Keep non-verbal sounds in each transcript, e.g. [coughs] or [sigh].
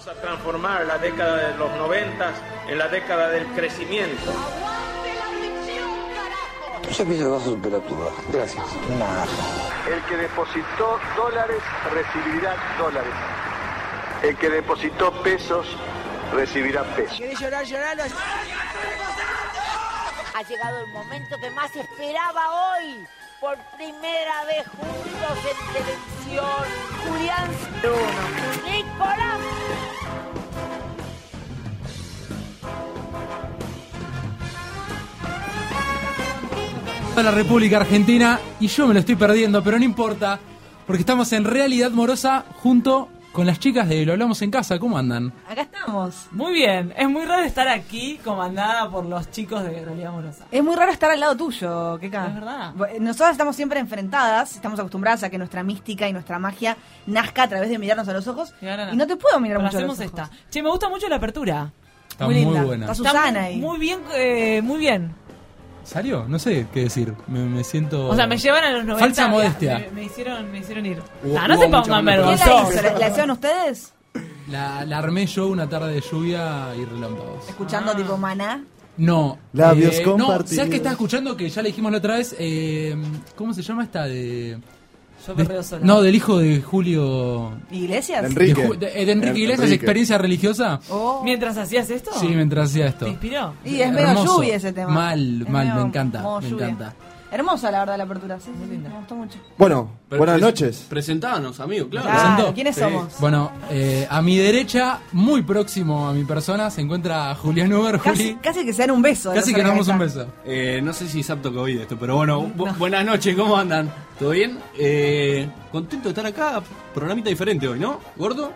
Vamos a transformar la década de los noventas en la década del crecimiento. Esa pieza vas a superar tu baja. Gracias. Nada. El que depositó dólares recibirá dólares. El que depositó pesos recibirá pesos. ¿Querés llorar, llorar? Ha llegado el momento que más esperaba hoy. Por primera vez juntos en televisión. Julián Bruno. Nicolás. De la República Argentina y yo me lo estoy perdiendo, pero no importa, porque estamos en realidad morosa junto con las chicas de Lo Hablamos en Casa. ¿Cómo andan? Acá estamos. Muy bien, es muy raro estar aquí comandada por los chicos de Realidad Amorosa. Es muy raro estar al lado tuyo, Keka. Es verdad. Nosotras estamos siempre enfrentadas, estamos acostumbradas a que nuestra mística y nuestra magia nazca a través de mirarnos a los ojos. Y ahora no. Y no te puedo mirar Pero mucho a los hacemos ojos. esta. Che, me gusta mucho la apertura. Está Muy muy, linda. buena. Está Susana ahí. Muy bien, eh, muy bien. ¿Salió? No sé qué decir. Me, me siento. O sea, me llevan a los 90. Falsa modestia. Me, me hicieron, me hicieron ir. Hubo- Ah, no se pongan menos. ¿Quién la hizo? vergonzosos. ¿La, la hicieron ustedes? La, la armé yo una tarde de lluvia y relámpagos. Escuchando tipo maná. No. Labios eh, No, compartidos. ¿sabes qué estás escuchando? Que ya le dijimos la otra vez. Eh, ¿Cómo se llama esta? De. Yo de- no, del hijo de Julio. ¿Iglesias? De Enrique. De, de- Enrique Iglesias, Enrique. experiencia religiosa. Oh. Mientras hacías esto. Sí, mientras hacía esto. ¿Te inspiró? Y es medio lluvia ese tema. Mal, Es mal, me encanta, me lluvia. encanta. Hermosa la verdad la apertura, sí, sí, sí, me gustó mucho. Bueno, Pero buenas pres- noches. Presentanos, amigo, claro. ¿quiénes Sí. somos? Bueno, eh, a mi derecha, muy próximo a mi persona, se encuentra Julián Uber. Casi, Juli, casi que se dan un beso. casi que nos damos un beso. Eh, no sé si es apto que oír esto, pero bueno, bu- buenas noches, ¿cómo andan? ¿Todo bien? Eh, contento de estar acá, programita diferente hoy, ¿no? ¿Gordo?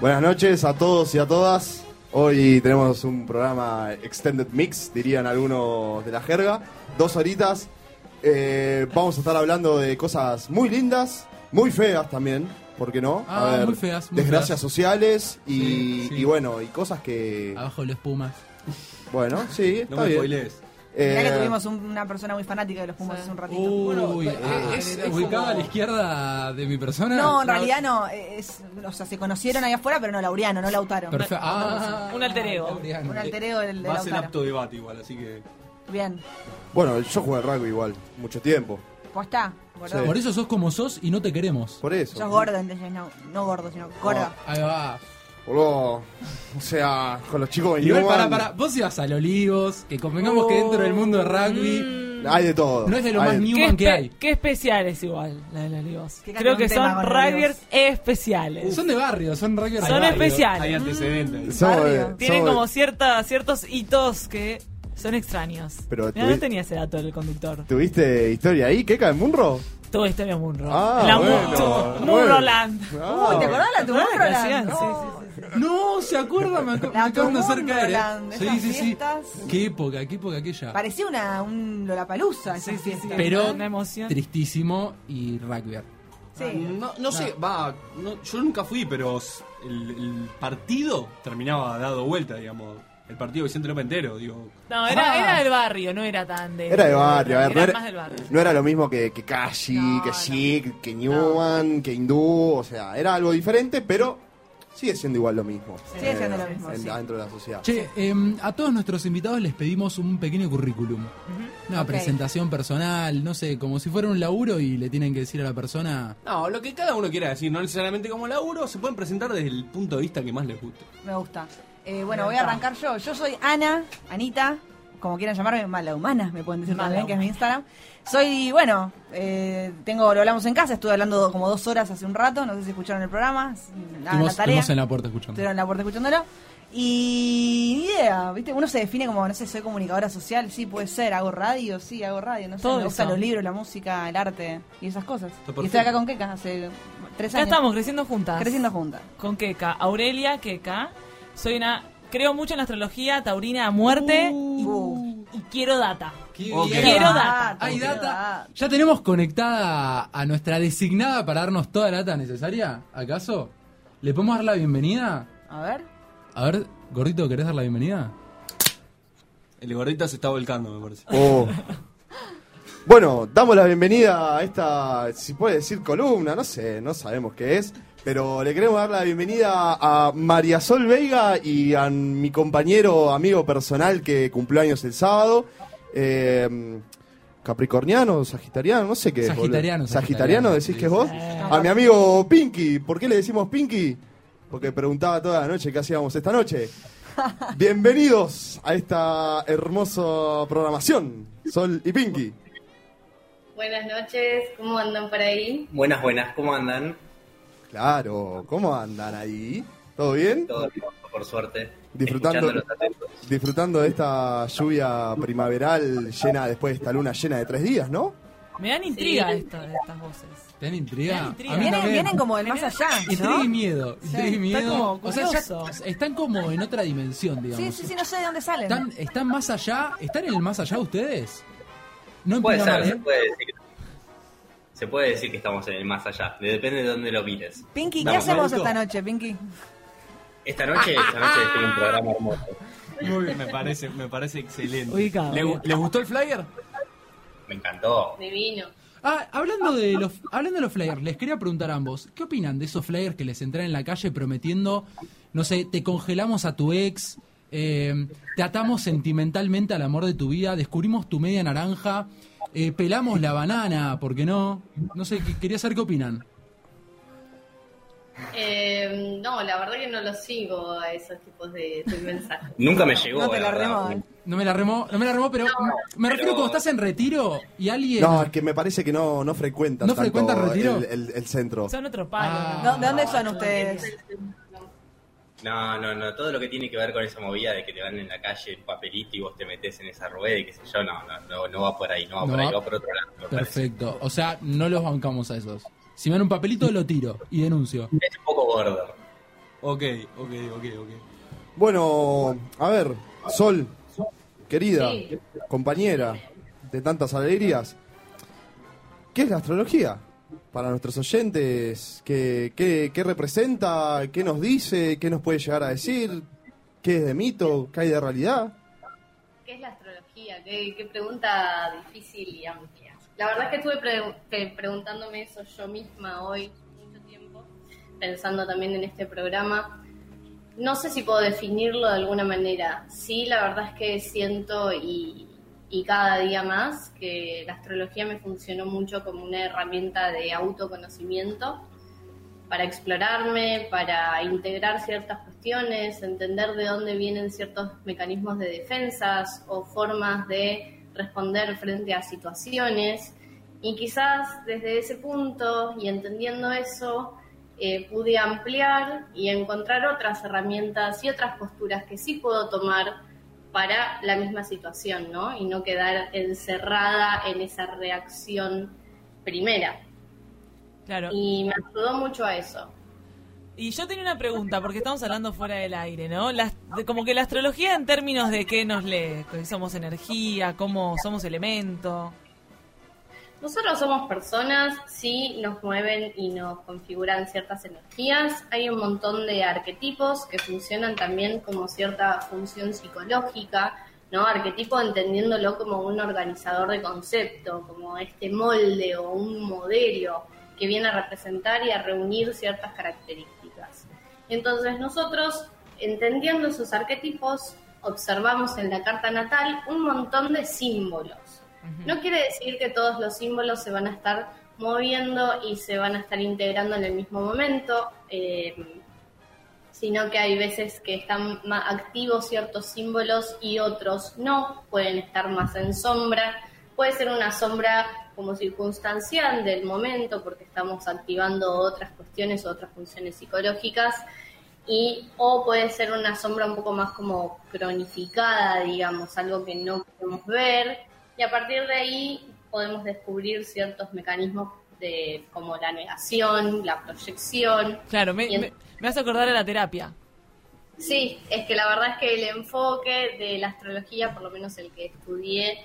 Buenas noches a todos y a todas. Hoy tenemos un programa Extended Mix, dirían algunos de la jerga. Dos horitas. Eh, vamos a estar hablando de cosas muy lindas, muy feas también, ¿por qué no? Ah, muy feas, muy desgracias feas. sociales y, Sí, sí. y bueno, y cosas que... Abajo de los Pumas. Bueno, sí, No está me bien. Mirá que Eh, tuvimos un- una persona muy fanática de los Pumas hace un ratito. Uy, eh, eh, es- es, es ubicada como- a la izquierda de mi persona. No, en realidad no. Es, o sea, se conocieron ahí afuera, pero no Laureano, no Lautaro. Perfecto. Ah, Un alter ego. Laureano. Un alter ego del de Va a ser apto debate igual, así que... Bien. bueno, yo jugué al rugby igual, mucho tiempo. Pues está, gordo. Sí. Por eso sos como sos y no te queremos. Por eso. Sos gordo, entonces no, no gordo, sino gorda. Ahí va. Boludo, o sea, con los chicos de Igual, para, para. Vos ibas al Olivos, que convengamos que dentro del mundo de rugby hay de todo. no es de lo hay más de- Qué, Newman que espe- hay. qué especial es igual la de los Olivos. Qué Creo que cantón tema son con los rugbyers especiales. Son de barrio, son rugby de Son barrio. especiales. Hay antecedentes. Somos de- Barrio. Tienen de- como cierta, ciertos hitos que son extraños. Pero Mirá, no tenía ese dato el conductor. ¿Tuviste historia ahí? ¿Qué cae Munro? Todo historia Munro. Ah, la bueno, Mu- bueno. Munroland. Ah. Uy, ¿te acordás de la la canción? No. Sí, sí, sí. No, se acuerda, me, ac- me acaban de. Tomorrowland, ¿eh? Sí, sí, sí. Qué época, qué época aquella. Parecía una, un Lollapalooza. Sí, esa sí, sí. Pero Una emoción. tristísimo y rugby. Sí. No, no sé, va, no- yo nunca fui, pero el, el partido terminaba dado vuelta, digamos. El partido Vicente López entero, digo. No, era, Ah. era del barrio, no era tan de. Era de barrio, a ver, no era era, más del barrio. no era lo mismo que, que Kashi, No, que no. Chic, que Newman, que Hindú, o sea, era algo diferente, pero sigue siendo igual lo mismo. Eh, Sigue siendo lo mismo, en- sí. Dentro de la sociedad. Che, em, a todos nuestros invitados les pedimos un pequeño currículum. Una presentación personal, no sé, como si fuera un laburo y le tienen que decir a la persona. No, lo que cada uno quiera decir, no necesariamente como laburo, se pueden presentar desde el punto de vista que más les guste. Me gusta. Eh, bueno, voy a arrancar yo. Yo soy Ana, Anita, como quieran llamarme, mala humana, me pueden decir Mala también, que es mi Humana. Instagram. Soy, bueno, eh, tengo, lo hablamos en casa, estuve hablando como dos horas hace un rato, no sé si escucharon el programa, la tarea. estuvimos en la puerta escuchando. Estuvieron en la puerta escuchándolo. Y ni idea, ¿viste? Uno se define como, no sé, soy comunicadora social, sí, puede ser, hago radio, sí, hago radio, no sé, Todo me gustan los libros, la música, el arte y esas cosas. Y estoy acá con Keka hace tres Ya años. estamos creciendo juntas. creciendo juntas. Con Keka. Aurelia Keka. Soy una. Creo mucho en la astrología taurina a muerte y, Uh. y quiero data. Qué Ok. bien. Quiero data. Hay data. ¿Ya tenemos conectada a nuestra designada para darnos toda la data necesaria? ¿Acaso? ¿Le podemos dar la bienvenida? A ver. A ver, gordito, ¿querés dar la bienvenida? El gordita se está volcando, me parece. Oh. Bueno, damos la bienvenida a esta, si puede decir columna, no sé, no sabemos qué es, Pero le queremos dar la bienvenida a María Sol Veiga y a mi compañero, amigo personal que cumplió años el sábado. Eh, Capricorniano, Sagitariano, no sé qué. Sagitariano, Sagitariano, sagitariano, decís sí, que es vos. A mi amigo Pinky. ¿Por qué le decimos Pinky? Porque preguntaba toda la noche qué hacíamos esta noche. [laughs] Bienvenidos a esta hermosa programación, Sol y Pinky. Buenas noches, ¿cómo andan por ahí? Buenas, buenas, ¿cómo andan? Claro, ¿cómo andan ahí? ¿Todo bien? Todo bien, por suerte. Disfrutando, disfrutando de esta lluvia primaveral llena después de esta luna llena de tres días, ¿no? Me dan intriga Sí. esto, estas voces. ¿Te dan intriga? Me dan intriga. Vienen, como del más allá, Intriga ¿no? y miedo. Intriga y Sí, miedo. está como o sea, ya están como en otra dimensión, Sí, digamos. sí, sí, no sé de dónde salen. ¿Están, ¿Están más allá? ¿Están en el más allá ustedes? No en Puede ser, mar, se ¿eh? puede decir. Se puede decir que estamos en el más allá. Depende de dónde lo mires. Pinky, ¿qué Vamos, hacemos esta noche, Pinky? Esta noche, esta noche tengo un programa hermoso. Muy bien, me parece, me parece excelente. Ubicado, ¿Le- bien. ¿Les gustó el flyer? Me encantó. Divino. Ah, hablando de los hablando de los flyers, les quería preguntar a ambos, ¿qué opinan de esos flyers que les entran en la calle prometiendo, no sé, te congelamos a tu ex, eh, te atamos sentimentalmente al amor de tu vida, descubrimos tu media naranja, eh, pelamos la banana, ¿por qué no? No sé, qu- quería saber qué opinan. Eh, no, la verdad que no lo sigo a esos tipos de, de mensajes. [laughs] Nunca me llegó. No te la eh. No me la remó, no me la remó, pero me refiero pero- cuando estás en retiro y alguien No, es que me parece que no, no frecuentan ¿No tanto frecuentan retiro? El, el- el centro. Son otro palo. Ah. ¿De de dónde son ustedes? No, no, no. Todo lo que tiene que ver con esa movida de que te van en la calle un papelito y vos te metes en esa rueda y qué sé yo, no, no, no, no va por ahí, no va No por ahí, va- va por otro lado. parece. Perfecto, o sea, no los bancamos a esos. Si me dan un papelito, lo tiro y denuncio. Es un poco border. Ok, ok, ok, ok. Bueno, a ver, Sol, querida, Sí. compañera de tantas alegrías, ¿qué es la astrología? Para nuestros oyentes, ¿qué, qué, qué representa? ¿Qué nos dice? ¿Qué nos puede llegar a decir? ¿Qué es de mito? ¿Qué hay de realidad? ¿Qué es la astrología? Qué, qué pregunta difícil y amplia. La verdad es que estuve pre- preguntándome eso yo misma hoy mucho tiempo, pensando también en este programa. No sé si puedo definirlo de alguna manera. Sí, la verdad es que siento y, y cada día más que la astrología me funcionó mucho como una herramienta de autoconocimiento para explorarme, para integrar ciertas cuestiones, entender de dónde vienen ciertos mecanismos de defensas o formas de responder frente a situaciones. Y quizás desde ese punto y entendiendo eso, eh, pude ampliar y encontrar otras herramientas y otras posturas que sí puedo tomar para la misma situación, ¿no? Y no quedar encerrada en esa reacción primera. Claro. Y me ayudó mucho a eso. Y yo tenía una pregunta, porque estamos hablando fuera del aire, ¿no? De- como que la astrología en términos de qué nos lee, que somos energía, cómo somos elemento. Nosotros somos personas, sí nos mueven y nos configuran ciertas energías. Hay un montón de arquetipos que funcionan también como cierta función psicológica, ¿no? Arquetipo entendiéndolo como un organizador de concepto, como este molde o un modelo que viene a representar y a reunir ciertas características. Entonces nosotros, entendiendo esos arquetipos, observamos en la carta natal un montón de símbolos. No quiere decir que todos los símbolos se van a estar moviendo y se van a estar integrando en el mismo momento, eh, sino que hay veces que están más activos ciertos símbolos y otros no, pueden estar más en sombra. Puede ser una sombra como circunstancial del momento porque estamos activando otras cuestiones o otras funciones psicológicas y o puede ser una sombra un poco más como cronificada, digamos, algo que no podemos ver y a partir de ahí podemos descubrir ciertos mecanismos de como la negación, la proyección. Claro, me, en- me, me hace acordar a la terapia. Sí, es que la verdad es que el enfoque de la astrología, por lo menos el que estudié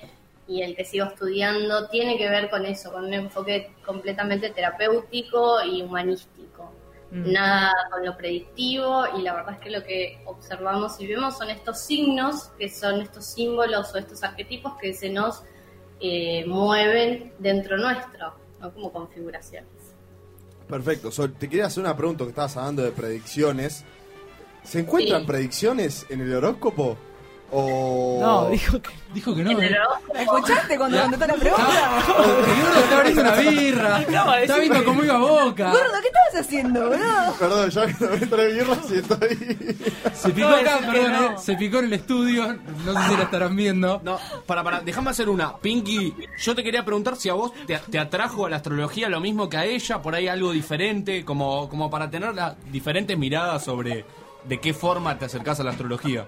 y el que sigo estudiando, tiene que ver con eso, con un enfoque completamente terapéutico y humanístico. Mm. Nada con lo predictivo y la verdad es que lo que observamos y vemos son estos signos, que son estos símbolos o estos arquetipos que se nos eh, mueven dentro nuestro, ¿no? como configuraciones. Perfecto. Sol, te quería hacer una pregunta que estabas hablando de predicciones. ¿Se encuentran Sí. predicciones en el horóscopo? O... No, dijo que, dijo que no. ¿eh? ¿Escuchaste cuando contestó la pregunta? El gordo está abriendo una birra. Acaba de Está decir- viendo cómo iba Boca. Gordo, ¿qué estabas haciendo, boludo? Perdón, yo que no me trae birras y estoy... Se picó acá, decir que perdón, no. eh, se picó en el estudio. No sé si lo estarán viendo. No, para, para, déjame hacer una. Pinky, yo te quería preguntar si a vos te, te atrajo a la astrología lo mismo que a ella, por ahí algo diferente, como, como para tener las diferentes miradas sobre de qué forma te acercás a la astrología.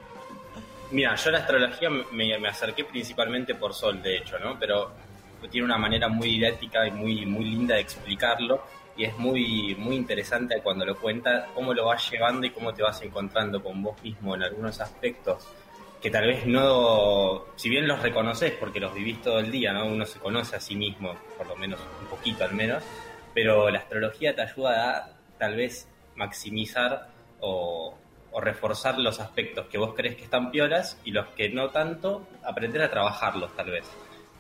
Mira, yo a la astrología me, me acerqué principalmente por Sol, de hecho, ¿no? Pero tiene una manera muy didáctica y muy, muy linda de explicarlo y es muy, muy interesante cuando lo cuenta cómo lo vas llevando y cómo te vas encontrando con vos mismo en algunos aspectos que tal vez no, si bien los reconoces porque los vivís todo el día, ¿no? Uno se conoce a sí mismo, por lo menos un poquito al menos, pero la astrología te ayuda a tal vez maximizar o, o reforzar los aspectos que vos crees que están piolas y los que no tanto, aprender a trabajarlos tal vez.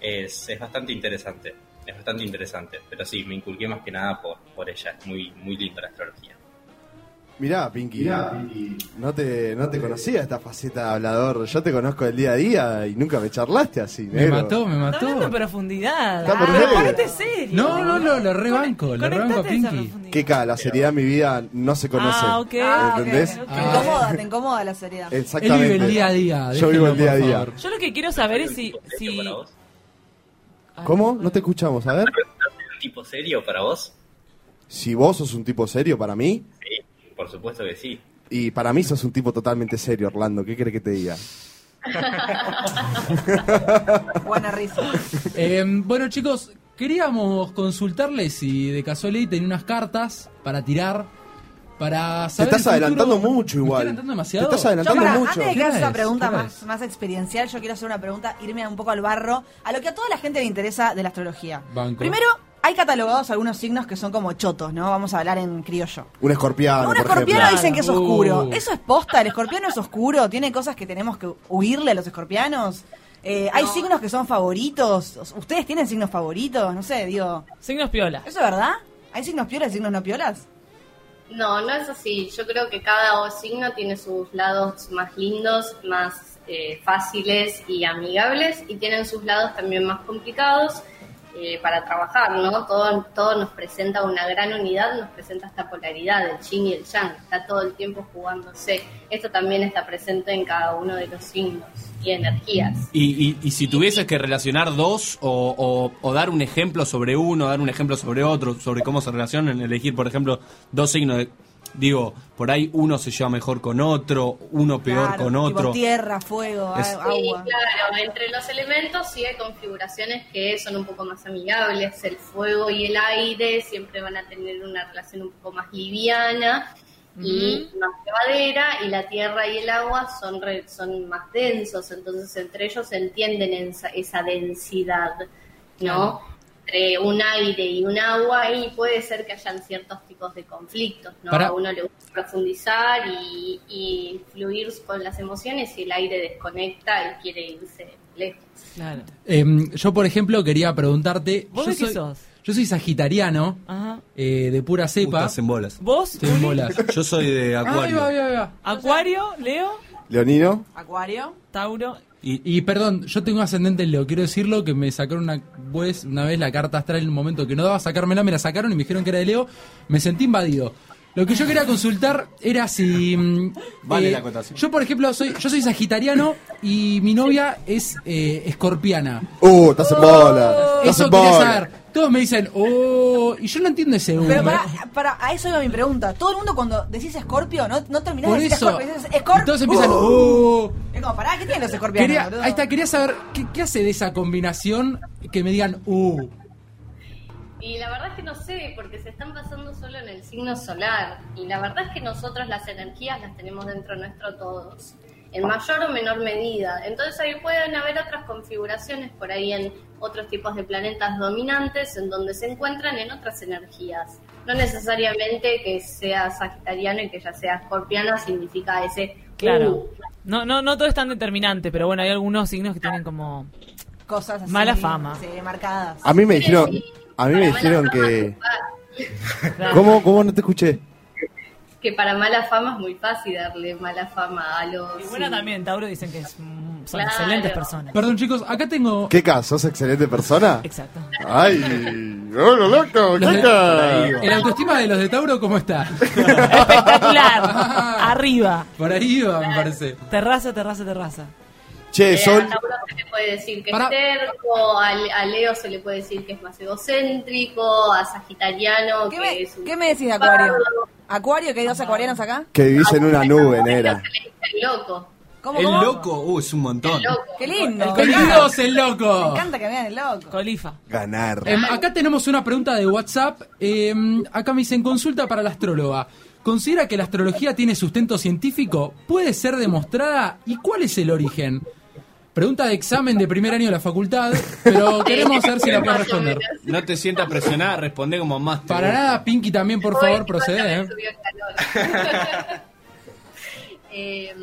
Es, bastante interesante, es bastante interesante, pero sí, me inculqué más que nada por, por ella, es muy, muy linda la astrología. Mirá, Pinky, No, te, no te conocía esta faceta de hablador. Yo te conozco del día a día y nunca me charlaste así, Me negro. mató, me Está hablando en mató. profundidad. Está Pero perfecto. ponete serio. No, no, no, lo rebanco, lo rebanco a esa Pinky. profundidad. Que cada la seriedad de mi vida no se conoce. Ah, ok. Ah, ok. ¿Entendés? Te Ah. incomoda, te incomoda la seriedad. Exactamente. Él vive el día a día. Yo vivo el día a día. favor. Yo lo que quiero saber es si... ¿Un si... tipo para vos? ¿Cómo? No te escuchamos. A ver. ¿Un tipo serio para vos? Si vos sos un tipo serio para mí, Sí, por supuesto que sí. y para mí sos un tipo totalmente serio, Orlando. ¿Qué crees que te diga? [laughs] Buena risa. Eh, bueno, chicos, queríamos consultarles si de casualidad tenía unas cartas para tirar. Para Te estás el futuro. adelantando mucho ¿Me igual. adelantando demasiado? Te estás Yo, adelantando para, mucho. antes de que ¿Qué hagas es? pregunta ¿Qué hora más, más experiencial, yo quiero hacer una pregunta, irme un poco al barro, a lo que a toda la gente le interesa de la astrología. Banco. Primero, hay catalogados algunos signos que son como chotos, ¿no? Vamos a hablar en criollo. Un escorpiano, Un por escorpiano ejemplo. dicen que es Uh. oscuro. ¿Eso es posta? ¿El escorpiano es oscuro? ¿Tiene cosas que tenemos que huirle a los escorpianos? Eh, ¿Hay signos que son favoritos? ¿Ustedes tienen signos favoritos? No sé, digo. Signos piola. ¿Eso es verdad? ¿Hay signos piolas y signos no piolas? No, no es así. Yo creo que cada signo tiene sus lados más lindos, más eh, fáciles y amigables, y tienen sus lados también más complicados eh, para trabajar, ¿no? Todo, todo nos presenta una gran unidad, nos presenta esta polaridad, el yin y el yang, está todo el tiempo jugándose. Esto también está presente en cada uno de los signos y energías. Y, y, y si tuvieses que relacionar dos o, o- o dar un ejemplo sobre uno, dar un ejemplo sobre otro, sobre cómo se relacionan, elegir, por ejemplo, dos signos, de- digo, por ahí uno se lleva mejor con otro, uno peor Claro, con tipo otro. tierra, fuego, Es- a- Sí, agua. claro, entre los elementos sí hay configuraciones que son un poco más amigables. El fuego y el aire siempre van a tener una relación un poco más liviana y más llevadera, y la tierra y el agua son, re- son más densos, entonces entre ellos se entienden en esa, esa densidad, ¿no? Entre un aire y un agua, y puede ser que hayan ciertos tipos de conflictos, ¿no? Para- A uno le gusta profundizar y, y fluir con las emociones y el aire desconecta y quiere irse lejos. Claro. Em, yo, por ejemplo, quería preguntarte. ¿Vos yo de qué soy, sos? Yo soy sagitariano, Ajá. eh, de pura cepa. Gustas en bolas. ¿Vos? Estoy en bolas. [laughs] Yo soy de ahí Acuario. va, ahí va, ahí va. Acuario, Leo, Leonino. Acuario. Tauro. Y, Y perdón, yo tengo ascendente en Leo, quiero decirlo que me sacaron una vez, una vez la carta astral en un momento que no daba sacármela, me la sacaron y me dijeron que era de Leo, me sentí invadido. Lo que yo quería consultar era si mm, [laughs] Vale la acotación. Yo por ejemplo soy yo soy sagitariano y mi novia es eh, escorpiana. Uh, estás en bola. Estás Eso en quería bola. saber. Todos me dicen, "Oh", y yo no entiendo ese Pero uh, para, para, a eso iba mi pregunta. Todo el mundo cuando decís escorpio, no, no terminás Por de decir eso. dices. Y todos empiezan, "Oh". Es como, pará, ¿qué tienen los escorpianos? Quería, boludo? ahí está, quería saber ¿qué, qué hace de esa combinación que me digan, uh. Y la verdad es que no sé, porque se están basando solo en el signo solar. Y la verdad es que nosotros las energías las tenemos dentro nuestro todos, en mayor o menor medida. Entonces ahí pueden haber otras configuraciones por ahí en otros tipos de planetas dominantes en donde se encuentran en otras energías. No necesariamente que sea sagitariano y que ya sea escorpiano significa ese... Claro. "Uh". No, no, no todo es tan determinante, pero bueno, hay algunos signos que tienen como... Cosas así. Mala fama. Sí, marcadas. A mí me dijeron, Sí, a mí me dijeron que, ¿Cómo, ¿Cómo no te escuché? Que para mala fama es muy fácil darle mala fama a los... Y bueno, también, Tauro dicen que es, mm, son Claro. excelentes personas. Perdón, chicos, acá tengo. ¿Qué caso? ¿Sos excelente persona? Exacto. ¡Ay! ¡Hola, loco! Los ¿Qué de- ¿El autoestima de los de Tauro cómo está? Espectacular. [laughs] Arriba. Por ahí va, me parece. Terraza, terraza, terraza. Che, Eh, Sol. A Tauro se le puede decir que Pará. es terco, a, a Leo se le puede decir que es más egocéntrico, a Sagitariano ¿Qué que me, es un... qué me decís de Acuario? ¿Acuario? ¿Que hay dos acuarianos acá? Que vivís en una nube, nera. El loco. ¿Cómo, El cómo? loco, uh, es un montón. El loco. ¡Qué lindo! ¡El Dios, el Me loco! encanta que me vean el loco. Colifa. Ganar. Em, acá tenemos una pregunta de WhatsApp. Em, acá me dicen consulta para la astróloga. ¿Considera que la astrología tiene sustento científico? ¿Puede ser demostrada? ¿Y cuál es el origen? Pregunta de examen de primer año de la facultad, pero [laughs] queremos saber si la puede Más o responder. No te sientas presionada, responde como más. Para gusta. nada, Pinky también, por favor, procede. ¿eh? Eh,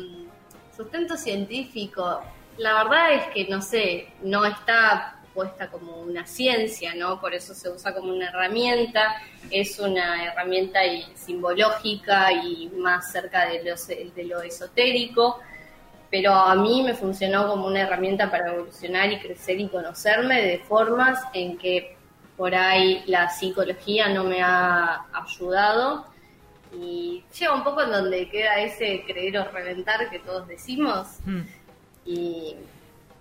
[laughs] sustento científico, la verdad es que no sé, no está puesta como una ciencia, ¿no? Por eso se usa como una herramienta, es una herramienta y- simbológica y más cerca de lo, de lo esotérico, pero a mí me funcionó como una herramienta para evolucionar y crecer y conocerme de formas en que por ahí la psicología no me ha ayudado y llega un poco en donde queda ese creer o reventar que todos decimos Mm. y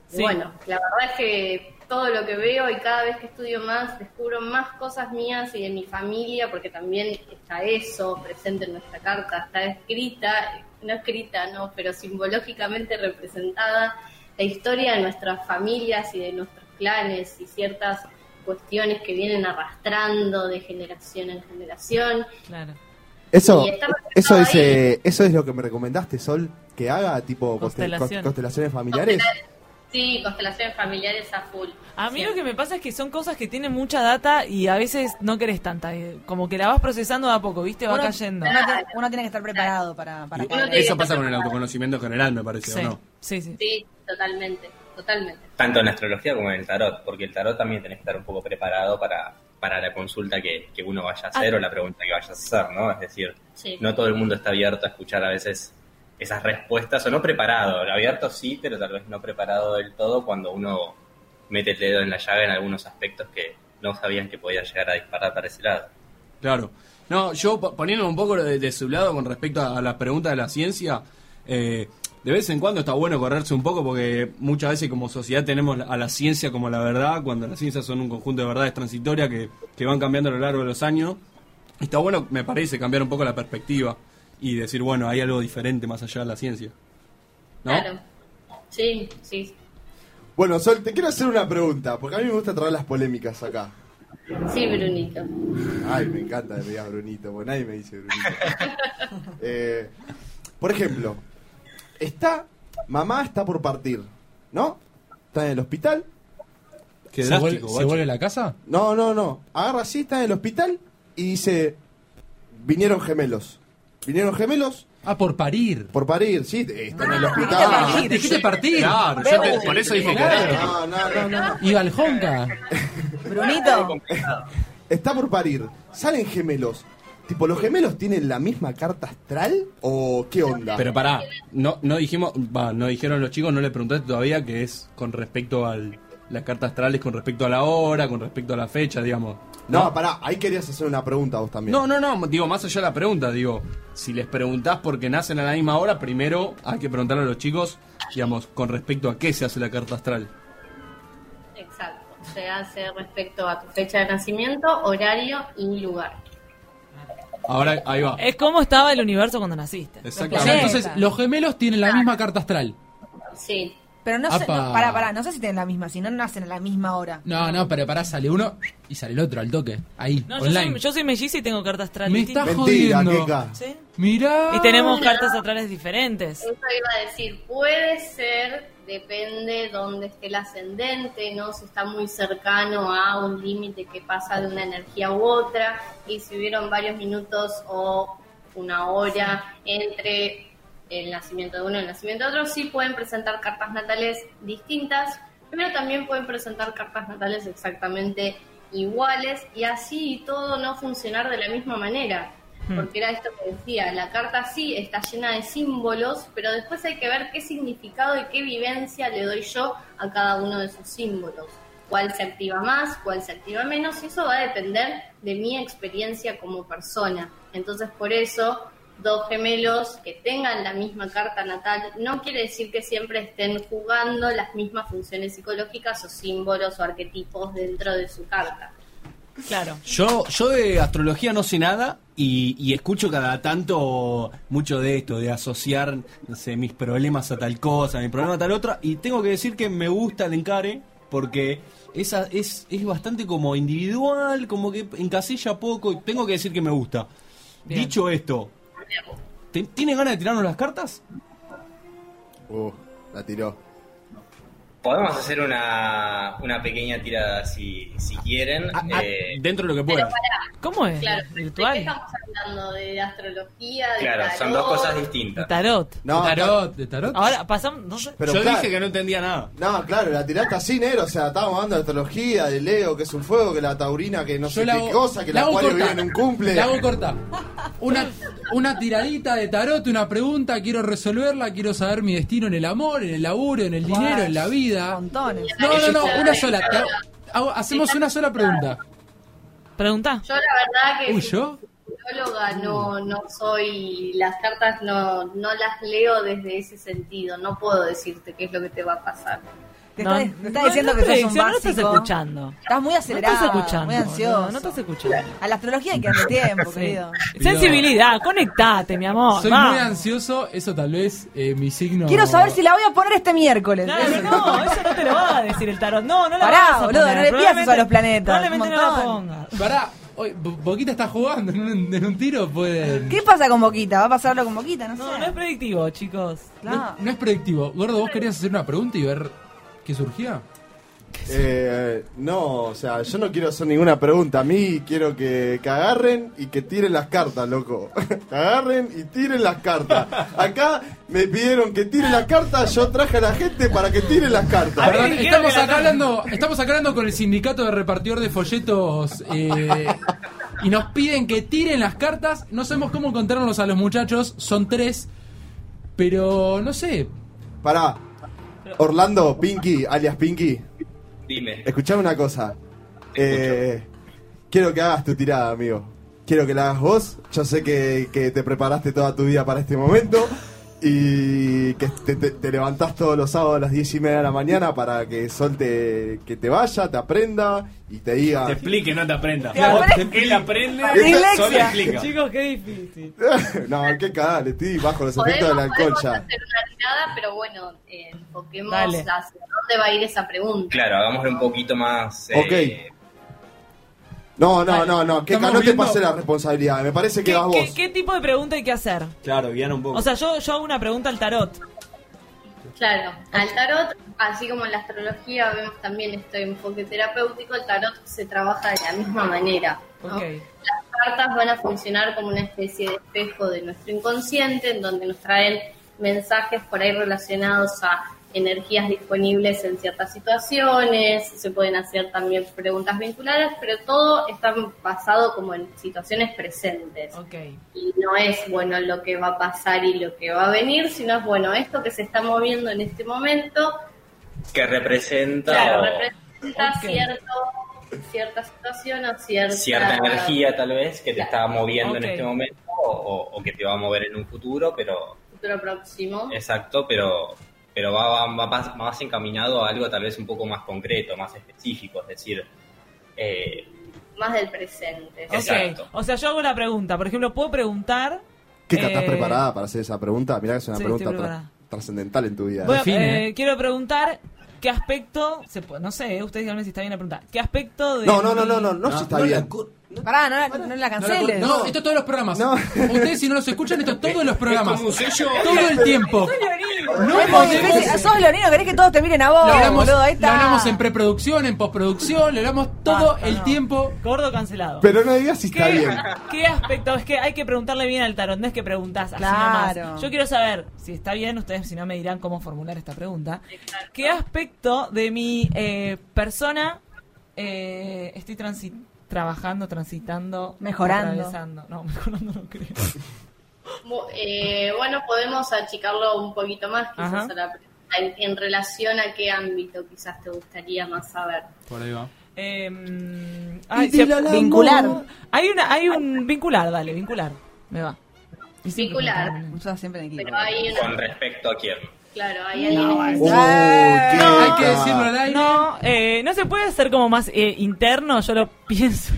Sí. bueno, la verdad es que todo lo que veo y cada vez que estudio más descubro más cosas mías y de mi familia porque también está eso presente en nuestra carta, está escrita, no escrita, no, pero simbológicamente representada la historia de nuestras familias y de nuestros clanes y ciertas cuestiones que vienen arrastrando de generación en generación. Claro. Eso, eso es, eh, eso es lo que me recomendaste, Sol, que haga, tipo constel- Constelaciones. constelaciones familiares. Sí, constelaciones familiares a full. A mí lo que me pasa es que son cosas que tienen mucha data y a veces no querés tanta. eh, Como que la vas procesando de a poco, ¿viste? Va Uno, cayendo. uno tiene, uno tiene que estar preparado para, para Eso pasa con el autoconocimiento general, me parece, Sí, ¿o no? sí, sí. Sí, totalmente, totalmente. Tanto en la astrología como en el tarot, porque el tarot también tenés que estar un poco preparado para, para la consulta que, que uno vaya a hacer Ah. o la pregunta que vayas a hacer, ¿no? Es decir, Sí. no todo el mundo está abierto a escuchar a veces esas respuestas, o no preparado, abierto sí, pero tal vez no preparado del todo cuando uno mete el dedo en la llaga en algunos aspectos que no sabían que podía llegar a disparar para ese lado. Claro. No, yo po- poniendo un poco de, su lado con respecto a la pregunta de la ciencia, eh, de vez en cuando está bueno correrse un poco porque muchas veces como sociedad tenemos a la ciencia como la verdad, cuando las ciencias son un conjunto de verdades transitorias que, que van cambiando a lo largo de los años. Está bueno, me parece, cambiar un poco la perspectiva y decir, bueno, hay algo diferente más allá de la ciencia. ¿No? Claro. Sí, sí. Bueno, Sol, te quiero hacer una pregunta, porque a mí me gusta traer las polémicas acá. Sí, Brunito. Ay, me encanta que me digas Brunito, porque nadie me dice Brunito. [laughs] Eh, por ejemplo, está, mamá está por partir, ¿no? Está en el hospital. Qué ¿Se, drástico, vuelve, ¿Se vuelve a la casa? No, no, no. Agarra así, está en el hospital y dice, vinieron gemelos. ¿Vinieron gemelos? Ah, por parir. Por parir, sí, está en el dijiste hospital. Dijiste partir. Claro, yo te- por eso dije que Claro. No, no, no, no. Y Valjonca. Brunito, Está por parir. Salen gemelos. Tipo, ¿los gemelos tienen la misma carta astral? ¿O qué onda? Pero pará, no, no dijimos, va, no dijeron los chicos, no le preguntaste todavía que es con respecto al las cartas astrales, con respecto a la hora, con respecto a la fecha, digamos. No, pará, ahí querías hacer una pregunta vos también. No, no, no, digo, más allá de la pregunta, digo, si les preguntás porque nacen a la misma hora, primero hay que preguntarle a los chicos, digamos, con respecto a qué se hace la carta astral. Exacto. Se hace respecto a tu fecha de nacimiento, horario y lugar. Ahora, ahí va. Es como estaba el universo cuando naciste. O Exactamente. sea, entonces los gemelos tienen la misma carta astral. Sí. Pero no sé, no, pará, pará, no sé si tienen la misma, si no nacen a la misma hora. No, no, pero pará, sale uno y sale el otro al toque. Ahí, No, yo online. soy, yo soy melliza y tengo cartas astrales Me Mentira, jodiendo. Keka. ¿Sí? Mirá. Y tenemos cartas astrales diferentes. Eso iba a decir, puede ser, depende dónde esté el ascendente, ¿no? Si está muy cercano a un límite que pasa de una energía u otra, y si hubieron varios minutos o una hora entre el nacimiento de uno y el nacimiento de otro, sí pueden presentar cartas natales distintas, pero también pueden presentar cartas natales exactamente iguales y así todo no funcionar de la misma manera. Hmm. Porque era esto que decía, la carta sí está llena de símbolos, pero después hay que ver qué significado y qué vivencia le doy yo a cada uno de esos símbolos. Cuál se activa más, cuál se activa menos, y eso va a depender de mi experiencia como persona. Entonces, por eso, dos gemelos que tengan la misma carta natal no quiere decir que siempre estén jugando las mismas funciones psicológicas o símbolos o arquetipos dentro de su carta. Claro. Yo, yo de astrología no sé nada y, y escucho cada tanto mucho de esto, de asociar no sé, mis problemas a tal cosa, mi problema a tal otra. Y tengo que decir que me gusta el encare porque esa es, es bastante como individual, como que encasilla poco. y Tengo que decir que me gusta. Bien. Dicho esto, ¿te- ¿tienes ganas de tirarnos las cartas? Uh, la tiró. Podemos hacer una, una pequeña tirada si, si quieren. Ah, ah, eh, dentro de lo que Pero pueda. pará, ¿Cómo es? claro, ¿de qué ¿Virtual? estamos hablando? ¿De astrología? De claro, son dos tarot? cosas De distintas. tarot. No, de tarot, de tarot. Ahora pasamos. No sé. Pero yo claro- dije que no entendía nada. No, claro, la tiraste así, negro. O sea, estábamos hablando de astrología, de Leo, que es un fuego, que la taurina, que no Yo sé la qué hago- cosa, que la la vive en un cumple. La hago corta. [laughs] Una, una tiradita de tarot, una pregunta, quiero resolverla, quiero saber mi destino en el amor, en el laburo, en el dinero, en la vida. Montones. No, no, no, una sola. Hago- hacemos una sola pregunta. Pregunta. Yo la verdad que Uy, ¿yo? psicóloga no, no soy, las cartas no, no las leo desde ese sentido, no puedo decirte qué es lo que te va a pasar. Te No, está, te está no, diciendo no que sos un predicción, no básico. estás escuchando. Estás muy No acelerado, estás escuchando. muy ansioso. No, no estás escuchando. A la astrología hay que darle tiempo, [laughs] Sí. querido. Sensibilidad, conectate, mi amor. Soy va. muy ansioso, eso tal vez eh, mi signo. Quiero saber si la voy a poner este miércoles. Claro, Eso. no, eso no te lo va a decir el tarot. No, no la Pará, vas a boludo, poner. no le pidas eso a los planetas, Probablemente no la pongas. Pará, hoy, Bo- Boquita está jugando en un, en un tiro, puede. ¿Qué pasa con Boquita? ¿Va a pasarlo con Boquita? No, No, sé. no es predictivo, chicos. Claro. No, no es predictivo. Gordo, ¿vos querías hacer una pregunta y ver qué surgía? Eh, no, o sea, yo no quiero hacer ninguna pregunta. A mí quiero que, que agarren y que tiren las cartas, loco. [laughs] Que agarren y tiren las cartas. Acá me pidieron que tiren las cartas, yo traje a la gente para que tiren las cartas. A ver, estamos que la acá, hablando, estamos acá hablando con el sindicato de repartidor de folletos eh, y nos piden que tiren las cartas. No sabemos cómo encontrarnos a los muchachos, son tres, pero no sé. Pará. Orlando, Pinky, alias Pinky, Dime. escuchame una cosa. Eh, quiero que hagas tu tirada, amigo. Quiero que la hagas vos. Yo sé que, que te preparaste toda tu vida para este momento. Y que te, te- te levantás todos los sábados a las 10 y media de la mañana para que Sol te, que te vaya, te aprenda y te diga. Te explique, no te aprenda. Te aprende. Él aprende, explica. Chicos, qué difícil. [laughs] no, qué cagada, estoy bajo los efectos alcohol podemos ya. hacer una tirada, pero bueno, eh, enfoquemos Dale. hacia dónde va a ir esa pregunta. Claro, hagámosle un poquito más. eh, No, no, no, no, que Estamos no te viendo- pase la responsabilidad. Me parece que ¿Qué, vas vos. qué- qué tipo de pregunta hay que hacer? Claro, guiar un poco. O sea, yo, yo hago una pregunta al tarot. Claro, al tarot, así como en la astrología vemos también este enfoque terapéutico, el tarot se trabaja de la misma manera. ¿no? Ok. Las cartas van a funcionar como una especie de espejo de nuestro inconsciente, en donde nos traen mensajes por ahí relacionados a energías disponibles en ciertas situaciones, se pueden hacer también preguntas vinculadas, pero todo está basado como en situaciones presentes. Y no es bueno lo que va a pasar y lo que va a venir, sino es bueno esto que se está moviendo en este momento, que representa claro, representa cierto, cierta situación o cierta, cierta energía tal vez que te está moviendo en este momento o, o- o que te va a mover en un futuro, pero futuro próximo. exacto, pero pero va, va, va más, más encaminado a algo tal vez un poco más concreto, más específico, es decir, eh, más del presente. Ok. Exacto. O sea, yo hago la pregunta. Por ejemplo, puedo preguntar. Kika, ¿estás eh, preparada para hacer esa pregunta? Mirá que es una Sí, pregunta tra- trascendental en tu vida. Bueno, Define. eh, quiero preguntar qué aspecto. Se puede- no sé, eh, ustedes díganme si está bien la pregunta. ¿Qué aspecto de. no, no, no, mi- no, no, no, si está no bien. Pará, no la, no la No, canceles. no, esto es todos los programas. No. Ustedes si no los escuchan, esto es todos los programas. como un sello. Todo el tiempo. No es muy difícil. Sos leonino, querés que todos te miren a vos, Lo hablamos, boludo. Ahí lo está. hablamos en preproducción, en postproducción, lo hablamos todo Basta, el no. tiempo. Gordo cancelado. Pero no digas si está ¿Qué, bien. [laughs] ¿Qué aspecto? Es que hay que preguntarle bien al tarot, no es que preguntás así Claro. nomás. Yo quiero saber, si está bien, ustedes si no me dirán cómo formular esta pregunta. ¿Qué aspecto de mi eh, persona Eh, estoy transi trabajando, transitando, Mejorando. atravesando. No, [laughs] mejorando no creo. Eh, bueno, podemos achicarlo un poquito más, quizás Ajá. a la pregunta. En, en relación a qué ámbito quizás te gustaría más saber. Por ahí va. Eh, ay. Vincular. Hay una, hay un vincular, dale, vincular. Me va. Y siempre Vincular. me siempre en equipo. Pero hay una, Con respecto a quién. Claro, hay alguien No, Hay que decirlo al aire. No, eh, no se puede hacer como más eh, interno, yo lo pienso.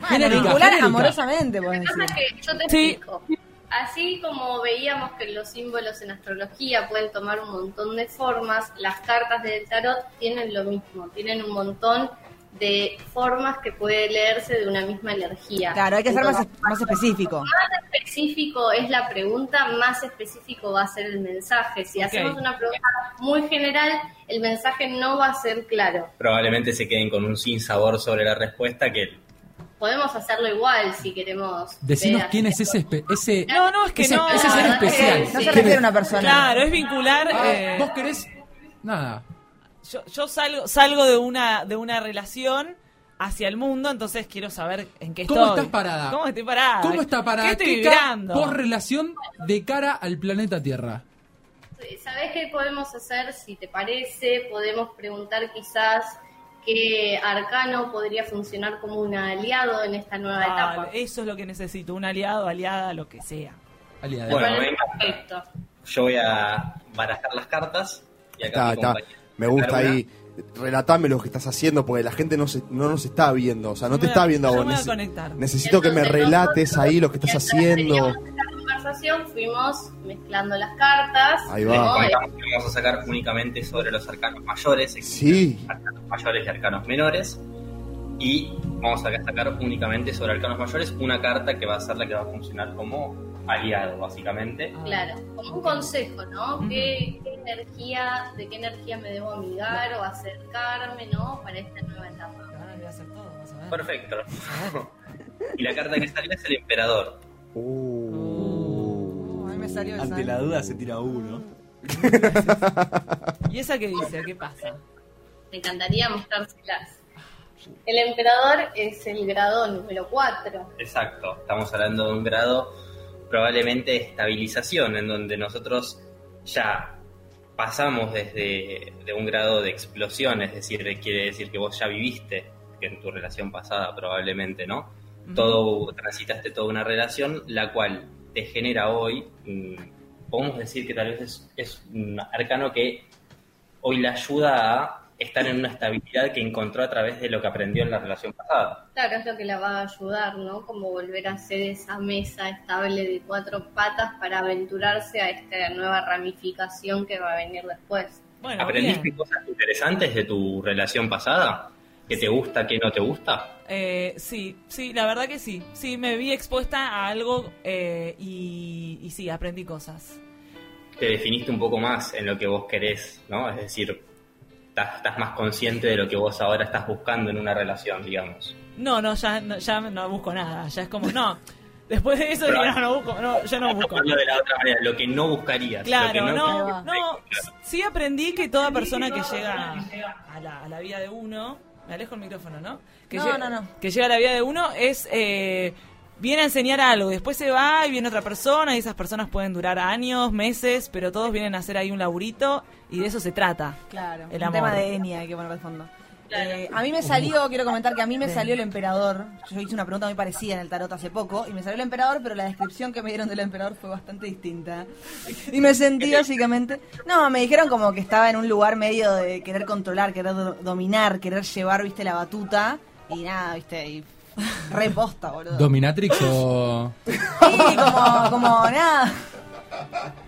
Bueno, Genérica, vincular genérica. amorosamente, podés Lo que decir. pasa es que yo te Sí. explico. Así como veíamos que los símbolos en astrología pueden tomar un montón de formas, las cartas del tarot tienen lo mismo, tienen un montón de formas que puede leerse de una misma energía. Claro, hay que ser más, más específico. más específico es la pregunta, más específico va a ser el mensaje. Si Ok. hacemos una pregunta muy general, el mensaje no va a ser claro. Probablemente se queden con un sin sabor sobre la respuesta que Podemos hacerlo igual si queremos. Decinos ver quién es ese, espe- ese, No, no, es que ese, no. ese ser no, especial. no se ¿Quién refiere a una persona. Claro, es vincular. Ah, eh, ¿Vos querés? Nada. Yo, yo salgo, salgo de una, de una relación hacia el mundo, entonces quiero saber en qué ¿Cómo estoy. estás parada? ¿Cómo estoy parada? ¿Cómo está parada? ¿Qué estoy ¿Qué ca- vibrando? Por relación de cara al planeta Tierra. ¿Sabés qué podemos hacer? Si te parece, podemos preguntar quizás qué arcano podría funcionar como un aliado en esta nueva etapa. eso es lo que necesito, un aliado, aliada, lo que sea. Aliada. Bueno, perfecto. yo voy a barajar las cartas y acá Está, mi compañero Me gusta ahí. Relatame lo que estás haciendo porque la gente no, se, no nos está viendo. O sea, no te está viendo a vos. necesito que me relates nosotros, ahí lo que estás haciendo. teníamos esta conversación, fuimos mezclando las cartas. Ahí va. vamos a sacar únicamente sobre los arcanos mayores, Sí. arcanos mayores y arcanos menores. Y vamos a sacar únicamente sobre arcanos mayores una carta que va a ser la que va a funcionar como aliado, básicamente. Claro, como un consejo, ¿no? ¿Qué, qué energía, ¿De qué energía me debo amigar o acercarme, ¿no? Para esta nueva etapa. Ahora voy a hacer todo, vas a ver. Perfecto. [laughs] y la carta que salió es el emperador. Uh. A mí me salió esa. Ante la duda se tira uno. [laughs] ¿Y esa qué dice? ¿Qué pasa? Me encantaría mostrárselas. El emperador es el grado número 4. Exacto. Estamos hablando de un grado probablemente estabilización, en donde nosotros ya pasamos desde de un grado de explosión, es decir, quiere decir que vos ya viviste que en tu relación pasada probablemente, ¿no? Todo, transitaste toda una relación, la cual te genera hoy, mm, podemos decir que tal vez es, es un arcano que hoy le ayuda a estar en una estabilidad que encontró a través de lo que aprendió en la relación pasada. Claro, es lo que la va a ayudar, ¿no? Como volver a ser esa mesa estable de cuatro patas para aventurarse a esta nueva ramificación que va a venir después. Bueno, ¿Aprendiste bien. cosas interesantes de tu relación pasada? ¿Qué te gusta, qué no te gusta? Eh, sí, sí, la verdad que sí. Sí, me vi expuesta a algo eh, y, y sí, aprendí cosas. Te definiste un poco más en lo que vos querés, ¿no? Es decir, estás, estás más consciente de lo que vos ahora estás buscando en una relación, digamos. No, no, ya no, ya no busco nada. Ya es como, no. Después de eso, digo, no, no busco, no, yo no busco. De la otra manera, lo que no buscarías. lo que Claro, no, no, no, sí aprendí que toda persona que llega a la, a la vida de uno, me alejo el micrófono, ¿no? Que No, llega, no, no. Que llega a la vida de uno es, eh, viene a enseñar algo, después se va y viene otra persona y esas personas pueden durar años, meses, pero todos vienen a hacer ahí un laburito y de eso se trata. Claro, El un amor. tema de Enya hay que poner de fondo. Eh, a mí me salió, quiero comentar que a mí me salió el emperador. Yo hice una pregunta muy parecida en el tarot hace poco y me salió el emperador, pero la descripción que me dieron del emperador fue bastante distinta. Y me sentí básicamente. No, me dijeron como que estaba en un lugar medio de querer controlar, querer do- dominar, querer llevar, viste, la batuta. Y nada, viste, y [laughs] reposta, boludo. ¿Dominatrix [laughs] o.? Sí, como, como nada.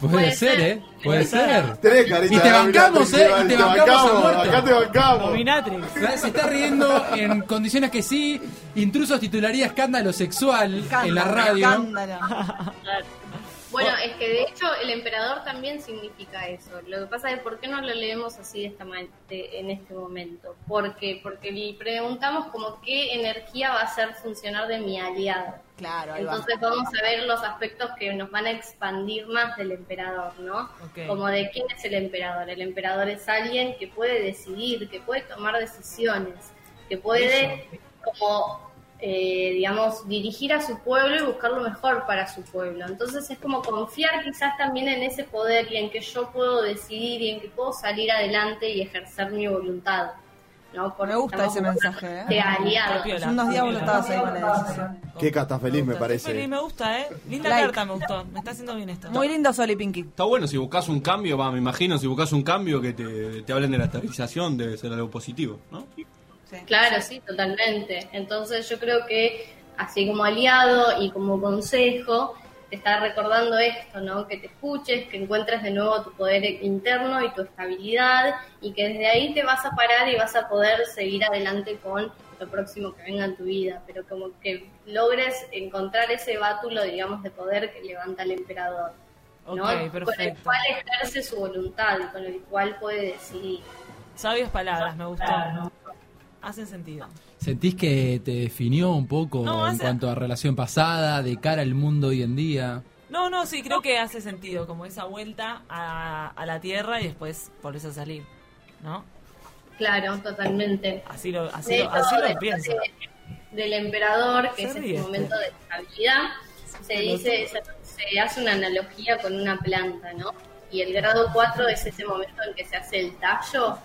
Puede, Puede ser, ser. ¿eh? Puede ser. Tenés carita Y te bancamos, ¿eh? Y te te bancamos a muerte. Acá te bancamos. Dominatrix. Se está riendo en condiciones que sí. Intrusos titularía escándalo sexual en la radio. Escándalo. Bueno, es que de hecho el emperador también significa eso. Lo que pasa es por qué no lo leemos así de esta man- de- en este momento. Porque porque le preguntamos como qué energía va a hacer funcionar de mi aliado. Claro, va. Entonces vamos a ver los aspectos que nos van a expandir más del emperador, ¿no? Como de quién es el emperador. El emperador es alguien que puede decidir, que puede tomar decisiones. que puede como eh, digamos, dirigir a su pueblo y buscar lo mejor para su pueblo. Entonces es como confiar quizás también en ese poder y en que yo puedo decidir y en que puedo salir adelante y ejercer mi voluntad. ¿no? Porque Me gusta ese mensaje, ¿eh? De aliados. Hace unos estabas ahí con la decisión. Qué cata feliz me parece. me gusta, ¿eh? Linda Like. carta me gustó. Me está haciendo bien esto. Muy lindo Sol y Pinky. Está bueno si buscas un cambio, va, me imagino, si buscas un cambio que te, te hablen de la estabilización, debe ser algo positivo, ¿no? Claro, sí, totalmente. Entonces yo creo que así como aliado y como consejo, te está recordando esto, ¿no? Que te escuches, que encuentres de nuevo tu poder interno y tu estabilidad y que desde ahí te vas a parar y vas a poder seguir adelante con lo próximo que venga en tu vida, pero como que logres encontrar ese bátulo, digamos, de poder que levanta el emperador, ¿no? Ok, Con el cual ejerce su voluntad y con el cual puede decidir. Sabias palabras, me gustó. Hacen sentido. ¿Sentís que te definió un poco No, en hace- cuanto a relación pasada, de cara al mundo hoy en día? No, no, sí, creo que hace sentido, como esa vuelta a, a la tierra y después volvés a salir, ¿no? Claro, totalmente. Así lo, así De lo, hecho, así lo después pienso. de- del emperador, que es este momento de estabilidad, se dice, se, se hace una analogía con una planta, ¿no? Y el grado 4 es ese momento en que se hace el tallo,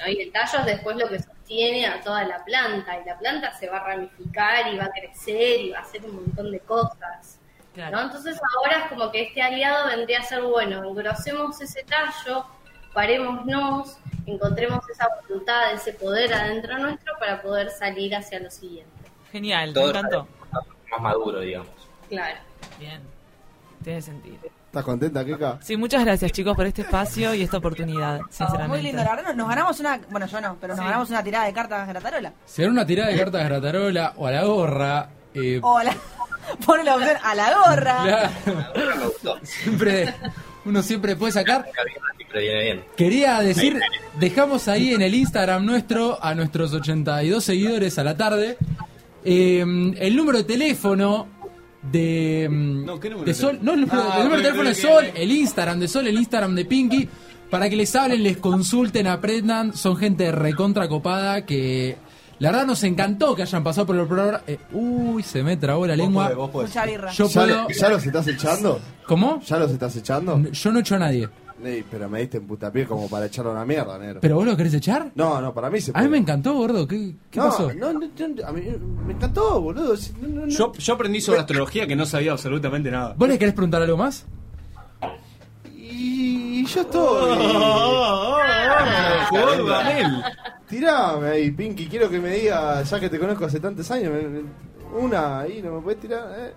¿no? y el tallo es después lo que sostiene a toda la planta, y la planta se va a ramificar y va a crecer y va a hacer un montón de cosas. Claro. ¿no? Entonces ahora es como que este aliado vendría a ser, bueno, engrosemos ese tallo, parémonos, encontremos esa voluntad, ese poder adentro nuestro para poder salir hacia lo siguiente. Genial, Todo me encantó. más maduro, digamos. Claro. Bien, tiene sentido. ¿Estás contenta, Keka? Sí, muchas gracias chicos por este espacio y esta oportunidad, sinceramente. Muy lindo, la verdad nos- ganamos una, bueno yo no, pero nos Sí. ganamos una tirada de cartas gratarola. Si era una tirada de cartas gratarola o a la gorra, eh, O la, [laughs] pone la opción a la gorra. claro, siempre, uno siempre puede sacar. Siempre viene bien. Quería decir, dejamos ahí en el Instagram nuestro, a nuestros 82 seguidores a la tarde, eh, el número de teléfono de, mm, No, ¿qué número de Sol. No, el, número- Ah, el número de teléfono de Sol, el Instagram de Sol, el Instagram de Pinky, para que les hablen, les consulten, aprendan. Son gente recontra copada que la verdad nos encantó que hayan pasado por el programa. Eh, uy, se me trabó la lengua. podés. Yo ¿Ya, puedo. ¿Ya los estás echando? ¿Cómo? ¿Ya los estás echando? Yo no echo a nadie. Ey, pero me diste en putapié como para echarlo a una mierda, negro. ¿Pero vos lo querés echar? No, no, para mí se A mí me encantó, gordo. ¿Qué, qué no, pasó? No, no, no, a mí me encantó, boludo. Si- no, no, no. Yo, yo aprendí sobre astrología que no sabía absolutamente nada. ¿Vos le querés preguntar algo más? Y yo estoy. Jugó Dudamel. Tirame ahí, Pinky. Quiero que me diga, ya que te conozco hace tantos años, una ahí, ¿no me puedes tirar? Eh.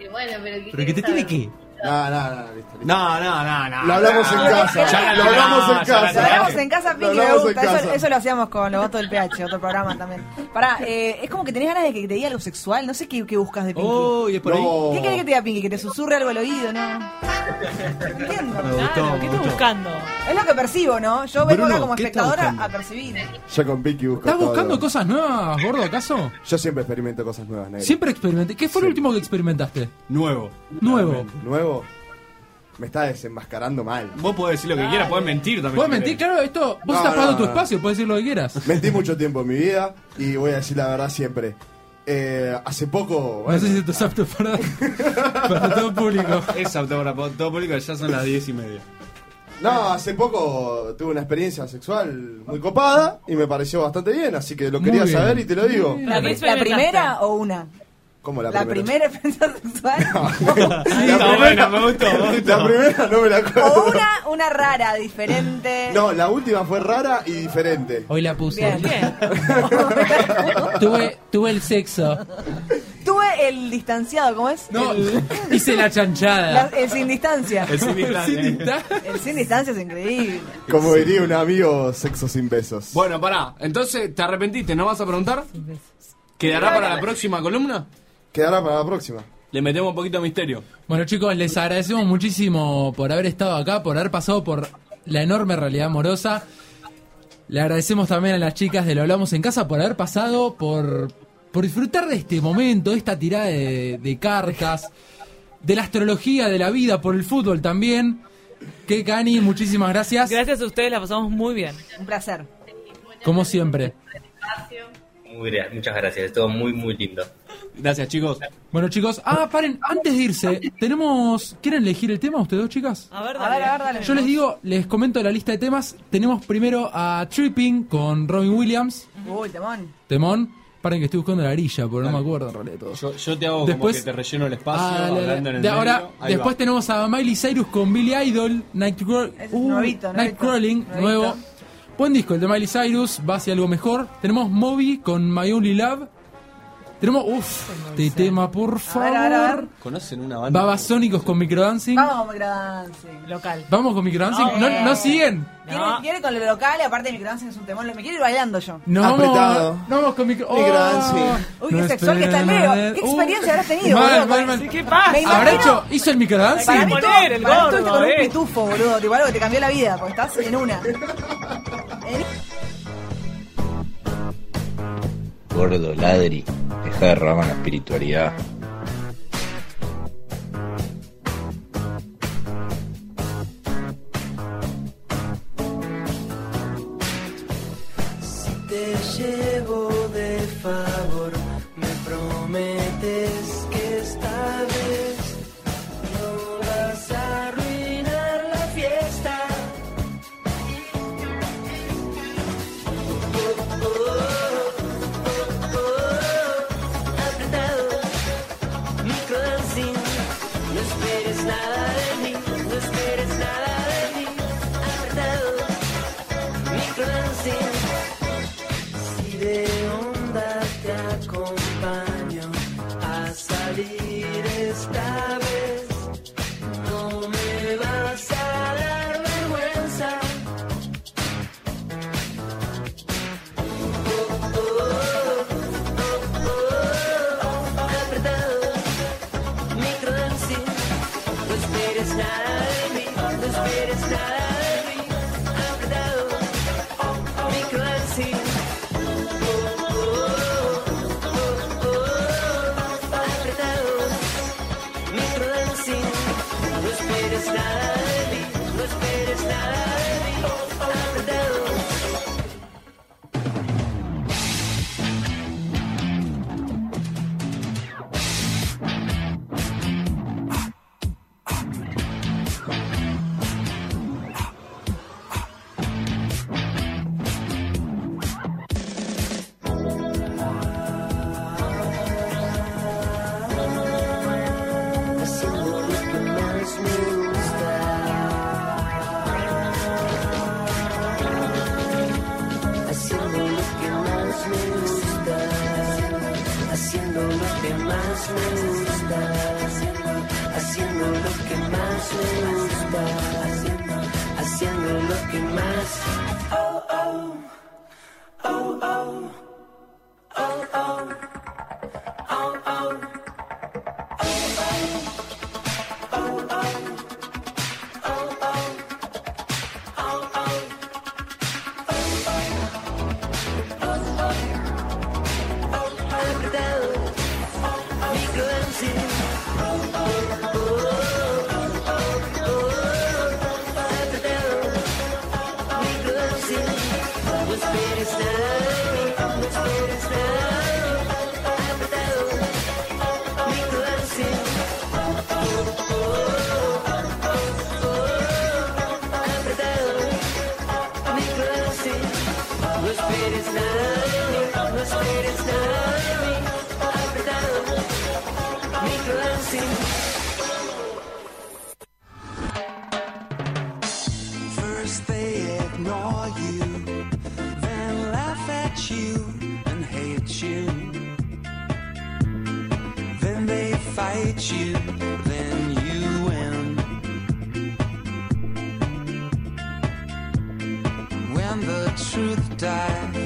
Y bueno, pero ¿qué ¿Pero que te tiene saber? No, no, no, listo, listo. No, no, no, no. Lo hablamos en casa. Ya Lo hablamos en ya casa. Lo hablamos en casa, Pinky, me gusta. Eso, lo hacíamos con los votos del PH, otro programa también. Pará, eh, es como que tenés ganas de que te diga algo sexual. No sé qué, qué buscas de Pinky. Oh, y es por ahí. ¿Qué querés que te diga Pinky? ¿Que te susurre algo al oído, no? [laughs] Entiendo. Me gustó Claro, ¿qué estás buscando? Es lo que percibo, ¿no? Yo vengo Bruno, acá como ¿qué estás espectadora a percibir. Yo con Pinky busco ¿Estás todo. buscando cosas nuevas, gordo, acaso? Yo siempre experimento cosas nuevas, negro. Siempre experimenté. ¿Qué fue lo último que experimentaste? Nuevo. Nuevo. ¿Nuevo? Me está desenmascarando mal. Vos podés decir lo que quieras, podés mentir también. ¿Puedes si mentir? Claro, esto. Vos No, estás no, pagando tu no. espacio, puedes decir lo que quieras. Mentí mucho tiempo en mi vida y voy a decir la verdad siempre. Eh, hace poco. No sé bueno, si esto es apto para, para todo público. Es apto para todo público, ya son las diez y media. No, hace poco tuve una experiencia sexual muy copada y me pareció bastante bien, así que lo Muy quería bien. saber y te lo digo. ¿La, ¿Qué la primera o una? ¿Cómo la, ¿La primera experiencia sexual? [laughs] [laughs] Está buena, me gustó, me gustó. La primera no me la acuerdo. ¿O una, una rara, diferente? No, la última fue rara y diferente. Hoy la puse. Bien. Bien. [laughs] Tuve, tuve el sexo. Tuve el distanciado, ¿cómo es? No, El, hice la la- chanchada. el sin distancia. El sin distancia. Sin El sin distancia es increíble. Como diría un amigo, sexo sin besos. Bueno, pará. Entonces, ¿te arrepentiste? ¿No vas a preguntar? ¿Quedará para la próxima columna? Quedará para la próxima. Le metemos un poquito de misterio. Bueno, chicos, les agradecemos muchísimo por haber estado acá, por haber pasado por la enorme realidad amorosa. Le agradecemos también a las chicas de Lo Hablamos en Casa por haber pasado, por, por disfrutar de este momento, de esta tirada de, de cartas, de la astrología, de la vida, por el fútbol también. Que Cani, muchísimas gracias. Gracias a ustedes, la pasamos muy bien. Un placer. Como siempre. Muy muchas gracias, estuvo muy, muy lindo. Gracias, chicos. Bueno, chicos, ah, paren, antes de irse, tenemos. ¿Quieren elegir el tema ustedes dos, chicas? A ver, A ver, a ver, dale. Yo les digo, les comento la lista de temas. Tenemos primero a Tripping con Robin Williams, Uy, temón. Temón. Paren que estoy buscando la grilla, porque no me acuerdo en realidad todo. Yo, yo te hago Después- como que te relleno el espacio, Ah, dale, hablando en el de ahora. Ahí después va. tenemos a Miley Cyrus con Billy Idol, Nightcrawler, Ese es nuevito, nuevito, Nightcrawling, nuevito. nuevo. Buen disco, el de Miley Cyrus, va hacia algo mejor. Tenemos Moby con My Only Love. Tenemos, uff, este tema, por favor. ver, a ver, a ver. ¿Conocen una banda? Babasónicos con Microdancing. Vamos, Microdancing. Local. Vamos con Microdancing. ¿No, No. no siguen? Quiere, quiere con lo local y aparte de Microdancing es un temón. Me quiero ir bailando yo. No, Apretado. vamos, no vamos con micro. Microdancing. Uy, qué sexual que está el Leo. ¿Qué experiencia habrás tenido, mal, boludo? mal, mal. ¿Qué pasa? imagino- ¿Habrá hecho, hizo el microdancing? Para mí, Poner todo, el para mí gordo, con un eh. pitufo, boludo. Tipo algo que te cambió la vida, porque estás en una. Gordo, ladri, deja de robar la espiritualidad. Fight you, then you win. When the truth dies,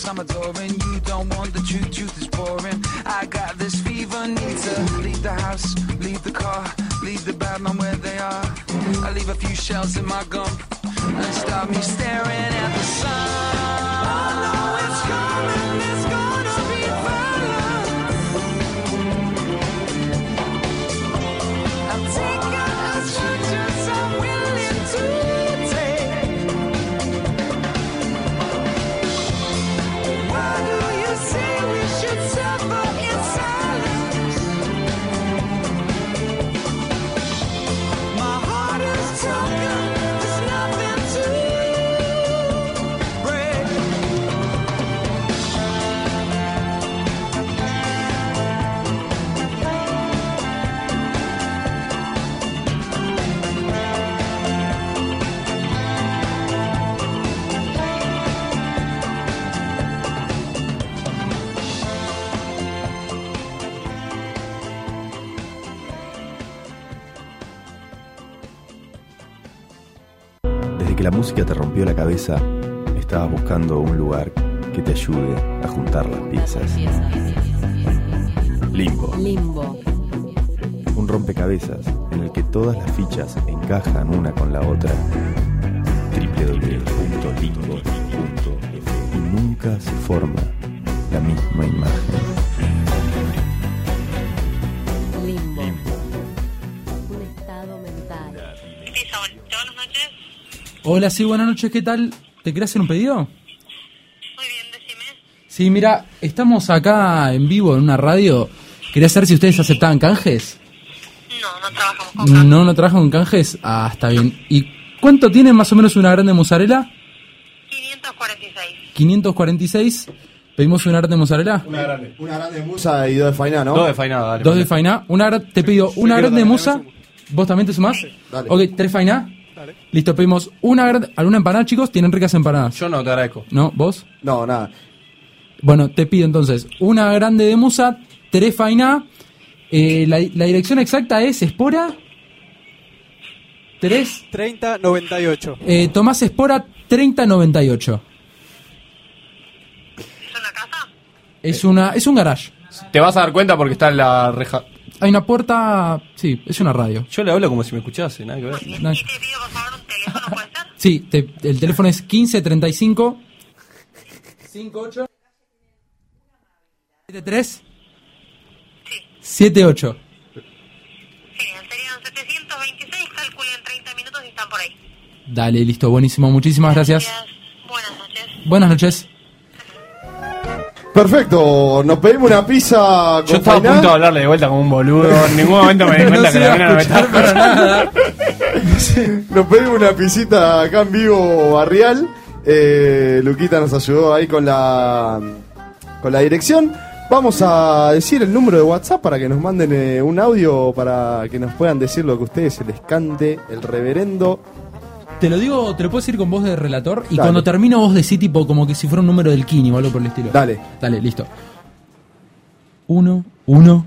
is cabeza, estabas buscando un lugar que te ayude a juntar las piezas. Limbo. Limbo. Un rompecabezas en el que todas las fichas encajan una con la otra. www.limbo.f y nunca se forma la misma imagen. Hola, sí, buenas noches, ¿qué tal? ¿Te querés hacer un pedido? Muy bien, decime. Sí, mira, estamos acá en vivo en una radio. Quería saber si ustedes aceptaban canjes. No, no trabajamos con canjes. No, no trabajan con canjes. Ah, está bien. ¿Y cuánto tiene más o menos una grande mozzarella? 546. 546. ¿Pedimos una grande mozzarella? Una grande. Una grande musa y dos de faina, ¿no? Dos de faina, dale. Dos de faina. Una, te pido una grande musa. ¿Vos también te sumás? Dale. Ok, tres Listo, pedimos una. ¿Alguna empanada, chicos? ¿Tienen ricas empanadas? Yo no, te agradezco. ¿No? ¿Vos? No, nada. Bueno, te pido entonces una grande de musa, tres faina. Eh, la, la dirección exacta es Espora. 3. 3098. Eh, Tomás Espora 3098. ¿Es una Es un garage. Te vas a dar cuenta porque está en la reja. Hay una puerta. Sí, es una radio. Yo le hablo como si me escuchase, nada que ver. No- Sí, te- el teléfono es 1535 58 73 78. Dale, listo, buenísimo. Muchísimas gracias. Buenas noches. Perfecto, nos pedimos una pizza con Yo estaba a punto de hablarle de vuelta como un boludo. En ningún momento me di [laughs] cuenta No que la mina no me estaba para nada. [laughs] Nos pedimos una pisita acá en vivo barrial. Eh, Luquita nos ayudó ahí con la con la dirección. Vamos a decir el número de WhatsApp para que nos manden eh, un audio para que nos puedan decir lo que a ustedes se les cante el reverendo Te lo digo, te lo puedo decir con voz de relator y Dale. cuando termino vos decís tipo como que si fuera un número del Kini o algo por el estilo. Dale. Dale, listo. 1, 1,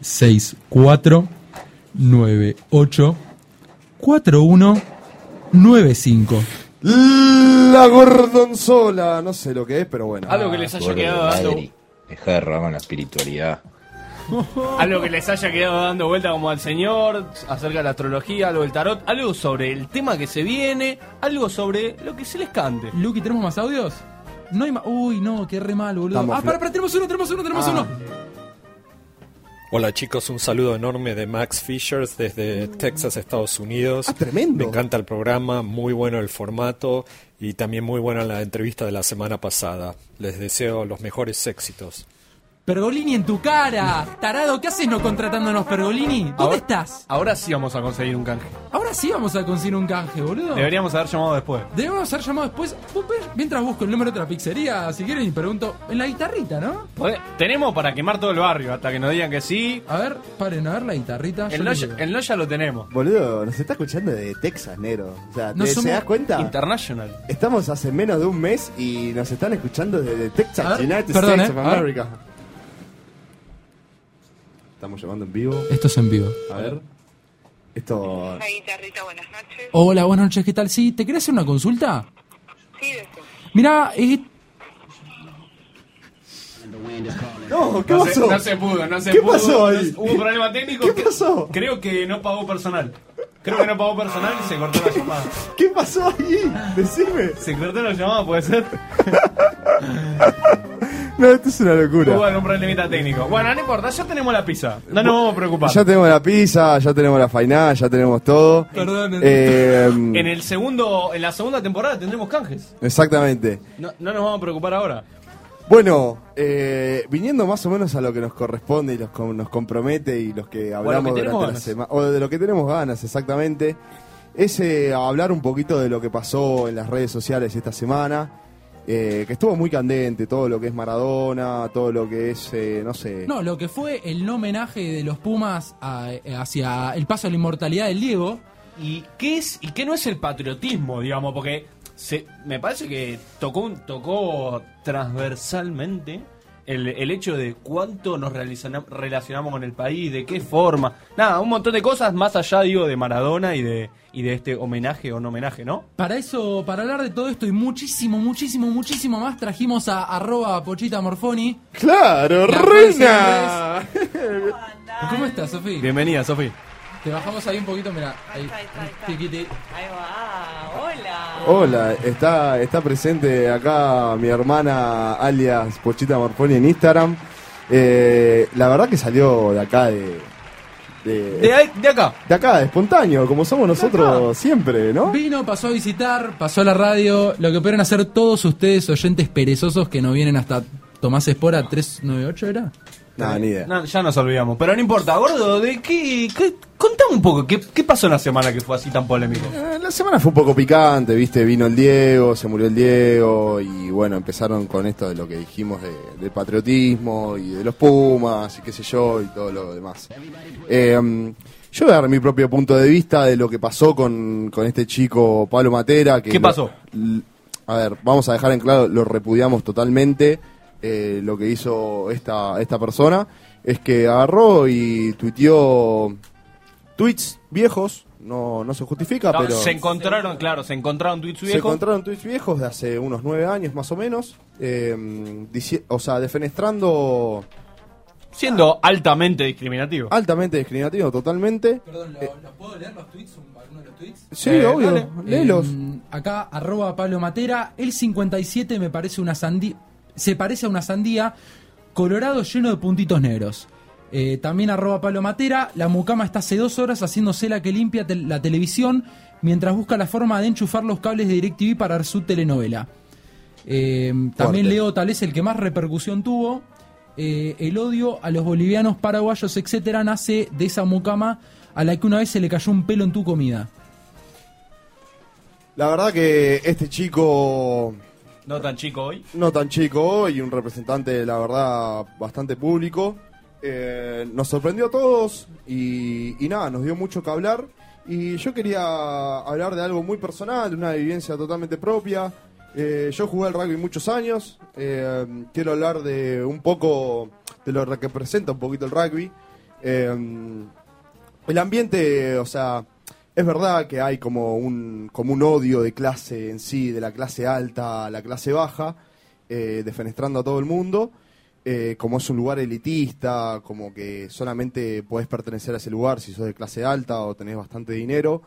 6, 4, 9, 8, 4, 1, 9, 5. La gordonzola, no sé lo que es, pero bueno. Algo que les haya Gordo quedado dando. Deja de robar con la espiritualidad. [laughs] Algo que les haya quedado dando vuelta como al señor, acerca de la astrología, algo del tarot, algo sobre el tema que se viene, algo sobre lo que se les cante. Lucky, ¿tenemos más audios? No hay más. Uy, no, qué re mal, boludo. Estamos ah, para, para, tenemos uno, tenemos uno, tenemos Ah. uno. Hola chicos, un saludo enorme de Max Fishers desde Texas, Estados Unidos. Ah, tremendo. Me encanta el programa, muy bueno el formato y también muy buena la entrevista de la semana pasada. Les deseo los mejores éxitos. Pergolini en tu cara. Tarado, ¿qué haces no contratándonos, Pergolini? ¿Dónde Ahora- estás? Ahora sí vamos a conseguir un canje. Ahora sí vamos a conseguir un canje, boludo. Deberíamos haber llamado después. Debemos haber llamado después. Mientras busco el número de otra pizzería, si quieren, y pregunto. En la guitarrita, ¿no? Tenemos para quemar todo el barrio hasta que nos digan que sí. A ver, paren a ver la guitarrita. El no, les ya, digo. el no ya lo tenemos. Boludo, nos está escuchando de Texas, negro. O sea, No ¿te, ¿se das cuenta? International. Estamos hace menos de un mes y nos están escuchando desde Texas, ver, United perdón, States eh, of a ver. America. Estamos llamando en vivo. Esto es en vivo. A ver. Esto. Hola, buenas noches, ¿qué tal? Sí, ¿te querés hacer una consulta? Sí, Mira, eh, No, ¿qué no pasó? Se, no se pudo, no se ¿Qué pudo. pasó no- ahí? hubo un problema técnico. ¿Qué pasó? Creo que no pagó personal. Creo que no pagó personal y se cortó la llamada. [laughs] ¿Qué pasó ahí? Decime. Se cortó la llamada, puede ser. [laughs] No, esto es una locura. Hubo algún problemita técnico. Bueno, no importa, ya tenemos la pizza. No nos vamos a preocupar. Ya tenemos la pizza, ya tenemos la fainá, ya tenemos todo. Perdón. Eh, [laughs] En el segundo, en la segunda temporada tendremos canjes. exactamente. No, no nos vamos a preocupar ahora. Bueno, eh, viniendo más o menos a lo que nos corresponde y los com- nos compromete y los que hablamos que durante la semana, o de lo que tenemos ganas exactamente, es eh, hablar un poquito de lo que pasó en las redes sociales esta semana, eh, que estuvo muy candente, todo lo que es Maradona, todo lo que es, eh, no sé, no, lo que fue el no homenaje de los Pumas a- eh, hacia el paso a la inmortalidad del Diego. ¿Y qué es y qué no es el patriotismo, digamos? Porque se, me parece que tocó un- tocó transversalmente el, el hecho de cuánto nos relacionamos con el país, de qué forma. Nada, un montón de cosas más allá, digo, de Maradona y de, y de este homenaje o no homenaje, ¿no? Para eso, para hablar de todo esto y muchísimo, muchísimo, muchísimo más, trajimos a arroba Pochita Morfoni. ¡Claro, La reina! [laughs] ¿Cómo estás, Sofi? Bienvenida, Sofi. Te bajamos ahí un poquito, mira. Ahí, tiquiti. Ahí va, hola. Está, está presente acá mi hermana alias Pochita Morfoni en Instagram. Eh, la verdad que salió de acá de... De, De, ahí- de acá. de acá, de espontáneo, como somos nosotros siempre, ¿no? Vino, pasó a visitar, pasó a la radio. Lo que pueden hacer todos ustedes, oyentes perezosos que no vienen hasta Tomás Espora 398, ¿era? No, ni idea. No, ya nos olvidamos. Pero no importa, gordo, ¿de qué? qué contame un poco, ¿qué, ¿qué pasó en la semana que fue así tan polémico? Eh, La semana fue un poco picante, viste, vino el Diego, se murió el Diego y bueno, empezaron con esto de lo que dijimos de, del patriotismo y de los Pumas y qué sé yo y todo lo demás. Eh, yo voy a dar mi propio punto de vista de lo que pasó con, con este chico Pablo Matera. Que ¿Qué pasó? a ver, vamos a dejar en claro, lo repudiamos totalmente. Eh, lo que hizo esta, esta persona es que agarró y tuiteó tweets viejos, no, no se justifica, No, pero Se encontraron, claro, se encontraron tweets se viejos. encontraron tweets viejos de hace unos nueve años más o menos, eh, dici- o sea, defenestrando Siendo altamente discriminativo. altamente discriminativo totalmente. Perdón, ¿los puedo leer los tweets? ¿Alguno de los tweets? Sí, obvio, dale. léelos. Eh, acá, arroba Pablo Matera. El 57 me parece una sandía. Se parece a una sandía. Colorado lleno de puntitos negros. Eh, también arroba Pablo Matera. La mucama está hace dos horas haciéndose la que limpia la televisión mientras busca la forma de enchufar los cables de DirecTV para su telenovela. Eh, también. Leo tal vez el que más repercusión tuvo. Eh, el odio a los bolivianos, paraguayos, etcétera, nace de esa mucama a la que una vez se le cayó un pelo en tu comida. La verdad que este chico, No tan chico hoy. no tan chico y un representante, la verdad, bastante público, eh, nos sorprendió a todos y, y nada, nos dio mucho que hablar. Y yo quería hablar de algo muy personal, de una vivencia totalmente propia. Eh, yo jugué al rugby muchos años. eh, quiero hablar de un poco de lo que representa un poquito el rugby. El ambiente, o sea, es verdad que hay como un, como un odio de clase en sí, de la clase alta a la clase baja, eh, defenestrando a todo el mundo. Eh, como es un lugar elitista, como que solamente podés pertenecer a ese lugar si sos de clase alta o tenés bastante dinero.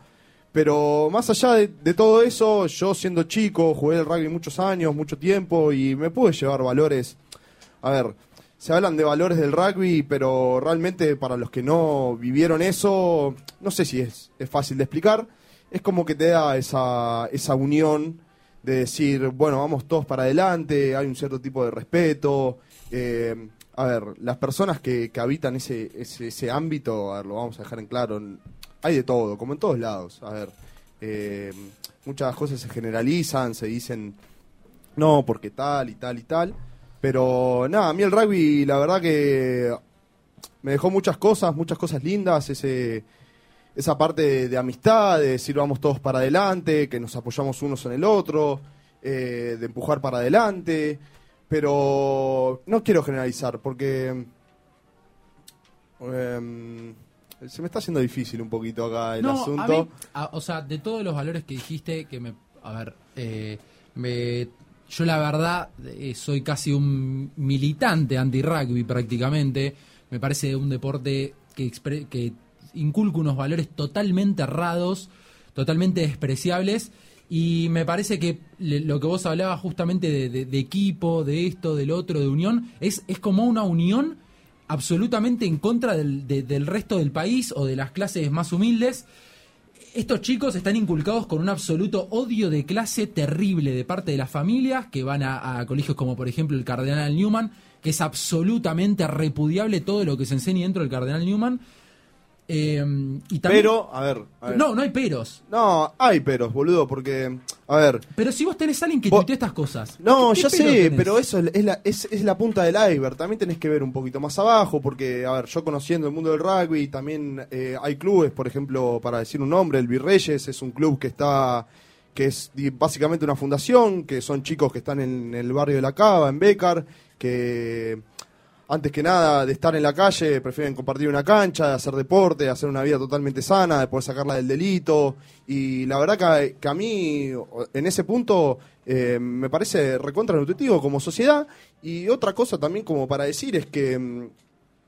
Pero más allá de, de todo eso, yo siendo chico, jugué el rugby muchos años, mucho tiempo y me pude llevar valores. A ver, se hablan de valores del rugby, pero realmente para los que no vivieron eso, no sé si es, es fácil de explicar. Es como que te da esa, esa unión de decir, bueno, vamos todos para adelante, hay un cierto tipo de respeto. eh, a ver, las personas que, que habitan ese, ese, ese ámbito, a ver, lo vamos a dejar en claro, hay de todo, como en todos lados. A ver, eh, muchas cosas se generalizan, se dicen, no, porque tal y tal y tal. Pero nada, a mí el rugby, la verdad que me dejó muchas cosas, muchas cosas lindas, ese, esa parte de, de amistad, de decir vamos todos para adelante, que nos apoyamos unos en el otro, eh, de empujar para adelante. Pero no quiero generalizar, porque em, se me está haciendo difícil un poquito acá el No, asunto. a mí, a- o sea, de todos los valores que dijiste, que me. A ver, eh, me, yo la verdad eh, soy casi un militante anti-rugby prácticamente. Me parece un deporte que, que inculca unos valores totalmente errados, totalmente despreciables. Y me parece que lo que vos hablabas justamente de, de- de equipo, de esto, del otro, de unión, es, es como una unión absolutamente en contra del, de- del resto del país o de las clases más humildes. Estos chicos están inculcados con un absoluto odio de clase terrible de parte de las familias que van a, colegios como por ejemplo el Cardenal Newman, que es absolutamente repudiable todo lo que se enseña dentro del Cardenal Newman. Eh, y también- Pero, a ver, a ver. No, no hay peros. No, hay peros, boludo, porque, a ver, Pero si vos tenés a alguien que tuitea estas cosas. No, ¿qué ya sé, tenés? pero eso es la, es, es la punta del iceberg. También tenés que ver un poquito más abajo, porque, a ver, yo conociendo el mundo del rugby, también eh, hay clubes, por ejemplo, para decir un nombre, el Virreyes es un club que está, que es básicamente una fundación, que son chicos que están en el barrio de La Cava, en Becar, que antes que nada de estar en la calle prefieren compartir una cancha, de hacer deporte, de hacer una vida totalmente sana, de poder sacarla del delito. Y la verdad que, a mí, en ese punto, eh, me parece recontra nutritivo como sociedad. Y otra cosa también como para decir es que mm,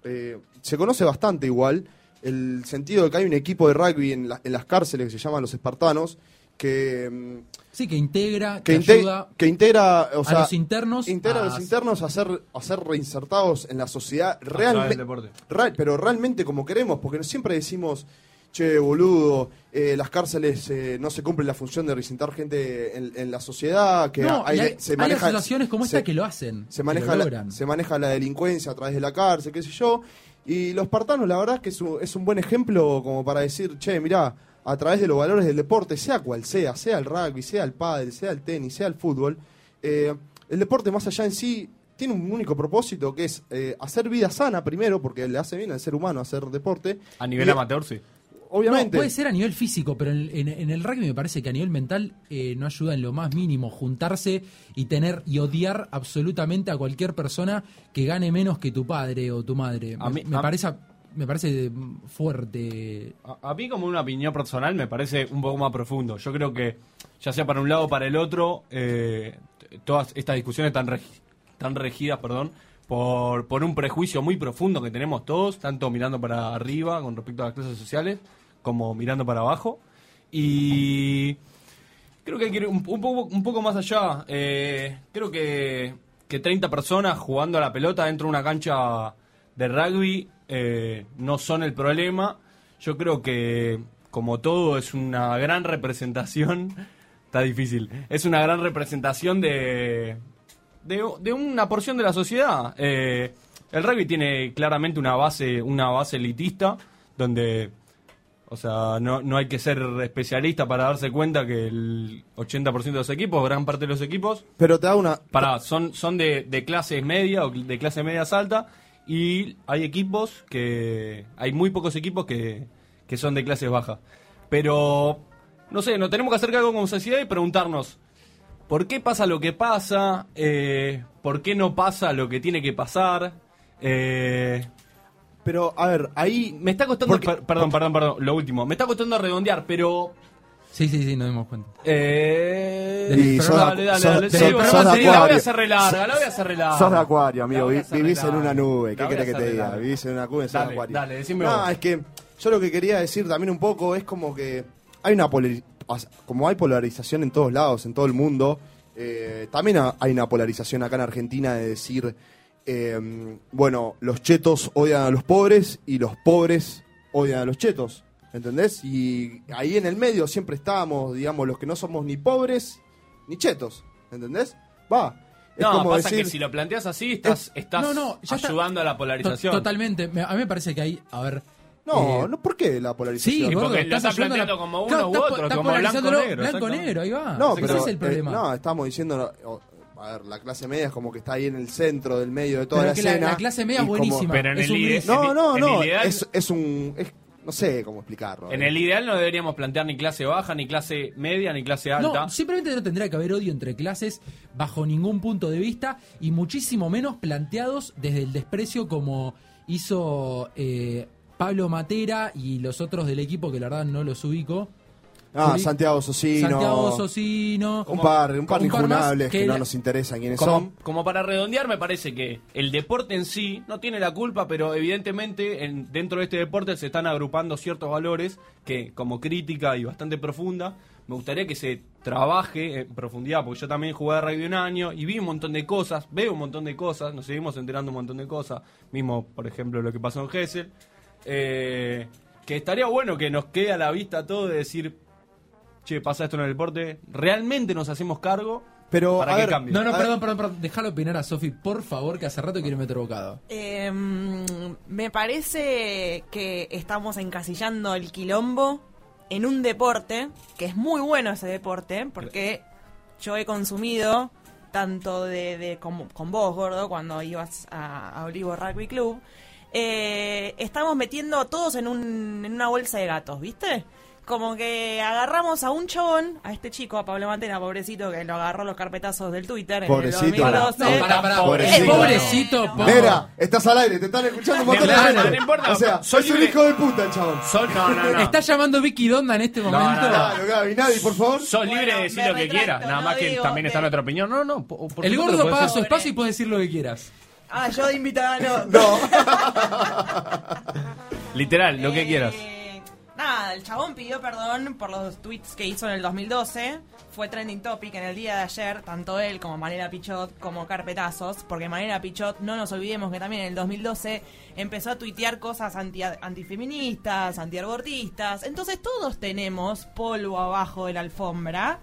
eh, se conoce bastante igual el sentido de que hay un equipo de rugby en, la- en las cárceles que se llaman los espartanos, que... Sí, que integra, que, que, inte- ayuda que integra o a los internos. integra a los internos a ser, a ser reinsertados en la sociedad realmente real- pero realmente como queremos porque siempre decimos che boludo eh, las cárceles eh, no se cumple la función de reinsertar gente en, en la sociedad que No, hay, hay- se hay maneja asociaciones como esta se- que lo hacen. se maneja lo la, se maneja la delincuencia a través de la cárcel qué sé yo y los espartanos la verdad es que es un, es un buen ejemplo como para decir che mirá a través de los valores del deporte sea cual sea sea el rugby sea el pádel sea el tenis sea el fútbol eh, el deporte más allá en sí tiene un único propósito que es eh, hacer vida sana primero porque le hace bien al ser humano hacer deporte A nivel Y- amateur, sí. obviamente No, puede ser a nivel físico, pero en, en- en el rugby me parece que a nivel mental eh, no ayuda en lo más mínimo juntarse y tener y odiar absolutamente a cualquier persona que gane menos que tu padre o tu madre. A me, mí- me a- parece me parece fuerte. A, a mí como una opinión personal me parece un poco más profundo. Yo creo que ya sea para un lado o para el otro, eh, todas estas discusiones están, están regidas perdón, por, por un prejuicio muy profundo que tenemos todos, tanto mirando para arriba con respecto a las clases sociales, como mirando para abajo. Y creo que hay que ir un, un poco, un poco más allá. Eh, creo que, que 30 personas jugando a la pelota dentro de una cancha de rugby eh, no son el problema. Yo creo que, como todo, es una gran representación. [laughs] Está difícil. Es una gran representación de, de, de una porción de la sociedad. Eh, el rugby tiene claramente una base, una base elitista, donde o sea, no, no hay que ser especialista para darse cuenta que el 80% de los equipos, gran parte de los equipos, pero te da una para, son, son de, de clases media o de clase media alta y hay equipos que, hay muy pocos equipos que, que son de clases bajas. Pero, no sé, nos tenemos que hacer cargo como sociedad y preguntarnos, ¿por qué pasa lo que pasa? Eh, ¿Por qué no pasa lo que tiene que pasar? Eh, pero, a ver, ahí... Me está costando... per- perdón, perdón, perdón, lo último. Me está costando redondear, pero... Sí, sí, sí, nos dimos cuenta. Eh... Y sos- dale, dale, dale. sos- Sí, sos pero de la voy a hacer re larga, la voy a hacer re larga. Sos de acuario, amigo. Vivís en una nube. ¿Qué querés que te diga? Vivís en una nube, sos de Dale, acuario. dale, decime No, vos. es que yo lo que quería decir también un poco es como que hay una como hay polarización en todos lados, en todo el mundo, eh, también ha- hay una polarización acá en Argentina de decir, eh, bueno, los chetos odian a los pobres y los pobres odian a los chetos. ¿Entendés? Y ahí en el medio siempre estamos, digamos, los que no somos ni pobres ni chetos. ¿Entendés? Va. Es No, como pasa decir, que si lo planteas así, estás, estás No, no, ya está. ayudando a la polarización. To- Totalmente. Me- A mí me parece que hay, a ver. No, eh, no, ¿por qué la polarización? Sí, porque gordo, lo estás ayudando a la- planteando como uno Claro, u otro, estás como blanco-negro, Blanco exacto. negro, ahí va. No, Ese pero es el eh, problema. no, estamos diciendo, o- a ver, la clase media es como que está ahí en el centro del medio de toda Pero la que la- escena. la clase media es como- buenísima. Pero en Es el un. No, no, en no, es, es un... es- no sé cómo explicarlo. En eh. el ideal no deberíamos plantear ni clase baja, ni clase media, ni clase alta. No, simplemente no tendría que haber odio entre clases bajo ningún punto de vista y muchísimo menos planteados desde el desprecio como hizo eh, Pablo Matera y los otros del equipo que la verdad no los ubico. Ah, Juli- Santiago Socino. Santiago Socino. Un par, un par de más injunables que, no la- nos interesan quiénes Como, son. como para redondear, me parece que el deporte en sí no tiene la culpa, pero evidentemente en- dentro de este deporte se están agrupando ciertos valores que, como crítica y bastante profunda, me gustaría que se trabaje en profundidad, porque yo también jugué a rugby un año y vi un montón de cosas, veo un montón de cosas, nos seguimos enterando un montón de cosas, mismo, por ejemplo, lo que pasó en Gessel, eh, que estaría bueno que nos quede a la vista todo de decir, che, pasa esto en el deporte, realmente nos hacemos cargo Pero, para a que ver, cambie. No, no, A perdón, perdón, perdón. Déjalo opinar a Sofi, por favor, que hace rato quiere meter bocado. Eh, me parece que estamos encasillando el quilombo en un deporte, que es muy bueno ese deporte, porque yo he consumido tanto de, de- con, con vos, gordo, cuando ibas a, a Olivo Rugby Club, eh, estamos metiendo a todos en, un, en una bolsa de gatos, ¿viste? Como que agarramos a un chabón, a este chico, a Pablo Mantena, pobrecito, que lo agarró los carpetazos del Twitter Pobrecito. en el 2012. No, pará, pará. Pobrecito. Eh, pobrecito, po- Nera, estás al aire, te están escuchando un montón de gente. no importa, o sea, soy un hijo de puta el chabón. Sol- no, no, no. Está llamando Vicky Donda en este momento. no, no. Claro, Gaby, nadie, por favor. Sos libre Bueno, de decir lo que quieras, nada no más que también que- está nuestra opinión. No, no, po- por El gordo paga su espacio y puede decir lo que quieras. Ah, yo de invitada no. No. [laughs] Literal, lo que Eh, quieras. Nada, el chabón pidió perdón por los tweets que hizo en el 2012. Fue trending topic en el día de ayer, tanto él como Manera Pichot como Carpetazos. Porque Manera Pichot, no nos olvidemos que también en el 2012 empezó a tuitear cosas anti antifeministas, antiabortistas. Entonces todos tenemos polvo abajo de la alfombra.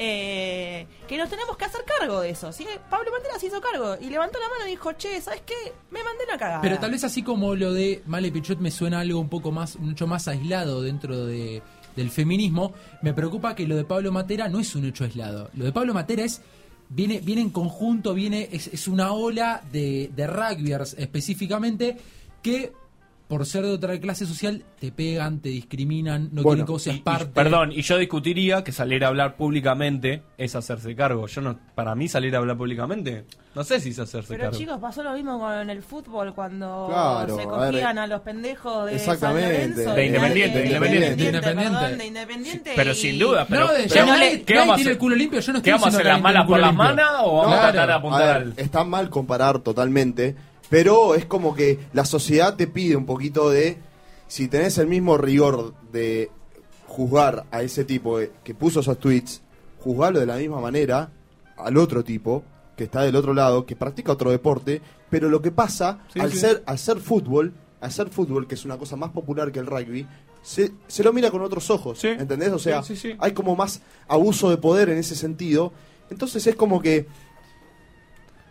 Eh, que nos tenemos que hacer cargo de eso. ¿sí? Pablo Mantera se hizo cargo y levantó la mano y dijo, che, ¿sabes qué? Me mandé una cagada. Pero tal vez así como lo de Male Pichot me suena algo un poco más, mucho más aislado dentro de, del feminismo, me preocupa que lo de Pablo Matera no es un hecho aislado. Lo de Pablo Matera es viene, viene en conjunto, viene, es, es una ola de, de rugbyers específicamente que por ser de otra clase social te pegan, te discriminan, no Bueno, quieren que vos seas Y- y- parte. perdón, y yo discutiría que salir a hablar públicamente es hacerse cargo. Yo no, para mí salir a hablar públicamente, no sé si es hacerse Pero cargo. chicos, pasó lo mismo con el fútbol cuando Claro, se a cogían ver, a, los pendejos de exactamente, San Lorenzo. de Independiente, de Independiente. de Independiente. perdón, de Independiente. Pero y- sin duda, pero, No, de- pero no le- ¿qué vamos a tiene hacer? el culo limpio, yo no estoy ¿Qué vamos a hacer las malas por las manas o vamos a tratar de A apuntar ver, al... está mal comparar totalmente, pero es como que la sociedad te pide un poquito de, si tenés el mismo rigor de juzgar a ese tipo de- que puso esos tweets, juzgarlo de la misma manera al otro tipo que está del otro lado, que practica otro deporte, pero lo que pasa Sí, al sí. ser al ser fútbol, al ser fútbol que es una cosa más popular que el rugby, se, se lo mira con otros ojos, Sí. ¿entendés? O sea, hay como más abuso de poder en ese sentido, entonces es como que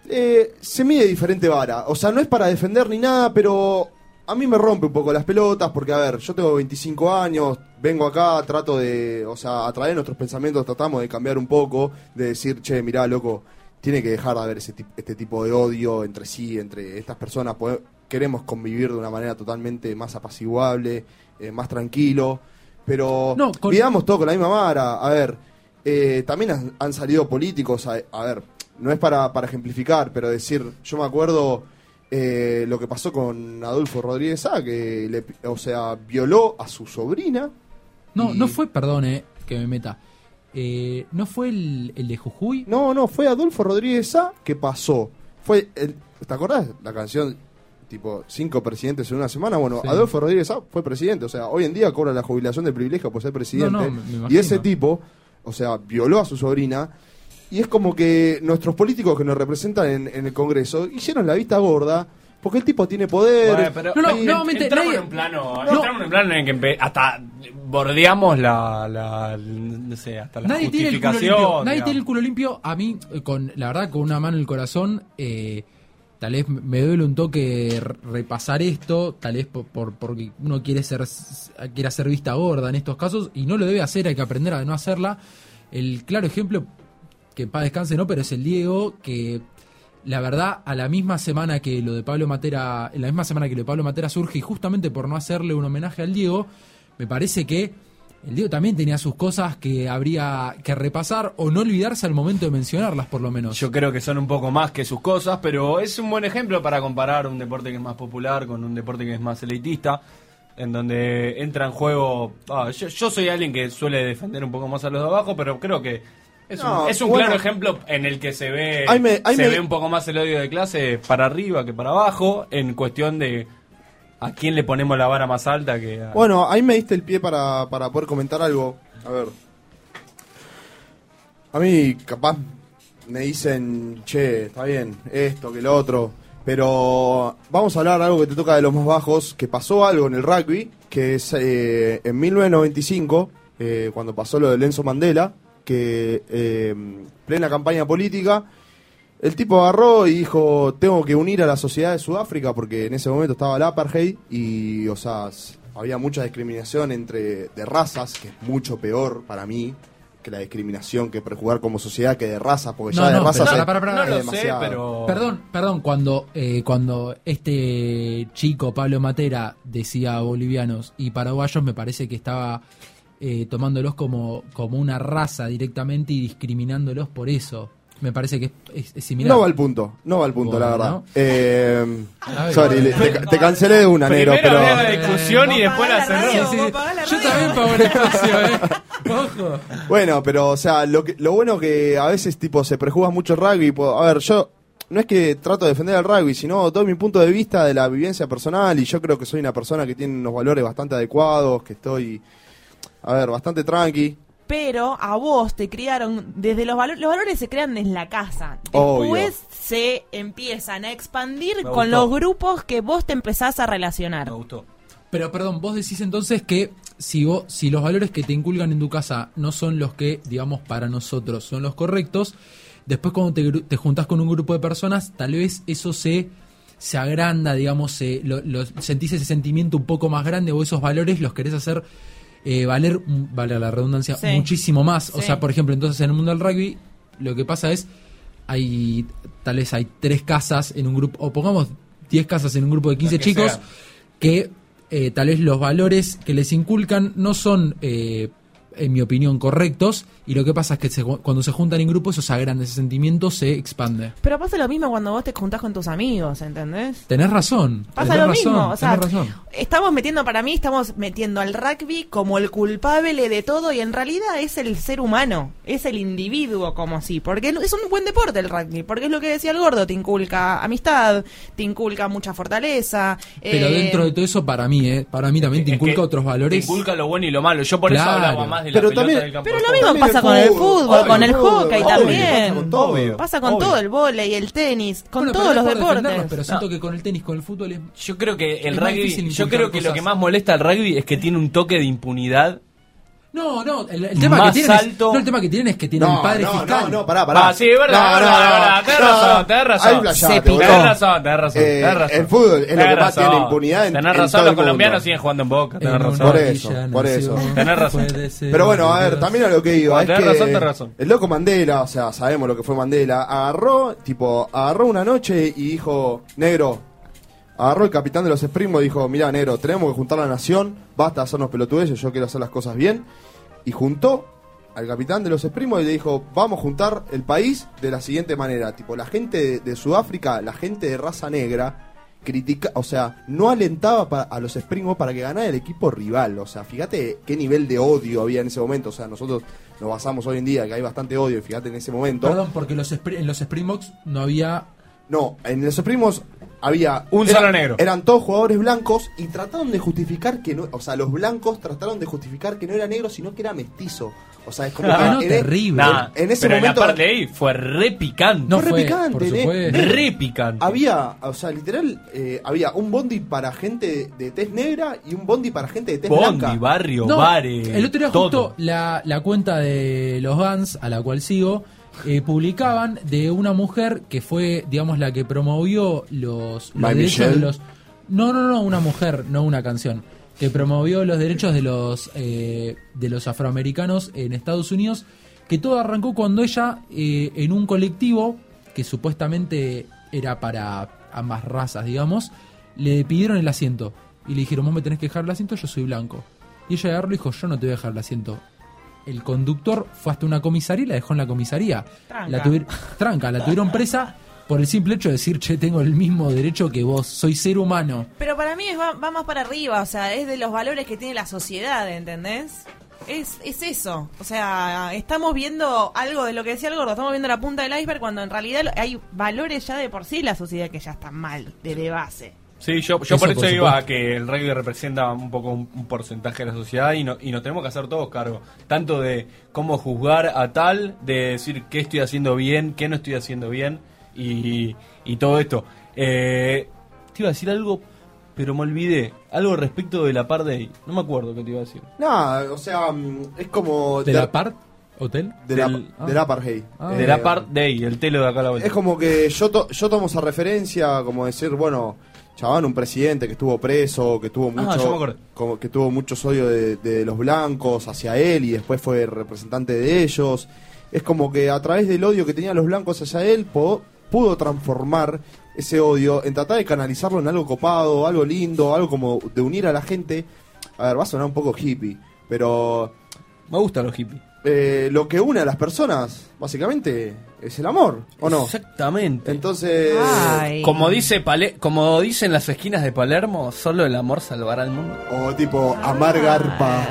eh, se mide diferente vara. O sea, no es para defender ni nada, pero a mí me rompe un poco las pelotas porque, a ver, yo tengo 25 años, vengo acá, trato de, o sea, a través de nuestros pensamientos tratamos de cambiar un poco, de decir, che, mirá, loco, tiene que dejar de haber ese este tipo de odio entre sí, entre estas personas. Poder- queremos convivir de una manera totalmente más apaciguable, eh, más tranquilo. pero No, con- todo con la misma vara. A ver, eh, también han, han salido políticos, a, a ver, no es para, para ejemplificar, pero decir, yo me acuerdo eh, lo que pasó con Adolfo Rodríguez A, que, le, o sea, violó a su sobrina. No, y- no fue, perdón, eh, que me meta. Eh, ¿No fue el, el de Jujuy? No, no, fue Adolfo Rodríguez A que pasó. Fue, el, ¿te acordás la canción tipo cinco presidentes en una semana? Bueno, Sí. Adolfo Rodríguez A fue presidente, o sea, hoy en día cobra la jubilación de privilegio por ser presidente. No, no, y ese tipo, o sea, violó a su sobrina. Y es como que nuestros políticos que nos representan en, en el Congreso hicieron la vista gorda porque el tipo tiene poder. Bueno, pero No, no, en- nuevamente, entramos nadie- en un plano, No. entramos en un plano en el que hasta bordeamos la, la- no sé, hasta la Nadie tiene el culo limpio. Nadie tiene el culo limpio. A mí, eh, con la verdad, con una mano en el corazón, eh, tal vez me duele un toque repasar esto, tal vez por, por- porque uno quiere ser quiere hacer vista gorda en estos casos y no lo debe hacer, hay que aprender a no hacerla. El claro ejemplo, que para descanse no, pero es el Diego, que la verdad, a la misma semana que lo de Pablo Matera, en la misma semana que lo de Pablo Matera surge, y justamente por no hacerle un homenaje al Diego, me parece que el Diego también tenía sus cosas que habría que repasar o no olvidarse al momento de mencionarlas, por lo menos. Yo creo que son un poco más que sus cosas, pero es un buen ejemplo para comparar un deporte que es más popular con un deporte que es más elitista, en donde entra en juego... ah, yo, yo soy alguien que suele defender un poco más a los de abajo, pero creo que es No, un, es un bueno. claro ejemplo en el que se ve, Ahí me- ahí se me- ve un poco más el odio de clase para arriba que para abajo, en cuestión de a quién le ponemos la vara más alta que a... Bueno, ahí me diste el pie para, para poder comentar algo. A ver. A mí, capaz, me dicen, che, está bien, esto, que lo otro. Pero vamos a hablar algo que te toca de los más bajos, que pasó algo en el rugby, que es eh, en 1995, eh, cuando pasó lo de Lenzo Mandela, que eh, plena campaña política, el tipo agarró y dijo, tengo que unir a la sociedad de Sudáfrica porque en ese momento estaba el apartheid y, o sea, había mucha discriminación entre de razas, que es mucho peor para mí que la discriminación que prejugar como sociedad que de razas, porque ya No, de no, razas pero es- para, para, para. es No lo sé, demasiado. pero- Perdón, perdón, cuando, eh, cuando este chico, Pablo Matera, decía bolivianos y paraguayos, me parece que estaba eh, tomándolos como, como una raza directamente y discriminándolos por eso. Me parece que es, es- es similar. No va al punto, no va al punto, la verdad. Eh, A ver. sorry, le- te, te cancelé de una, negro, Primero pero... la discusión y después la cerró. Sí, sí. Yo también pago el espacio, ¿eh? Ojo. Bueno, pero, o sea, lo, que, lo bueno que a veces, tipo, se prejuga mucho el rugby. po- A ver, yo no es que trato de defender el rugby, sino todo mi punto de vista de la vivencia personal. Y yo creo que soy una persona que tiene unos valores bastante adecuados, que estoy, a ver, bastante tranqui. Pero a vos te criaron desde los valores. Los valores se crean en la casa. Obvio. Después se empiezan a expandir Me con gustó. los grupos que vos te empezás a relacionar. gustó. Pero perdón, vos decís entonces que si vos, si los valores que te inculcan en tu casa no son los que, digamos, para nosotros son los correctos, después cuando te, te juntás con un grupo de personas, tal vez eso se, se agranda, digamos, se, lo, lo- sentís ese sentimiento un poco más grande o esos valores los querés hacer eh, valer, vale la redundancia, Sí. muchísimo más. O sea, por ejemplo, entonces en el mundo del rugby, lo que pasa es, hay, tal vez hay tres casas en un grupo, o pongamos 10 casas en un grupo de 15 que chicos, que eh, tal vez los valores que les inculcan no son, eh, en mi opinión, correctos. Y lo que pasa es que se- cuando se juntan en grupo, eso se agranda, ese sentimiento se expande. Pero pasa lo mismo cuando vos te juntás con tus amigos, ¿entendés? Tenés razón. Pasa tenés lo razón, mismo, o sea, tenés razón. estamos metiendo, para mí, estamos metiendo al rugby como el culpable de todo y en realidad es el ser humano, es el individuo como así, porque es un buen deporte el rugby, porque es lo que decía el gordo, te inculca amistad, te inculca mucha fortaleza. Pero eh, dentro de todo eso, para mí, eh, para mí también te Es inculca que otros valores. Te inculca lo bueno y lo malo. Yo por eso Claro. hablaba más de Pero también- del campo. Pero lo mismo pasa el con el fútbol, con el hockey obvio, también. pasa con todo. Obvio. Pasa con Obvio. todo el vóley, el tenis, con Bueno, todos los deportes. Pero No. siento que con el tenis, con el fútbol es... Yo creo que el rugby, yo creo que lo que más molesta al rugby es que tiene un toque de impunidad. No, no, el, el tema Más que tienen es, no, el tema que tienen es que tienen No, un padre no, fiscal. no, no, pará, pará. Ah, sí, es verdad, No, verdad, verdad. Tenés no, razón, no. tenés razón. Se picó. boludo. Tenés razón, tenés razón, Eh, tenés razón. el fútbol es lo Tenés que más tiene razón. impunidad en- Tenés en razón, todo los colombianos siguen jugando en Boca, tenés En razón. Por eso, por eso. Tenés razón. Pero bueno, a ver, también a lo que Bueno, es tenés que razón, tenés razón. el loco Mandela, o sea, sabemos lo que fue Mandela, agarró, tipo, agarró una noche y dijo, negro, Agarró el capitán de los Springboks y dijo, mira, negro, tenemos que juntar la nación, basta de hacernos pelotudeces, yo quiero hacer las cosas bien. Y juntó al capitán de los Springboks y le dijo, vamos a juntar el país de la siguiente manera. Tipo, la gente de, Sudáfrica, la gente de raza negra, critica, o sea, no alentaba a los Springboks para que ganara el equipo rival. O sea, fíjate qué nivel de odio había en ese momento. O sea, nosotros nos basamos hoy en día que hay bastante odio, y fíjate en ese momento. Perdón, porque los en los Springboks no había. No, en los primos había Un eran- solo negro. Eran todos jugadores blancos y trataron de justificar que no, o sea, los blancos trataron de justificar que no era negro, sino que era mestizo. O sea, es como Ah, que no, en, terrible. Nah, en ese pero momento la parte de ahí fue re picante. fue re picante, ¿eh? Re picante. Había, o sea, literal, eh, había un bondi para gente de tez negra y un bondi para gente de tez Bondi, blanca. barrio, No, bares. el otro día todo. justo la, la cuenta de los Guns, a la cual sigo, eh, publicaban de una mujer que fue, digamos, la que promovió los, derechos de los... No, no, no, una mujer, no una canción. Que promovió los derechos de los, eh, de los afroamericanos en Estados Unidos. Que todo arrancó cuando ella, eh, en un colectivo, que supuestamente era para ambas razas, digamos, le pidieron el asiento. Y le dijeron, vos me tenés que dejar el asiento, yo soy blanco. Y ella agarró y dijo, yo no te voy a dejar el asiento. El conductor fue hasta una comisaría y la dejó en la comisaría. Tranca. La tuvi- tranca, la tuvieron presa por el simple hecho de decir, che, tengo el mismo derecho que vos, soy ser humano. Pero para mí es- va, va más para arriba, o sea, es de los valores que tiene la sociedad, ¿entendés? Es, es eso, o sea, estamos viendo algo de lo que decía el gordo, estamos viendo la punta del iceberg cuando en realidad hay valores ya de por sí en la sociedad que ya están mal, desde base. Sí, yo, yo Eso, por eso por iba a que el rugby representa un poco un, un porcentaje de la sociedad y, no, y nos tenemos que hacer todos cargo. Tanto de cómo juzgar a tal, de decir qué estoy haciendo bien, qué no estoy haciendo bien y, y todo esto. Eh, te iba a decir algo, pero me olvidé. Algo respecto de la parte No me acuerdo qué te iba a decir. No, o sea, mm, es como ¿De la part? ¿Hotel? de la, Del- de la apartheid. Ah. De Eh, la parte Day, el telo de acá a la vuelta. Es como que yo, to- yo tomo esa referencia como decir, bueno, chabón, un presidente que estuvo preso, que tuvo Ah, mucho, como que tuvo muchos odios de, de los blancos hacia él y después fue representante de ellos. Es como que a través del odio que tenían los blancos hacia él po- pudo transformar ese odio en tratar de canalizarlo en algo copado, algo lindo, algo como de unir a la gente. A ver, va a sonar un poco hippie, pero Me gustan los hippies. Eh, lo que une a las personas, básicamente, es el amor, ¿o no? Exactamente. Entonces, Ay. Como dice Pale como dicen las esquinas de Palermo, solo el amor salvará al mundo. o tipo, amar garpa.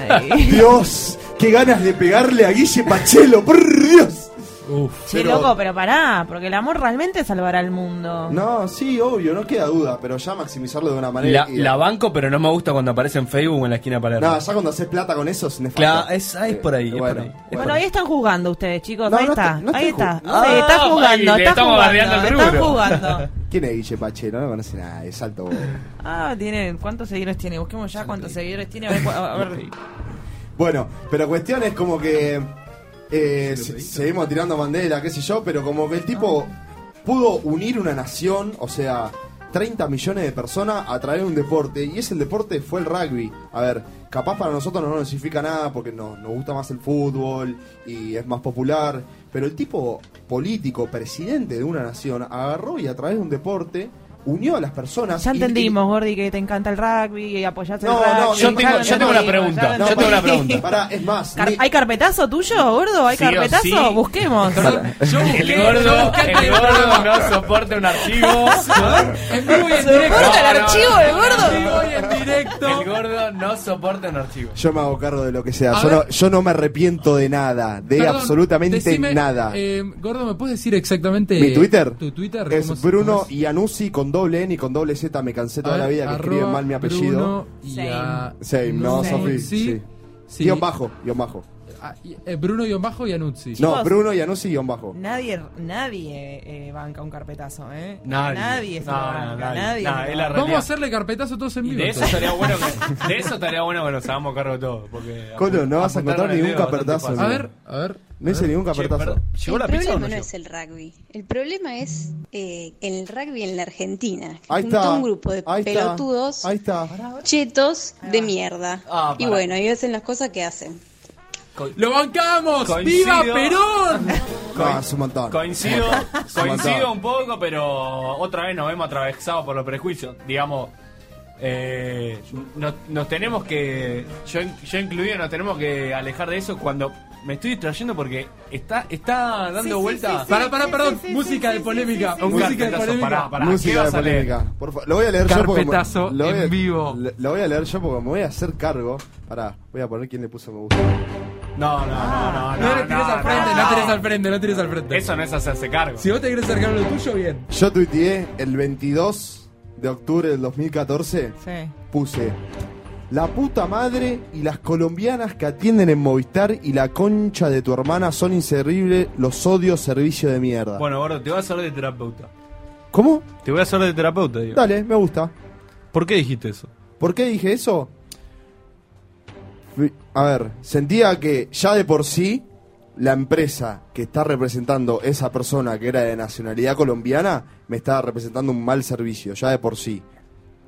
Dios, qué ganas de pegarle a Guille Pachelo, por Dios. Uf. Che, Pero- loco, pero pará, porque el amor realmente salvará al mundo. No, sí, obvio, no queda duda, pero ya maximizarlo de una manera. La, y- la banco, pero no me gusta cuando aparece en Facebook o en la esquina Palermo. No, ya cuando haces plata con eso es nefasto. Claro, es, ah, es por ahí, Eh, es bueno, por ahí. bueno. Bueno, ahí están jugando ustedes, chicos. No, ahí no está, no ahí está. está Ah, jugando, ahí, está estamos jugando. bardeando el Están jugando. [laughs] ¿Quién es Guille Pachelo? No conoce nada, es alto. [laughs] Ah, tiene, ¿cuántos seguidores tiene? Busquemos ya cuántos seguidores tiene. A ver, cu- a ver. [laughs] Bueno, pero cuestión es como que eh, se- seguimos tirando bandera, qué sé yo, pero como que el tipo pudo unir una nación, o sea, 30 millones de personas a través de un deporte, y ese deporte fue el rugby. A ver, capaz para nosotros no nos significa nada porque no- nos gusta más el fútbol y es más popular, pero el tipo político, presidente de una nación, agarró y a través de un deporte unió a las personas. Ya y- entendimos, Gordi, que te encanta el rugby y apoyás el No, rugby. no, yo tengo- lo yo tengo una pregunta, yo tengo una pregunta. Es más, Car- ni- ¿Hay carpetazo tuyo, gordo? ¿Hay Sí carpetazo? sí. Busquemos. Yo busqué- El gordo, el no soporta un archivo. En vivo y en ¿Se directo. soporta el archivo del gordo? En vivo y en directo. El gordo no soporta un archivo. Yo me hago cargo de lo que sea. Yo no, yo no me arrepiento de nada. De Perdón, absolutamente decime, nada. eh, Gordo, ¿me puedes decir exactamente Mi Twitter. Tu Twitter. es ¿Cómo se- Bruno? Iannuzzi con doble N y con doble Z. Me cansé toda A la vida que escriben mal mi apellido. Bruno y Same. a- Same, no, Same. Sofi. Sí. Sí. Guión bajo, guion bajo. Ah, y- eh, Bruno y bajo y Anuzzi. No, Chicos. Bruno Iannuzzi guion bajo. Nadie, nadie eh, banca un carpetazo, ¿eh? Nadie. se No, lo no, banca, nadie. nadie. No, se lo es la banca. realidad. Vamos a hacerle carpetazo todos en Y vivo. de eso entonces. estaría bueno que, [laughs] de eso estaría bueno que nos hagamos cargo de todo. Porque Colo, no vas a apuntar encontrar con el ningún dedo es bastante carpetazo, fácil. A ver, a ver. No hice ningún perdón, ¿Llegó el la pizza o problema no es el rugby. El problema es eh, el rugby en la Argentina. Ahí juntó está. un grupo de Ahí está. pelotudos Ahí está. chetos de mierda. Ah, y pará. bueno, y hacen las cosas que hacen. ¡Lo bancamos! Coincido. ¡Viva Perón! No, es un montón. Coincido, Es un coincido montón. un poco, pero otra vez nos vemos atravesados por los prejuicios. Digamos, eh, nos, nos tenemos que, yo, yo incluido, nos tenemos que alejar de eso cuando me estoy distrayendo porque está, está dando vuelta. Pará, pará, perdón. música de polémica. Música de carpetazo, polémica. pará, pará. ¿Qué Música de polémica. Por lo voy a leer yo porque. me- Carpetazo lo voy a- en vivo. Lo, voy a leer yo porque me voy a hacer cargo. Pará, voy a poner quién le puso me gusta. No, no, no, no, No le tires al frente, no tires al frente, no tires al frente. Eso no es hacerse cargo. Si vos te querés hacer cargo de lo tuyo, bien. Yo tuiteé el 22 de octubre del 2014. Sí. Puse. La puta madre y las colombianas que atienden en Movistar y la concha de tu hermana son inservibles, los odios servicio de mierda. Bueno, gordo, te voy a hacer de terapeuta. ¿Cómo? Te voy a hacer de terapeuta, digo. Dale, me gusta. ¿Por qué dijiste eso? ¿Por qué dije eso? A ver, sentía que ya de por sí la empresa que está representando esa persona que era de nacionalidad colombiana me estaba representando un mal servicio, ya de por sí.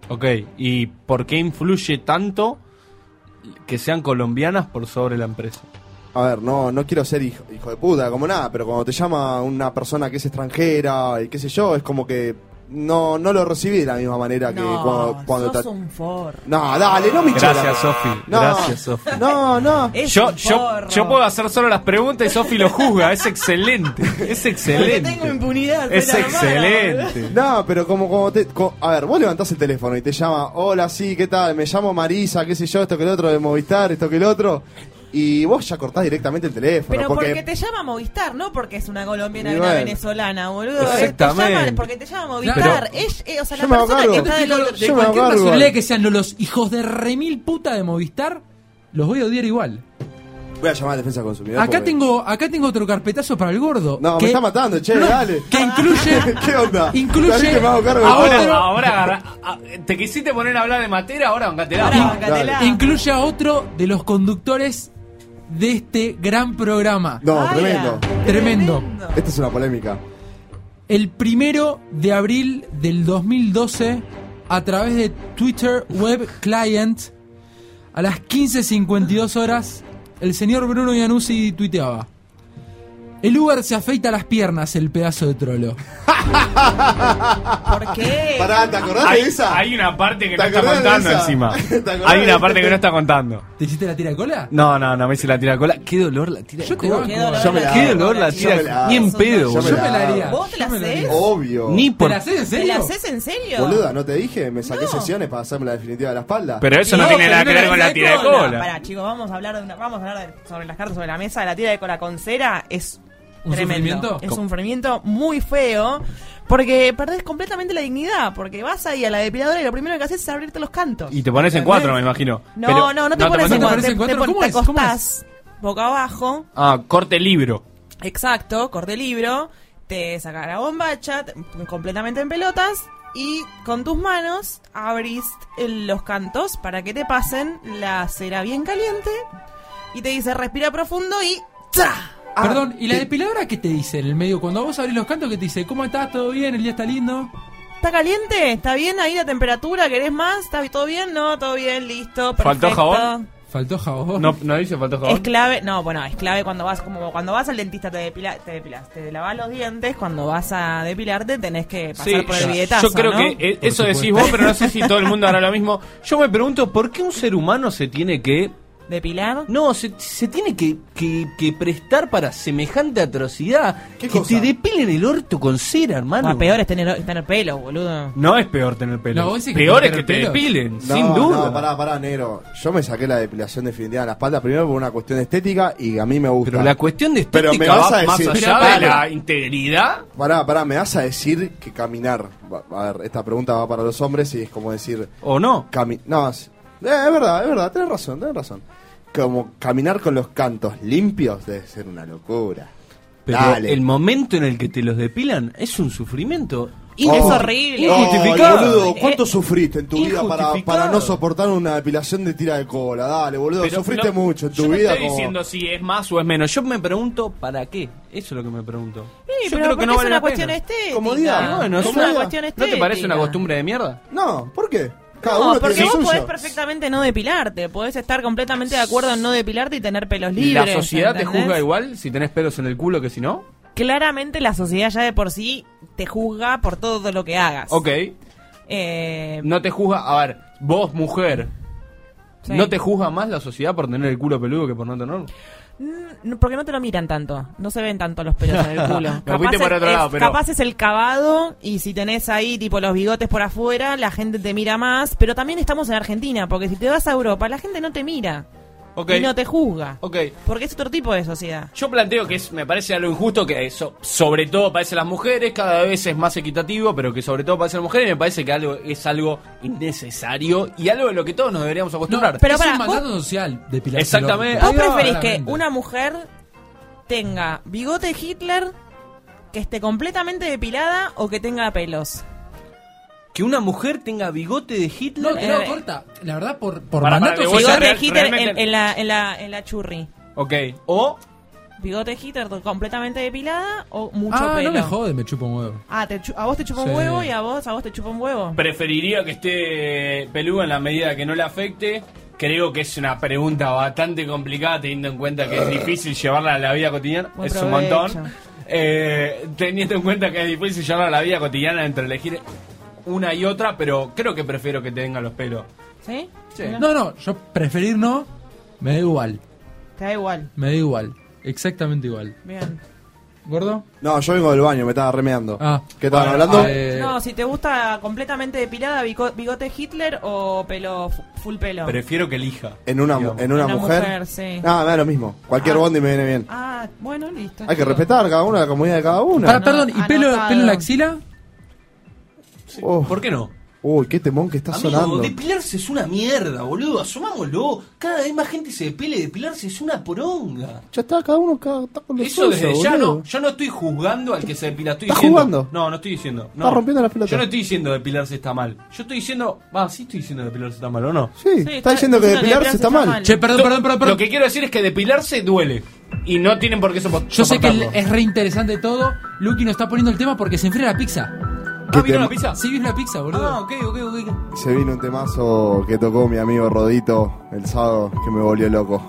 Ok, ¿y por qué influye tanto que sean colombianas por sobre la empresa? A ver, no, no quiero ser hijo, hijo de puta, como nada, pero cuando te llama una persona que es extranjera y qué sé yo, es como que no, no lo recibí de la misma manera que No, cuando, cuando sos te- un. No, dale, no me Gracias, Sofi. No, Gracias, Sofi. No, no. Es Yo, un yo, forro. yo puedo hacer solo las preguntas y Sofi lo juzga. Es excelente. Es excelente. Tengo impunidad. Es excelente. No, pero como, como te. co- a ver, vos levantás el teléfono y te llama, hola, sí, ¿qué tal? Me llamo Marisa, qué sé yo, esto que el otro de Movistar, esto que el otro. Y vos ya cortás directamente el teléfono. Pero porque... porque, te llama Movistar, no porque es una colombiana Y y una bueno. venezolana, boludo. Exactamente. Te llama porque te llama Movistar. Es, eh, o sea, Yo la persona cargo. que está del otro... De Yo cualquier igual. que sean los hijos de remil puta de Movistar, los voy a odiar igual. voy a llamar a Defensa Consumidor. Acá porque- tengo, acá tengo otro carpetazo para el gordo. No, que- me está matando, che, No, dale. Que incluye. [laughs] ¿Qué onda? Incluye Sabés que me hago cargo de Ahora, ahora agarra- ah, te quisiste poner a hablar de Matera, ahora bancatela. Ahora, bancatela. Incluye a otro de los conductores de este gran programa. No, Vaya. tremendo. Tremendo. Esta es una polémica. El primero de abril del 2012, a través de Twitter Web Client, a las 15.52 horas, el señor Bruno Iannuzzi tuiteaba. El Uber se afeita las piernas, el pedazo de trolo. ¿Por qué? Pará, ¿te acordás Hay, de esa? hay una parte que ¿Te no está de contando encima. [laughs] ¿Te acordás Hay de una parte que no está contando. ¿Te hiciste la tira de cola? No, no, no me hice la tira de cola. Qué dolor la tira de Yo te cola. Qué dolor Yo me la Qué dolor la tira me la Ni en pedo, Yo me boludo. Yo me la haría. ¿Vos te la hacés? Obvio. Ni ¿Te por. la haces en ¿Te serio? la haces en serio? Boluda, ¿no te dije? Me saqué No. sesiones para hacerme la definitiva de la espalda. Pero eso no, No, tiene nada que ver con la tira de de cola. cola. Pará, chicos, vamos a hablar de una, vamos a hablar de- sobre las cartas sobre la mesa. La tira de cola con cera es ¿Un tremendo. sufrimiento? Es un sufrimiento muy feo porque perdés completamente la dignidad. Porque vas ahí a la depiladora y lo primero que haces es abrirte los cantos. Y te pones en cuatro, me imagino. No, Pero- no, no te pones en ¿No te cuatro. Te, te ¿Cómo te es? ¿Cómo acostás boca abajo. Ah, corte libro. Exacto, corte libro, te saca la bombacha, te- completamente en pelotas, y con tus manos abrís los cantos para que te pasen la cera bien caliente, y te dice respira profundo y ¡tra! Ah, Perdón, ¿y la te- depiladora qué te dice en el medio? Cuando vos abrís los cantos, ¿qué te dice? ¿Cómo estás? ¿Todo bien? ¿El día está lindo? ¿Está caliente? ¿Está bien ahí la temperatura? ¿Querés más? ¿Está todo bien? No, todo bien, listo. ¿Faltó jabón? ¿Faltó jabón? No, no dice faltó Es jabón. clave, no, bueno, es clave cuando vas, como cuando vas al dentista te depila, te depilas, te lavas los dientes, cuando vas a depilarte tenés que pasar Sí, por el billetazo, yo creo ¿no? que eh, eso decís vos, pero no sé si todo el mundo hará lo [laughs] mismo. Yo me pregunto, ¿por qué un ser humano se tiene que... ¿Depilar? No, se, se tiene que, que- que prestar para semejante atrocidad. ¿Qué que cosa? te depilen el orto con cera, hermano. Ah, peor es tener, tener pelo, boludo. No es peor tener pelo. No, vos decís que peor es que te pelo. depilen, No, sin duda. No, pará, pará, negro. Yo me saqué la depilación definitiva de la espalda primero por una cuestión de estética y a mí me gusta. Pero la cuestión de Pero estética me vas va a más decir- allá Pero, de la pará. integridad. Pará, pará, me vas a decir que caminar. va- A ver, esta pregunta va para los hombres y es como decir. ¿O no? Cami no, es, eh, es verdad, es verdad, tenés razón, tenés razón. Como caminar con los cantos limpios debe ser una locura. Pero Dale. el momento en el que te los depilan es un sufrimiento. Oh, es horrible. oh, boludo, ¿cuánto Eh, sufriste en tu vida para, no soportar una depilación de tira de cola? Dale, boludo, Pero sufriste no- mucho en tu yo no vida. estoy como- diciendo si es más o es menos. Yo me pregunto, ¿para qué? Eso es lo que me pregunto. Sí, Yo pero creo que no es vale una la cuestión pena. estética. Comodidad. Bueno, es una una- cuestión ¿No estética. te parece una costumbre de mierda? No, ¿por qué? Cada no, uno porque tiene vos podés perfectamente no depilarte. Podés estar completamente de acuerdo en no depilarte y tener pelos ¿Y libres. la sociedad te juzga igual si tenés pelos en el culo que si no? Claramente la sociedad ya de por sí te juzga por todo lo que hagas. Ok. Eh, No te juzga, a ver, vos mujer, Sí. ¿no te juzga más la sociedad por tener el culo peludo que por no tenerlo? Mm, porque no te lo miran tanto. No se ven tanto los pelos en el [laughs] culo. Fuiste es, por otro es- lado, pero- capaz es el cavado y si tenés ahí tipo los bigotes por afuera, la gente te mira más. Pero también estamos en Argentina, porque si te vas a Europa, la gente no te mira. Y no te juzga. Porque es otro tipo de sociedad. Yo planteo que es, me parece algo injusto que eso, sobre todo parece las mujeres, cada vez es más equitativo, pero que sobre todo parece las mujeres, y me parece que algo es algo innecesario y algo de lo que todos nos deberíamos acostumbrar. pero es pará, un vos- mandato social depilarse Exactamente. ¿Vos preferís que una mujer tenga bigote Hitler, que esté completamente depilada o que tenga pelos? Que una mujer tenga bigote de Hitler. No, no, Eh, corta. La verdad, por, por Para, mandato para, de Bigote real- Hitler en, la, en, la, en la churri. Ok. O Bigote Hitler completamente depilada o mucho Ah, pelo. no me jode, me chupa un huevo. Ah, te chu- a vos te chupa Sí. un huevo y a vos a vos te chupa un huevo. preferiría que esté peludo en la medida que no le afecte. Creo que es una pregunta bastante complicada teniendo en cuenta que es [laughs] difícil llevarla a la vida cotidiana. Buen es un montón. Eh, teniendo en cuenta que es difícil llevarla a la vida cotidiana entre elegir una y otra, pero creo que prefiero que tenga los pelos. ¿Sí? Sí. No, no, yo preferir no, me da igual. Te da igual. Me da igual. Exactamente igual. Bien. ¿Gordo? No, yo vengo del baño, me estaba remeando. Ah. ¿Qué estaban Bueno, hablando? eh, No, si te gusta completamente depilada, bigo- bigote Hitler o pelo fu- full pelo. Prefiero que elija. En una, mu- digamos. en una, Una mujer. mujer, sí. Ah, me da lo mismo. Cualquier Ah. bondi me viene bien. Ah, bueno, listo. Hay que respetar cada una la comodidad de cada una. Pará, perdón, ¿y pelo, anotado. pelo en la axila? Oh. ¿Por qué no? Uy, qué temón que está Amigo, sonando. depilarse es una mierda, boludo. Asumámoslo. Cada vez más gente se depila y depilarse es una poronga. Ya está, cada uno cada, está con lo Eso suyo, desde ya boludo. no. Yo no estoy juzgando al que se depila. Estoy ¿Estás diciendo, jugando? No, no estoy diciendo. No. Estás rompiendo la pelota. Yo no estoy diciendo depilarse está mal. Yo estoy diciendo. Va, sí estoy diciendo depilarse está mal, ¿o no? Sí, está diciendo que depilarse está mal. Che, perdón, perdón, perdón, perdón. Lo que quiero decir es que depilarse duele. Y no tienen por qué soportarlo. Yo sé que es re interesante todo. Lucky nos está poniendo el tema porque se enfría la pizza. ¿Qué Ah, ¿vino la pizza? Sí, vino la pizza, boludo. Ah, ok, ok, ok. Se vino un temazo que tocó mi amigo Rodito el sábado que me volvió loco.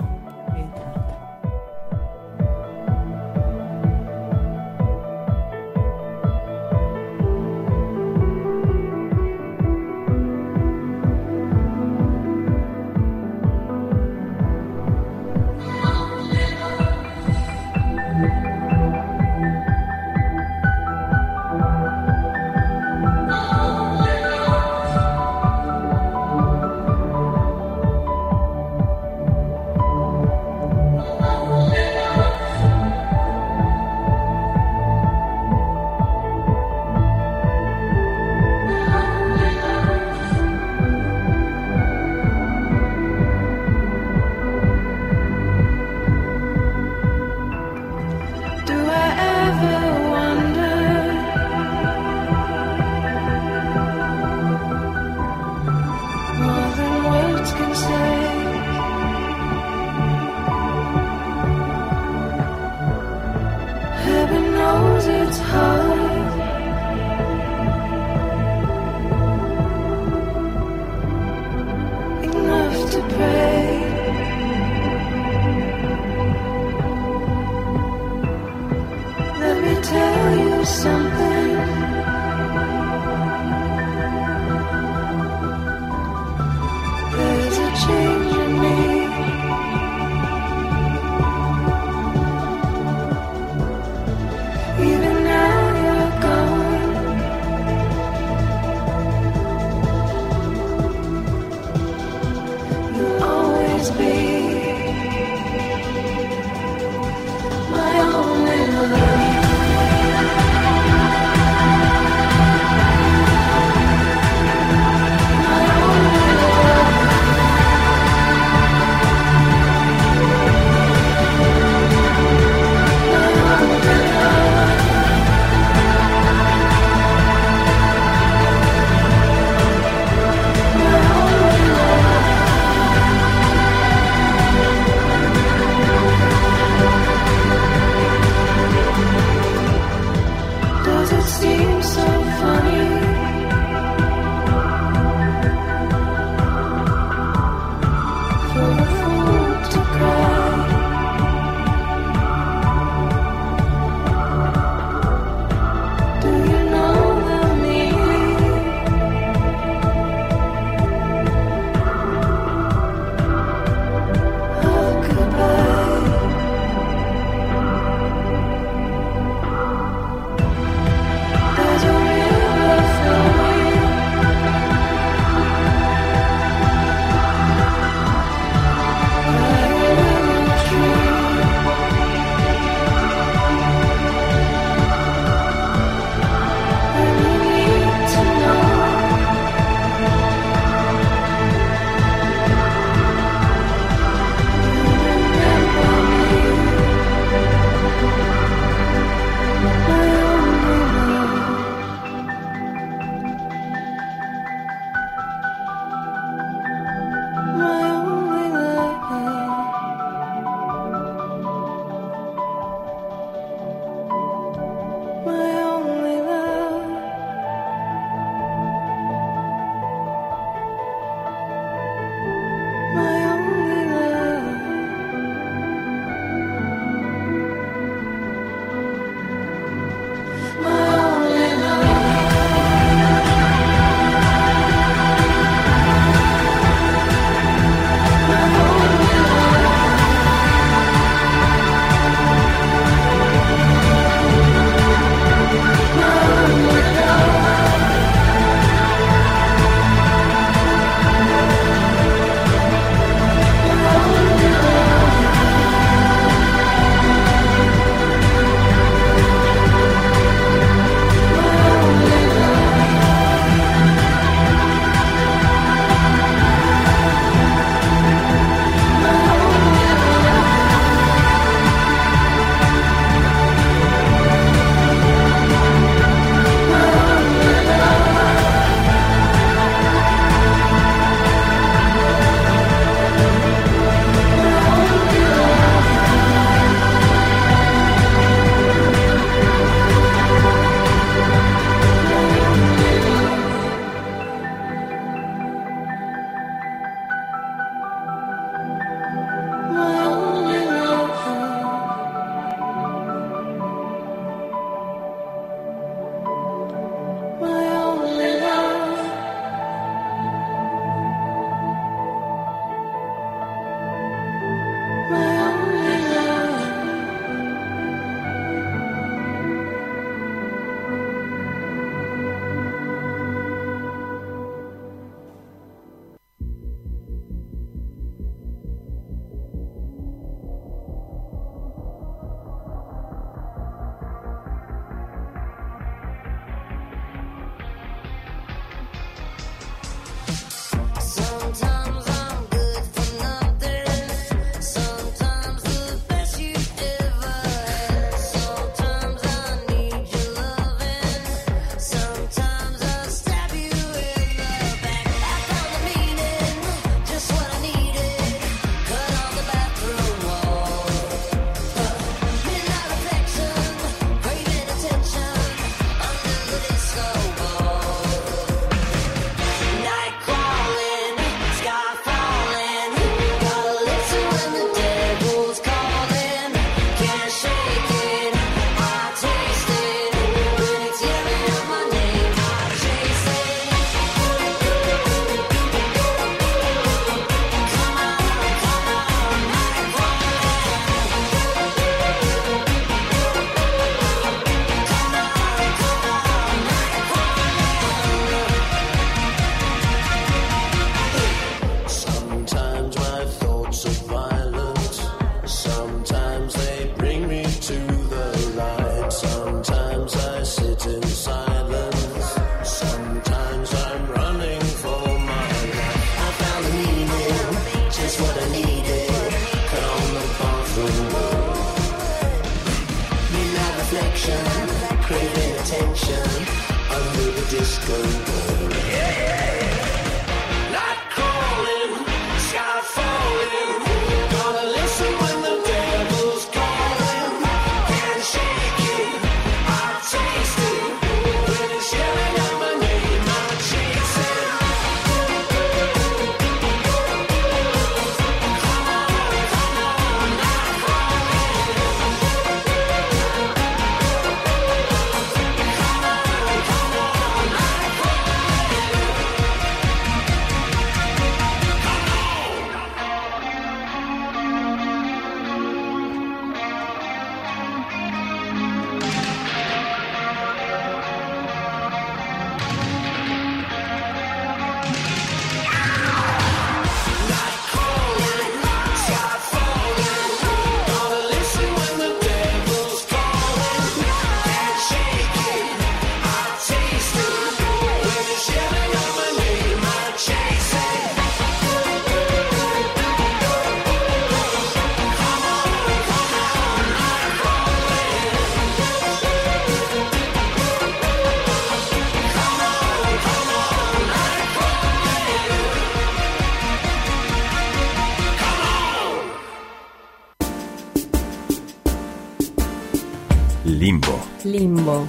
Limbo,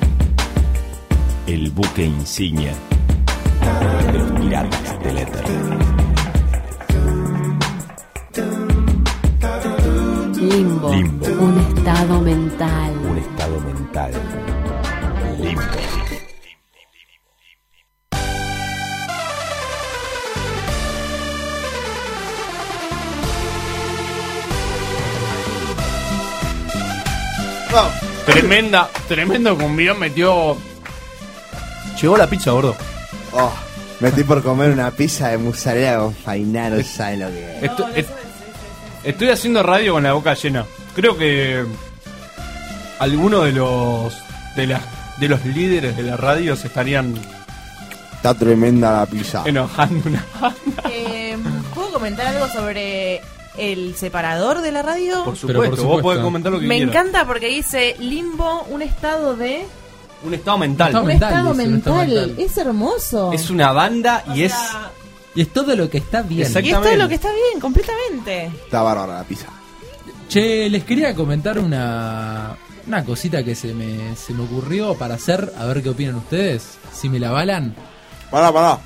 el buque insignia de los piratas del éter. Limbo. Limbo. Un estado mental. Un estado mental. Limbo. Tremenda, tremendo cumbión metió. Llegó la pizza, gordo. Oh, me estoy por comer una pizza de mozzarella con fainá, no saben lo que es. Esto- est- estoy haciendo radio con la boca llena. Creo que algunos de los de las de los líderes de la radio se estarían Está tremenda la pizza. enojando una Eh, ¿Puedo comentar algo sobre el separador de la radio? Por supuesto, vos podés comentar lo que Me quieras. encanta porque dice limbo, un estado de... Un estado mental. un estado mental. Es hermoso. Es una banda y es. Y es todo lo que está bien. Y es todo lo que está bien, completamente. Está bárbara la pizza. Che, les quería comentar una, una cosita que se me, se me ocurrió para hacer, a ver qué opinan ustedes, si me la avalan. Pará, pará.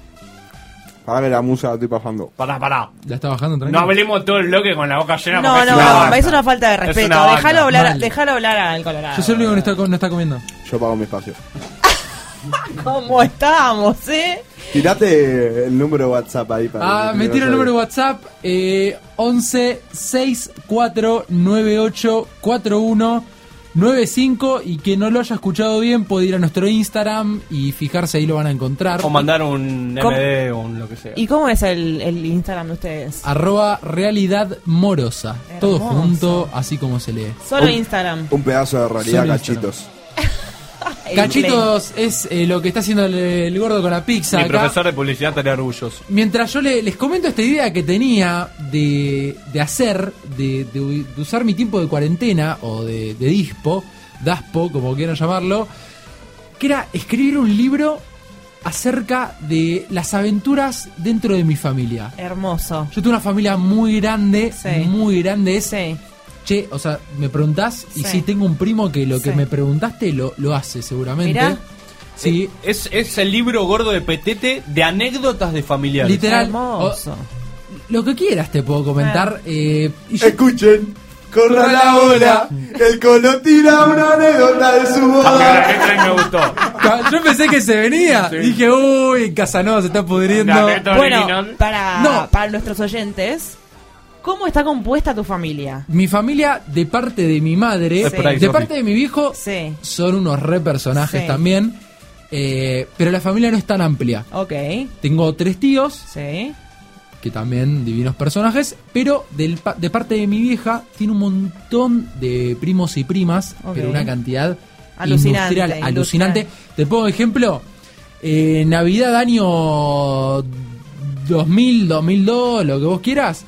Pará que la musa la estoy pasando. Pará, pará. ¿La está bajando No tranquilo? hablemos todo el bloque con la boca llena. No, no, es una banda. es una falta de Es respeto. Déjalo hablar, déjalo hablar al Colorado. Yo soy el único que no está, no está comiendo. Yo pago mi espacio. [laughs] ¿Cómo estamos, eh? Tirate el número de WhatsApp ahí para Ah, que me tiro el número de WhatsApp, eh, 11 64 98 41 95 y que no lo haya escuchado bien puede ir a nuestro Instagram y fijarse ahí lo van a encontrar. O mandar un ¿Cómo? MD o un lo que sea. ¿Y cómo es el, el Instagram de ustedes? Arroba realidad morosa. Todo junto, así como se lee. Solo Un- Instagram. Un pedazo de realidad Solo cachitos. Cachitos es eh, lo que está haciendo el, el gordo con la pizza. Mi acá. profesor de publicidad estaría orgulloso. Mientras yo le- les comento esta idea que tenía de, de hacer, de, de- de usar mi tiempo de cuarentena o de, de dispo, daspo, como quieran llamarlo, que era escribir un libro acerca de las aventuras dentro de mi familia. Hermoso. Yo tengo una familia muy grande, Sí. muy grande. Es, Che, o sea, me preguntás y Sí. sí tengo un primo que lo que Sí. me preguntaste lo, lo hace seguramente. Mirá. Sí, Es, es el libro gordo de Petete de anécdotas de familiares. Literal. Hermoso. o- lo que quieras te puedo comentar. eh, y yo- Escuchen, corra la ola, el colo tira una anécdota de su boda. me gustó. Ca- Yo pensé que se venía. Dije, uy, Casanova se está pudriendo. Bueno, para, No. para nuestros oyentes, ¿cómo está compuesta tu familia? Mi familia, de parte de mi madre, de parte de mi viejo, Sí. son unos re personajes Sí. también. eh, pero la familia no es tan amplia. Ok. Tengo tres tíos, Sí. que también divinos personajes, pero del pa- de parte de mi vieja tiene un montón de primos y primas, Ok. pero una cantidad Alucinante, industrial, industrial. alucinante. Te pongo ejemplo, eh, Navidad año 2000, 2002, lo que vos quieras.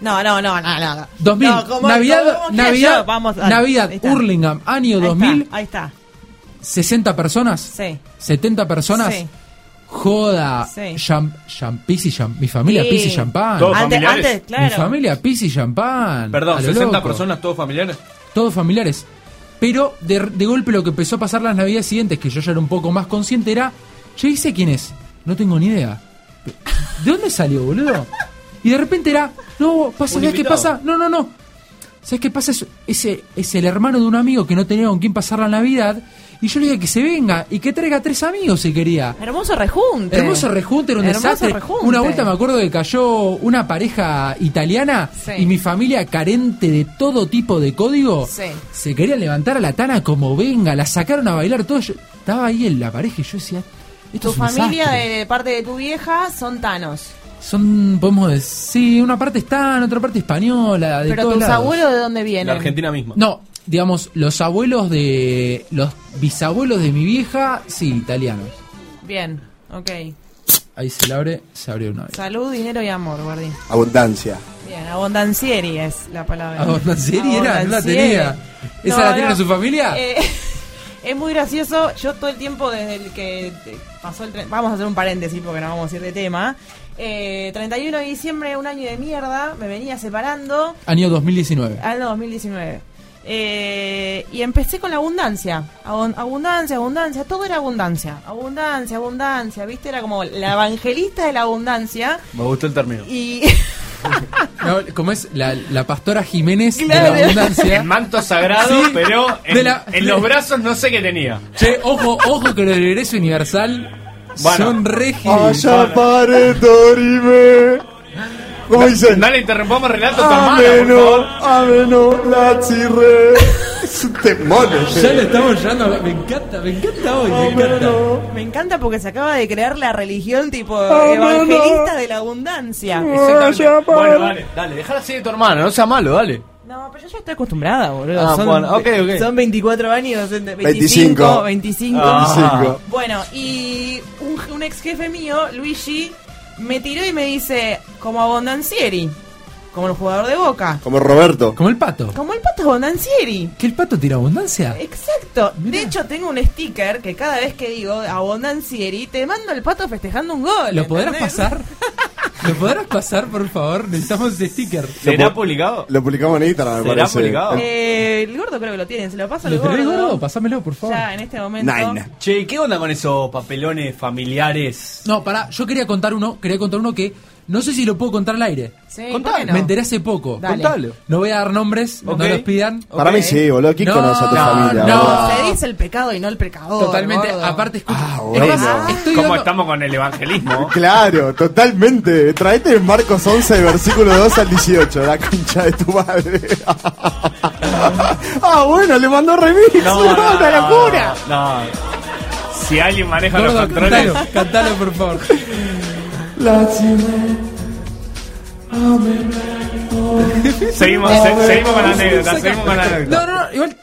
No, no, no, no, no. 2000, No, como- Navidad, como Navidad, vamos, dale, Navidad. Hurlingham, año Ahí 2000, está, ahí está. 60 personas, Sí. 70 personas, Sí. joda, Sí. pis y mi familia Sí. pis y champán. ¿Todos Antes- familiares? antes, claro. Mi familia pis y champán. Perdón, a lo 60 loco. personas, todos familiares. Todos familiares. Pero de, de golpe lo que empezó a pasar las navidades siguientes, que yo ya era un poco más consciente, era, che, ¿dice quién es? No tengo ni idea. ¿De dónde salió, boludo? Y de repente era, no, pasa, ¿sabes qué pasa? No, no, no. ¿Sabes qué pasa? Es, ese, es el hermano de un amigo que no tenía con quién pasar la Navidad. Y yo le dije que se venga y que traiga tres amigos si quería. Hermoso rejunte. Hermoso rejunte, era un Hermoso desastre. rejunte. Una vuelta me acuerdo que cayó una pareja italiana Sí. y mi familia carente de todo tipo de código Sí. se querían levantar a la tana como venga, la sacaron a bailar todo. Yo, estaba ahí en la pareja y yo decía, esto Tu es un familia desastre. de parte de tu vieja son tanos. Son, podemos decir, sí, una parte está, otra parte española, de Pero todos tus lados. abuelos de dónde vienen? La Argentina misma. No, digamos, los abuelos de. Los bisabuelos de mi vieja, sí, italianos. Bien, ok. Ahí se le abre, se abrió una vez. Salud, dinero y amor, Guardi. Abundancia. Bien, abondancieri es la palabra. Abondancieri era, no la tenía. ¿Esa No, la tiene no. en su familia? Eh, [laughs] es muy gracioso. Yo todo el tiempo desde el que pasó el tren, vamos a hacer un paréntesis porque no vamos a ir de tema. Eh, 31 de diciembre, un año de mierda, me venía separando. Año 2019. Año 2019. Eh, y empecé con la abundancia. Abun- abundancia, abundancia, todo era abundancia. Abundancia, abundancia, ¿viste? Era como la evangelista de la abundancia. Me gustó el término. Y [laughs] No, como es la, la pastora Jiménez Claro. de la abundancia. El manto sagrado, Sí, pero en, la- en los brazos no sé qué tenía. Che, ojo, ojo que los del egreso universal Bueno. son regis. Allá pare Dorime. ¿Cómo dicen? No le interrumpamos relato a tu hermana, por Ameno, la chirre. Es un temón. Ya le estamos llevando. Me encanta, me encanta hoy, me encanta. me encanta porque se acaba de crear la religión tipo evangelista de la abundancia. Exactamente. Bueno, dale, dale, dejala así de tu hermana, no sea malo, dale. No, pero yo ya estoy acostumbrada, boludo. Ah, son, bueno, ok, ok. son 24 años, 25, 25. 25. Ah. Bueno, y un, un ex jefe mío, Luigi, me tiró y me dice, como Abondancieri, como el jugador de Boca. Como Roberto. Como el pato. Como el pato Abondancieri. ¿Que el pato tira abundancia? Exacto. De hecho, tengo un sticker que cada vez que digo Abondancieri, te mando el pato festejando un gol. ¿Lo podrás pasar? [laughs] ¿Lo podrás pasar, por favor? Necesitamos ese sticker. ¿Será publicado? Lo publicamos en Instagram, me ¿Será parece. publicado? Eh, el gordo creo que lo tiene, se lo paso al ¿Lo tenés gordo. gordo? Pásamelo, por favor. Ya, en este momento. Nine. Che, ¿qué onda con esos papelones familiares? No, pará, yo quería contar uno, quería contar uno que no sé si lo puedo contar al aire. Sí, Contalo. ¿por qué no? Me enteré hace poco. Dale. Contalo. No voy a dar nombres, Ok. no los pidan. Para mí sí, boludo. ¿Quién No, conoce a tu no, familia? no. Se dice el pecado y no el pecador. Totalmente. gordo. Aparte, escucha. Ah, es bueno. estoy ¿Cómo dando- estamos con el evangelismo? [laughs] Claro, totalmente. Traete Marcos 11, versículo 2 al 18, la concha de tu madre. [laughs] ah, bueno, le mandó remix. una locura. No, no. Si alguien maneja los controles. cantalo, cantalo, por favor. Seguimos, se- seguimos con la anécdota, seguimos con la anécdota. No, no, no, igual.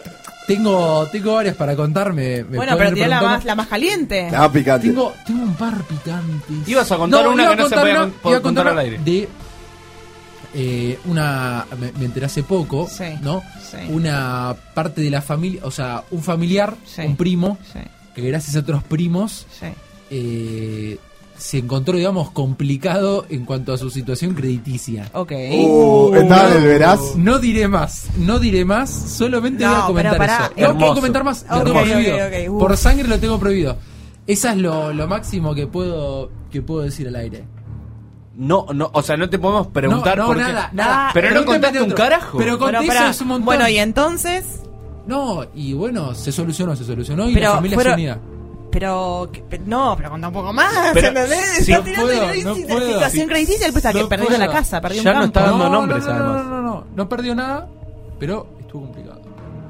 Tengo, tengo varias para contarme. Bueno, pero tiene la más, la más caliente. La más picante. Tengo, tengo un par picante. Ibas a contar una que no se podía una- con- iba a contar contar al aire. De eh, una. Me, me enteré hace poco, Sí, ¿no? sí. Una parte de la familia, o sea, un familiar, un primo, que gracias a otros primos eh, se encontró, digamos, complicado en cuanto a su situación crediticia. Ok. Uh, ¿estaba en el veraz? No diré más, no diré más, solamente No, voy a comentar pero pará, eso. No hermoso. puedo comentar más, lo tengo prohibido. uf. Por sangre lo tengo prohibido. Esa es lo, lo máximo que puedo que puedo decir al aire. No, no, o sea, no te podemos preguntar no, no, por qué. nada, nada. Pero no contaste un carajo. Pero conté Bueno, eso hace un montón. Bueno, y entonces. No, y bueno, se solucionó, se solucionó y Pero la familia fueron- se unida. Pero, que- no, pero contá un poco más. Pero- ¿entendés? sí, Está no tirando puedo, la no la puedo. situación que No perdió puedo. la casa, perdió Ya un no campo. está dando No, nombres, no, no, además. No, no, no, no perdió nada, pero estuvo complicado.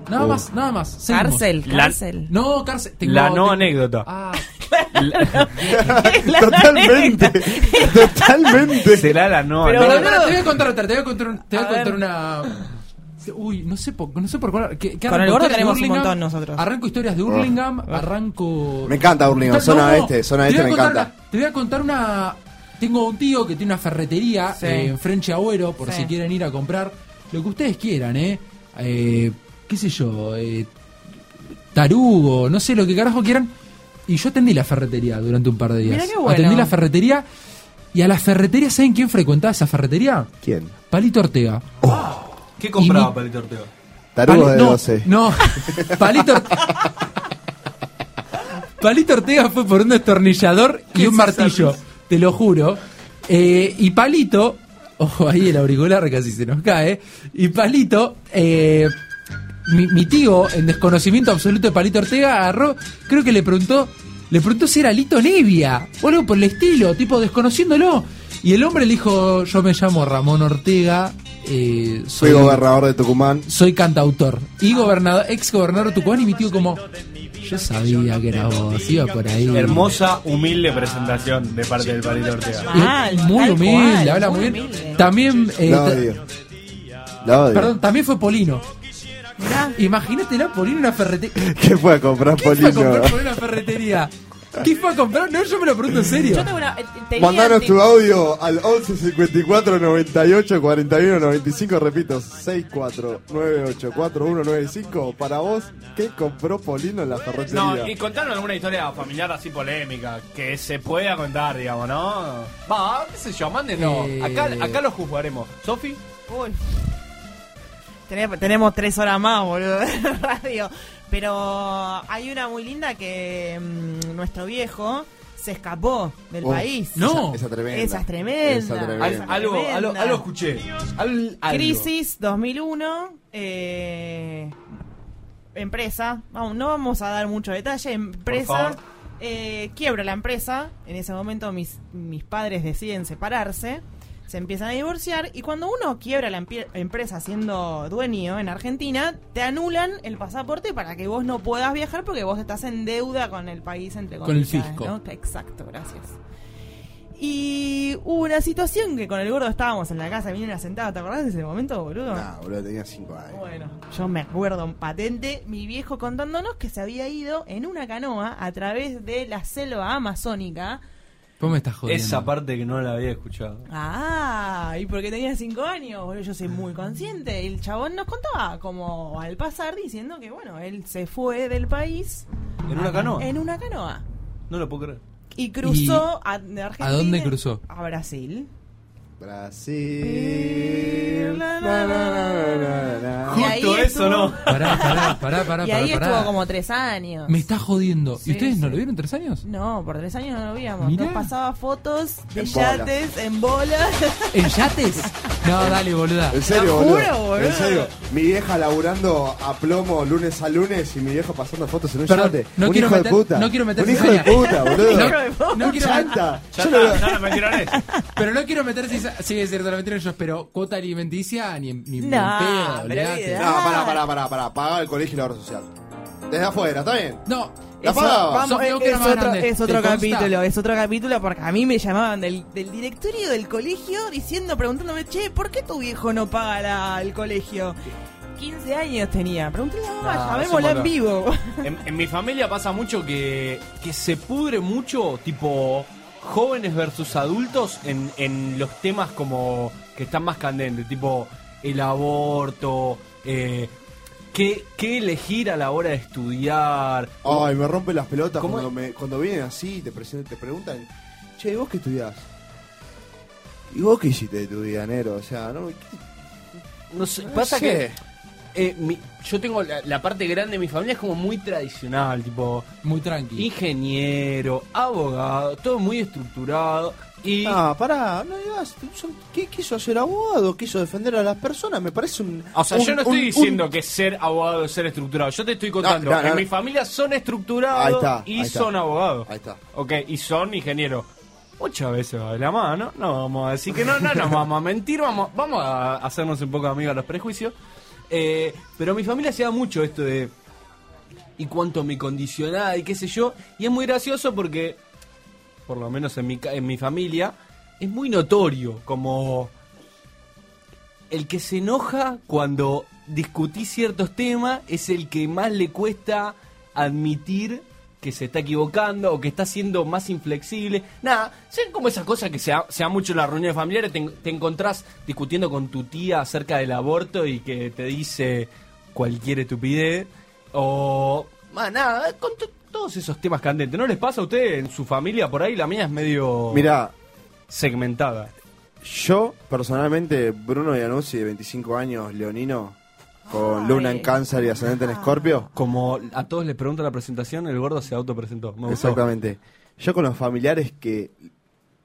Nada Uh. más, nada más. seguimos. Cárcel, La- cárcel. No, cárcel. tengo- La no tengo- anécdota. Ah, [laughs] Totalmente. Totalmente. Será la no Pero, anécdota. pará, te voy a contar otra, te voy a contar, un- te voy a A contar ver. una. Uy, no sé por, no sé por cuál. ¿qué- qué Con el arranco? gordo ¿Historias de tenemos un Hurlingham? montón nosotros. Arranco historias de Hurlingham, arranco. Me encanta Hurlingham, zona no, este, zona te este me encanta. una- te voy a contar una. Tengo un tío que tiene una ferretería Sí. eh, en French Agüero, por Sí. si quieren ir a comprar lo que ustedes quieran, ¿eh? Eh, ¿Qué sé yo? Eh, tarugo, no sé lo que carajo quieran. Y yo atendí la ferretería durante un par de días. Mirá qué bueno. Atendí la ferretería. Y a la ferretería, ¿saben quién frecuentaba esa ferretería? ¿Quién? Palito Ortega. ¿Qué compraba mi- Palito Ortega? Tarugo Pali- de no, 12. No, [laughs] Palito Palito Ortega fue por un destornillador y ¿Qué un martillo, te lo juro. Eh, y Palito, ojo ahí el auricular casi se nos cae. Y Palito, eh, mi, mi tío, en desconocimiento absoluto de Palito Ortega, agarró, creo que le preguntó, le preguntó si era Lito Nevia o algo por el estilo, tipo desconociéndolo. Y el hombre le dijo, yo me llamo Ramón Ortega, eh, Soy gobernador de Tucumán. soy cantautor y gobernador, ex gobernador de Tucumán y mi tío como yo sabía que era vos, iba por ahí. Hermosa, humilde presentación de parte del Palito Ortega. Muy humilde, cual, habla muy bien. humilde. También eh, La ta- odio. La odio. perdón, también fue Polino. Imagínate la Polino en una ferretería. [laughs] ¿Qué fue a comprar ¿Qué fue a Polino? comprar Polino en una ferretería? ¿Qué fue a comprar? No, yo me lo pregunto en serio. Yo tengo una. eh, tenía Mandanos de- tu audio al 11 54 98 41 95, repito, 64 98 4195. Para vos, ¿qué compró Polino en la ferretería? No, y contaron alguna historia familiar así polémica que se pueda contar, digamos, ¿no? Va, qué sé yo, mándenos. Eh. Acá, acá lo juzgaremos. ¿Sofi? Uy. Tenemos, tenemos tres horas más, boludo, [laughs] de radio. Pero hay una muy linda que mm, nuestro viejo se escapó del Oh, país. No. Esa, esa tremenda. Esa es tremenda. Esa tremenda. Algo, tremenda. algo, algo escuché. Al- algo. Crisis 2001. eh, empresa. Vamos, no vamos a dar mucho detalle. Empresa. eh, quiebra la empresa. En ese momento mis, mis padres deciden separarse. Se empiezan a divorciar. Y cuando uno quiebra la empresa siendo dueño en Argentina, te anulan el pasaporte para que vos no puedas viajar porque vos estás en deuda con el país entre Con el fisco. ¿no? Exacto, gracias. Y hubo una situación que con el gordo estábamos en la casa, vinieron a sentar, ¿te acordás de ese momento, boludo? No, boludo, tenía 5 años. Bueno, yo me acuerdo patente, mi viejo contándonos que se había ido en una canoa a través de la selva amazónica. ¿Cómo me estás jodiendo? Esa parte que no la había escuchado. Ah, y porque tenía cinco años, boludo, yo soy muy consciente. El chabón nos contaba como al pasar diciendo que, bueno, él se fue del país ¿En una canoa? en una canoa. No lo puedo creer. Y cruzó a, de Argentina ¿A dónde cruzó? A Brasil. Brasil. Na, na, na, na, na, na. Y ahí Justo eso, estuvo- ¿no? [laughs] Pará, pará, pará, pará, y ahí pará, estuvo pará. como tres años. Me está jodiendo. Sí, ¿Y ustedes no sí. lo vieron tres años? No, por tres años no lo veíamos. Mirá. Nos pasaba fotos de En bola. yates en bola. [laughs] ¿En yates? No, dale, boluda. En serio, Lo boludo. juro, boludo. En serio. Mi vieja laburando a plomo lunes a lunes y mi viejo pasando fotos en un Perdón, yate. no un quiero hijo meter- de puta. no quiero meter Un hijo de puta, boludo. No, no quiero Yo no la metieron eso. Pero no quiero meter Sí, es cierto, la metieron ellos, pero cuota alimenticia ni en, ni No, pedo, olvidate. No, pará, pará, pará, pará. Pagaba el colegio y la obra social. Desde afuera, ¿está bien? No, La Eso- vamos, es, es otro, es otro capítulo, es otro capítulo porque a mí me llamaban del, del directorio del colegio diciendo, preguntándome, che, ¿por qué tu viejo no paga la- el colegio? 15 años tenía. Pregúntale a mamá, un en vivo. En, en mi familia pasa mucho que, que se pudre mucho, tipo jóvenes versus adultos, en, en los temas como que están más candentes, tipo el aborto, eh, qué, qué elegir a la hora de estudiar. Ay, me rompe las pelotas ¿Cómo cuando, me, cuando vienen así y te, te preguntan, che, ¿y vos qué estudiás? ¿Y vos qué hiciste de tu vida, Nero? O sea, no, No sé, No pasa sé. que eh, mi- yo tengo la, la parte grande de mi familia es como muy tradicional, tipo muy tranqui, ingeniero, abogado, todo muy estructurado y Ah, pará, no digas, ¿qué quiso hacer abogado? ¿Quiso defender a las personas? Me parece un... O sea, un- yo no estoy un- diciendo un- que ser abogado es ser estructurado. Yo te estoy contando. No, no, no. En mi familia son estructurados Ahí está, y ahí está. son abogados. Ahí está. Ok, y son ingenieros. Muchas veces va de la mano. No vamos a decir que no, no nos vamos a mentir. Vamos, vamos a hacernos un poco amigos a los prejuicios. Eh, pero mi familia se da mucho esto de. Y cuánto me condicionaba y qué sé yo. Y es muy gracioso porque, por lo menos en mi, en mi familia, es muy notorio como el que se enoja cuando discutís ciertos temas es el que más le cuesta admitir que se está equivocando o que está siendo más inflexible. Nada, son como esas cosas que se da, se da mucho en las reuniones familiares. Te, te encontrás discutiendo con tu tía acerca del aborto y que te dice cualquier estupidez. O. ah, nada, con to- todos esos temas candentes. ¿No les pasa a usted en su familia por ahí? La mía es medio. Mirá, segmentada. Yo, personalmente, Bruno Iannuzzi, de 25 años, leonino, con luna en cáncer y ascendente en escorpio. Como a todos les pregunta la presentación, el gordo se autopresentó. Me gustó. Exactamente. Yo con los familiares que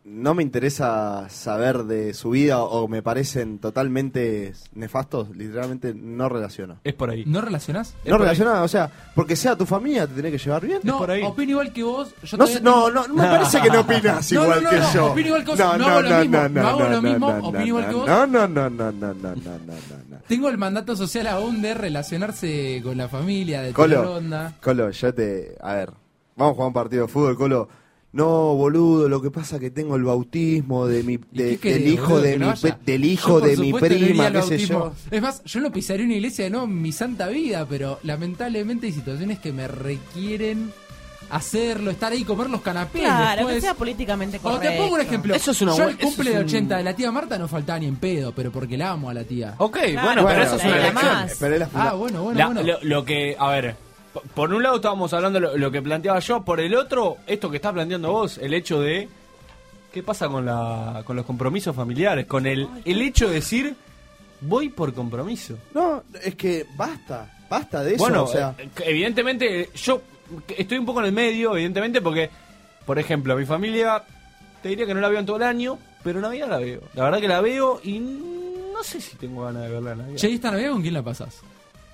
no me interesa saber de su vida o me parecen totalmente nefastos, literalmente no relaciono. Es por ahí. ¿No relacionás? No relaciona, o sea, porque sea tu familia te tenés que llevar bien. No, por ahí. opino igual que vos. Yo no, sé, no, no, no, me parece que no opinas igual que yo. Opino igual que vos. No, no, no, no, no, hago lo mismo, opino igual que. No, no, no, no, no, no, no, no, Tengo el mandato social aún de relacionarse con la familia, de Colo, Colo, yo te, a ver, vamos a jugar un partido de fútbol, Colo no, boludo, lo que pasa es que tengo el bautismo de mi, de- ¿Qué querés, del hijo boludo, de mi, no pe- del hijo de mi no prima, qué sé yo. Es más, yo no pisaría una iglesia, no, en mi santa vida, pero lamentablemente hay situaciones que me requieren hacerlo, estar ahí, comer los canapés. Claro, después. que sea políticamente O correcto. te pongo un ejemplo. Eso es una Yo al cumple de es un- 80 de la tía Marta no faltaba ni en pedo, pero porque la amo a la tía. Ok, bueno, pero eso es una elección. Ah, bueno, bueno, La- bueno. Lo, lo que, a ver, por un lado estábamos hablando lo, lo que planteaba yo, por el otro, esto que estás planteando vos, el hecho de qué pasa con la con los compromisos familiares, con el el hecho de decir voy por compromiso. No, es que basta, basta de eso. bueno, o sea, eh, evidentemente yo estoy un poco en el medio, evidentemente porque por ejemplo, mi familia te diría que no la veo en todo el año, pero Navidad la veo. La verdad que la veo y no sé si tengo ganas de verla en Navidad. Che, ¿y esta Navidad con quién la pasás?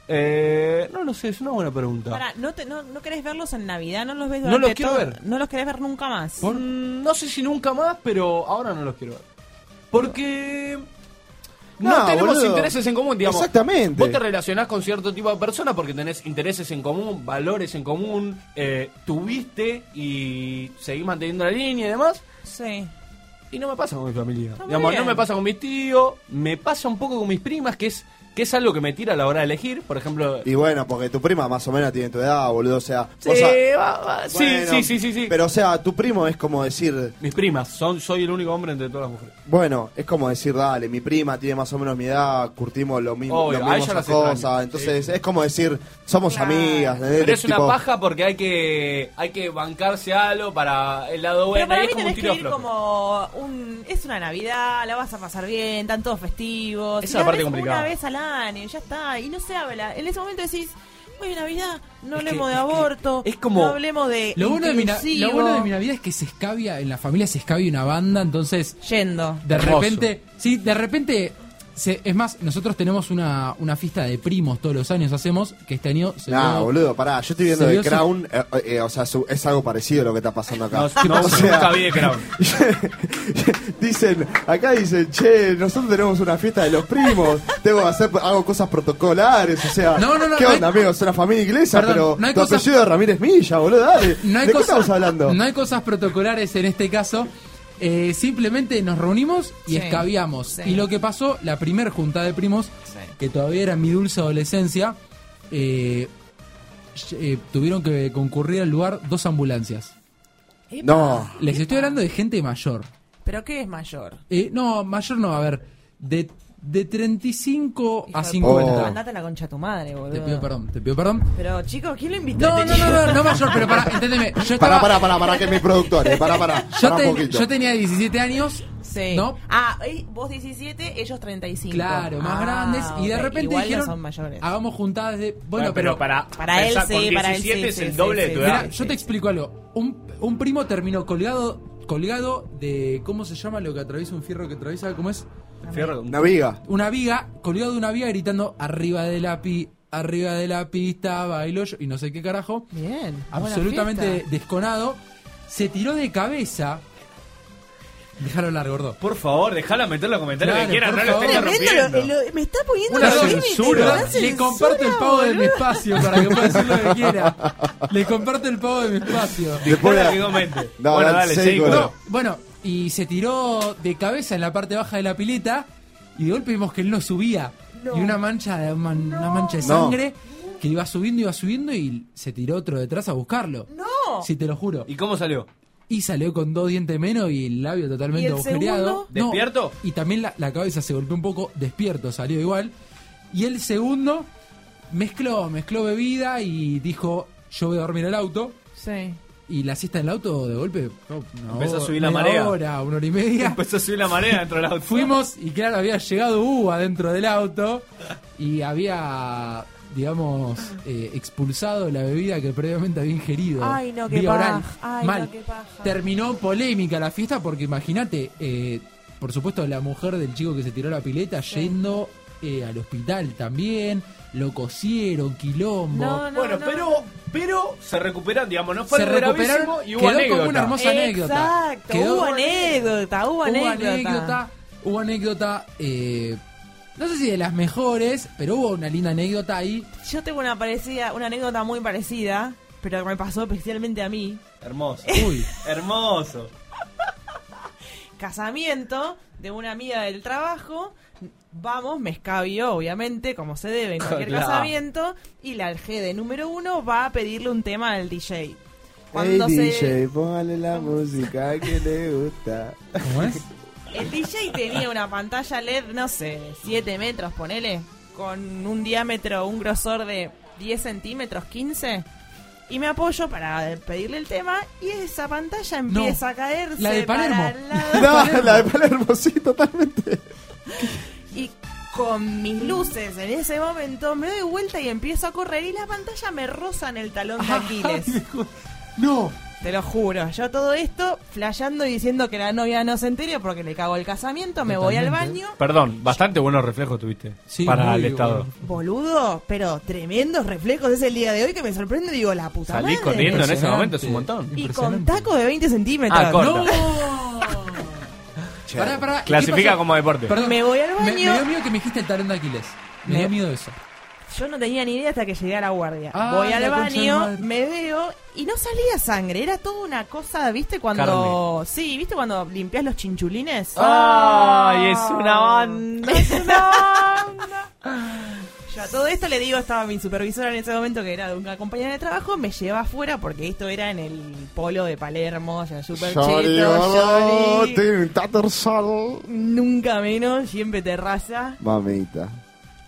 Eh, no lo sé, es una buena pregunta. Pará, ¿no, te- no, ¿no querés verlos en Navidad? ¿No los ves No durante los quiero todo- ver. ¿No los querés ver nunca más? Mm, No sé si nunca más, pero ahora no los quiero ver. Porque no, No, tenemos boludo. intereses en común, digamos. Exactamente. Vos te relacionás con cierto tipo de persona porque tenés intereses en común, valores en común, eh, tuviste y seguís manteniendo la línea y demás. Sí. Y no me pasa con mi familia. Digamos, no me pasa con mis tíos, me pasa un poco con mis primas, que es que es algo que me tira a la hora de elegir. Por ejemplo, y bueno, porque tu prima más o menos tiene tu edad, boludo. O sea, Sí, va, va, sí, Bueno, sí, sí, sí, sí. Pero o sea, tu primo es como decir. mis primas, son, soy el único hombre entre todas las mujeres. Bueno, es como decir, dale, mi prima tiene más o menos mi edad, curtimos lo mismo, Obvio, lo a mismo ella las cosas. Entonces, es como decir, somos amigas. Pero es una paja porque hay que hay que bancarse algo para el lado bueno Pero para y mí es como un tiro que ir como un... Es una Navidad, la vas a pasar bien, están todos festivos. Esa es la parte complicada. Una vez al año, ya está. Y no se habla. En ese momento decís, oye, Navidad, no Es que- hablemos de es que aborto. es como- No hablemos de Lo bueno de, mi, lo bueno de mi Navidad es que se escabia, en la familia se escabia una banda, entonces... Yendo. De Hermoso. repente, sí, de repente... se- es más, nosotros tenemos una, una fiesta de primos todos los años, hacemos, que este año se Nah, dio- boludo, pará, yo estoy viendo de Crown, eh, eh, o sea, su- es algo parecido a lo que está pasando acá. No, no, [laughs] nunca vi de Crown. [laughs] dicen, acá dicen, che, nosotros tenemos una fiesta de los primos, tengo que hacer, hago cosas protocolares, o sea, No, no, no, ¿qué no hay- onda, amigo? Es una familia inglesa, Perdón, pero no hay tu cosas- apellido es Ramírez Milla, boludo, dale. no hay ¿De qué cosas- estamos hablando? No hay cosas protocolares en este caso. Eh, simplemente nos reunimos y Sí, escabiamos. sí. Y lo que pasó, la primer juntada de primos, que todavía era mi dulce adolescencia, eh, eh, tuvieron que concurrir al lugar dos ambulancias. No. Les estoy hablando de gente mayor. ¿Pero qué es mayor? Eh, no, mayor no, a ver, de, de 35 a Hijo de 50. puta, Andate a la concha de tu madre, boludo. Te pido perdón, te pido perdón. Pero, chicos, ¿quién lo invitó? No, a no, no, no, no mayor, pero para, entendeme. Yo Pará, estaba, pará, pará, pará, que es mi productor, eh, pará, pará. yo, pará ten- un poquito. yo tenía 17 años, Sí. ¿no? Ah, vos 17, ellos 35. Claro, más Ah, grandes. Y de repente Igual dijeron, no son mayores. hagamos juntadas de... Bueno, Bueno, pero... pero para, Para él sí, con para él 17 sí, es sí, el doble sí, de tu edad. Mira, yo te explico algo. Un, un primo terminó colgado colgado de... ¿Cómo se llama lo que atraviesa un fierro que atraviesa? ¿Cómo es? Fierro, Una viga. Una viga, colgado de una viga gritando arriba de la pi... Arriba de la pista, bailo yo", y no sé qué carajo. Bien. absolutamente desconado. Se tiró de cabeza. Déjalo largo, gordo. Por favor, dejala meter los comentarios Claro, que quieran, no lo lo- lo- me está poniendo Una censura. Le censura, comparto el pago de mi espacio para que pueda decir lo que quiera. Le comparto el pago de mi espacio. Después la- que comente. No, bueno, dale. No, bueno, y se tiró de cabeza en la parte baja de la pileta y de golpe vimos que él no subía. Y una mancha, de- una, una mancha de No. sangre que iba subiendo, iba subiendo y se tiró otro detrás a buscarlo. No. Sí, te lo juro. ¿Y cómo salió? Y salió con dos dientes menos y el labio totalmente ¿Y el agujereado. segundo? No, ¿Despierto? y también la, la cabeza se golpeó un poco, despierto, salió igual. Y el segundo mezcló, mezcló bebida y dijo, yo voy a dormir en el auto. Sí. Y la siesta en el auto de golpe Empezó a subir la marea. hora, una hora y media. [laughs] Empezó a subir la marea dentro del auto. Fuimos y claro, había llegado uva dentro del auto y había, digamos, eh, expulsado la bebida que previamente había ingerido. Ay, no, qué paja. Ay, Mal. no, qué paja. Terminó polémica la fiesta porque imagínate, eh, por supuesto, la mujer del chico que se tiró la pileta yendo eh, al hospital también. Lo cosieron, quilombo. No, no, Bueno, no. pero, pero se recuperaron, digamos, no fue se recuperaron, y hubo quedó anécdota. como una hermosa anécdota. Exacto, Quedó- hubo anécdota, hubo Hubo anécdota. anécdota, hubo anécdota, eh, no sé si de las mejores, pero hubo una linda anécdota ahí. Yo tengo una parecida, una anécdota muy parecida, pero que me pasó especialmente a mí. Hermoso. [laughs] Uy, Hermoso. Casamiento de una amiga del trabajo. Vamos, me escabio, obviamente, como se debe en cualquier [laughs] Claro. casamiento. Y la G de número uno va a pedirle un tema al DJ. Hey Cuando se- DJ, póngale la música que le gusta. ¿cómo es? El DJ tenía una pantalla LED, no sé, 7 metros, ponele, con un diámetro, un grosor de 10 centímetros, 15. Y me apoyo para pedirle el tema y esa pantalla empieza a caerse. la de Palermo. para el lado. [laughs] No, la de Palermo, sí, totalmente. [laughs] Con mis luces en ese momento me doy vuelta y empiezo a correr y la pantalla me roza en el talón de Aquiles. [laughs] No, Te lo juro, yo todo esto flasheando y diciendo que la novia no se entere porque le cago el casamiento, me voy al baño. Perdón, bastante buenos reflejos tuviste Sí, para el estado. bueno. Boludo, pero tremendos reflejos es el día de hoy que me sorprende. Digo, la puta Salís madre. corriendo en ese momento, es un montón. Y con Impresionante. taco de 20 centímetros. Ah, corta. no. [laughs] Pará, pará, ¿y qué Clasifica pasó? como deporte. Perdón, Me voy al Me, me baño. dio miedo que me dijiste el talón de Aquiles. Me, Me- dio miedo eso. Yo no tenía ni idea hasta que llegué a la guardia. Ah, Voy al la concha de baño, madre. me veo y no salía sangre. Era toda una cosa, ¿viste? Cuando. Sí, ¿viste cuando limpias los chinchulines? ¡Ay, es una banda! [laughs] Yo a todo esto le digo, estaba mi supervisora en ese momento, que era de una compañera de trabajo, me lleva afuera porque esto era en el polo de Palermo, o sea, super Sorry, cheto, Johnny. Tim Tattersall. Nunca menos, siempre terraza. Mamita.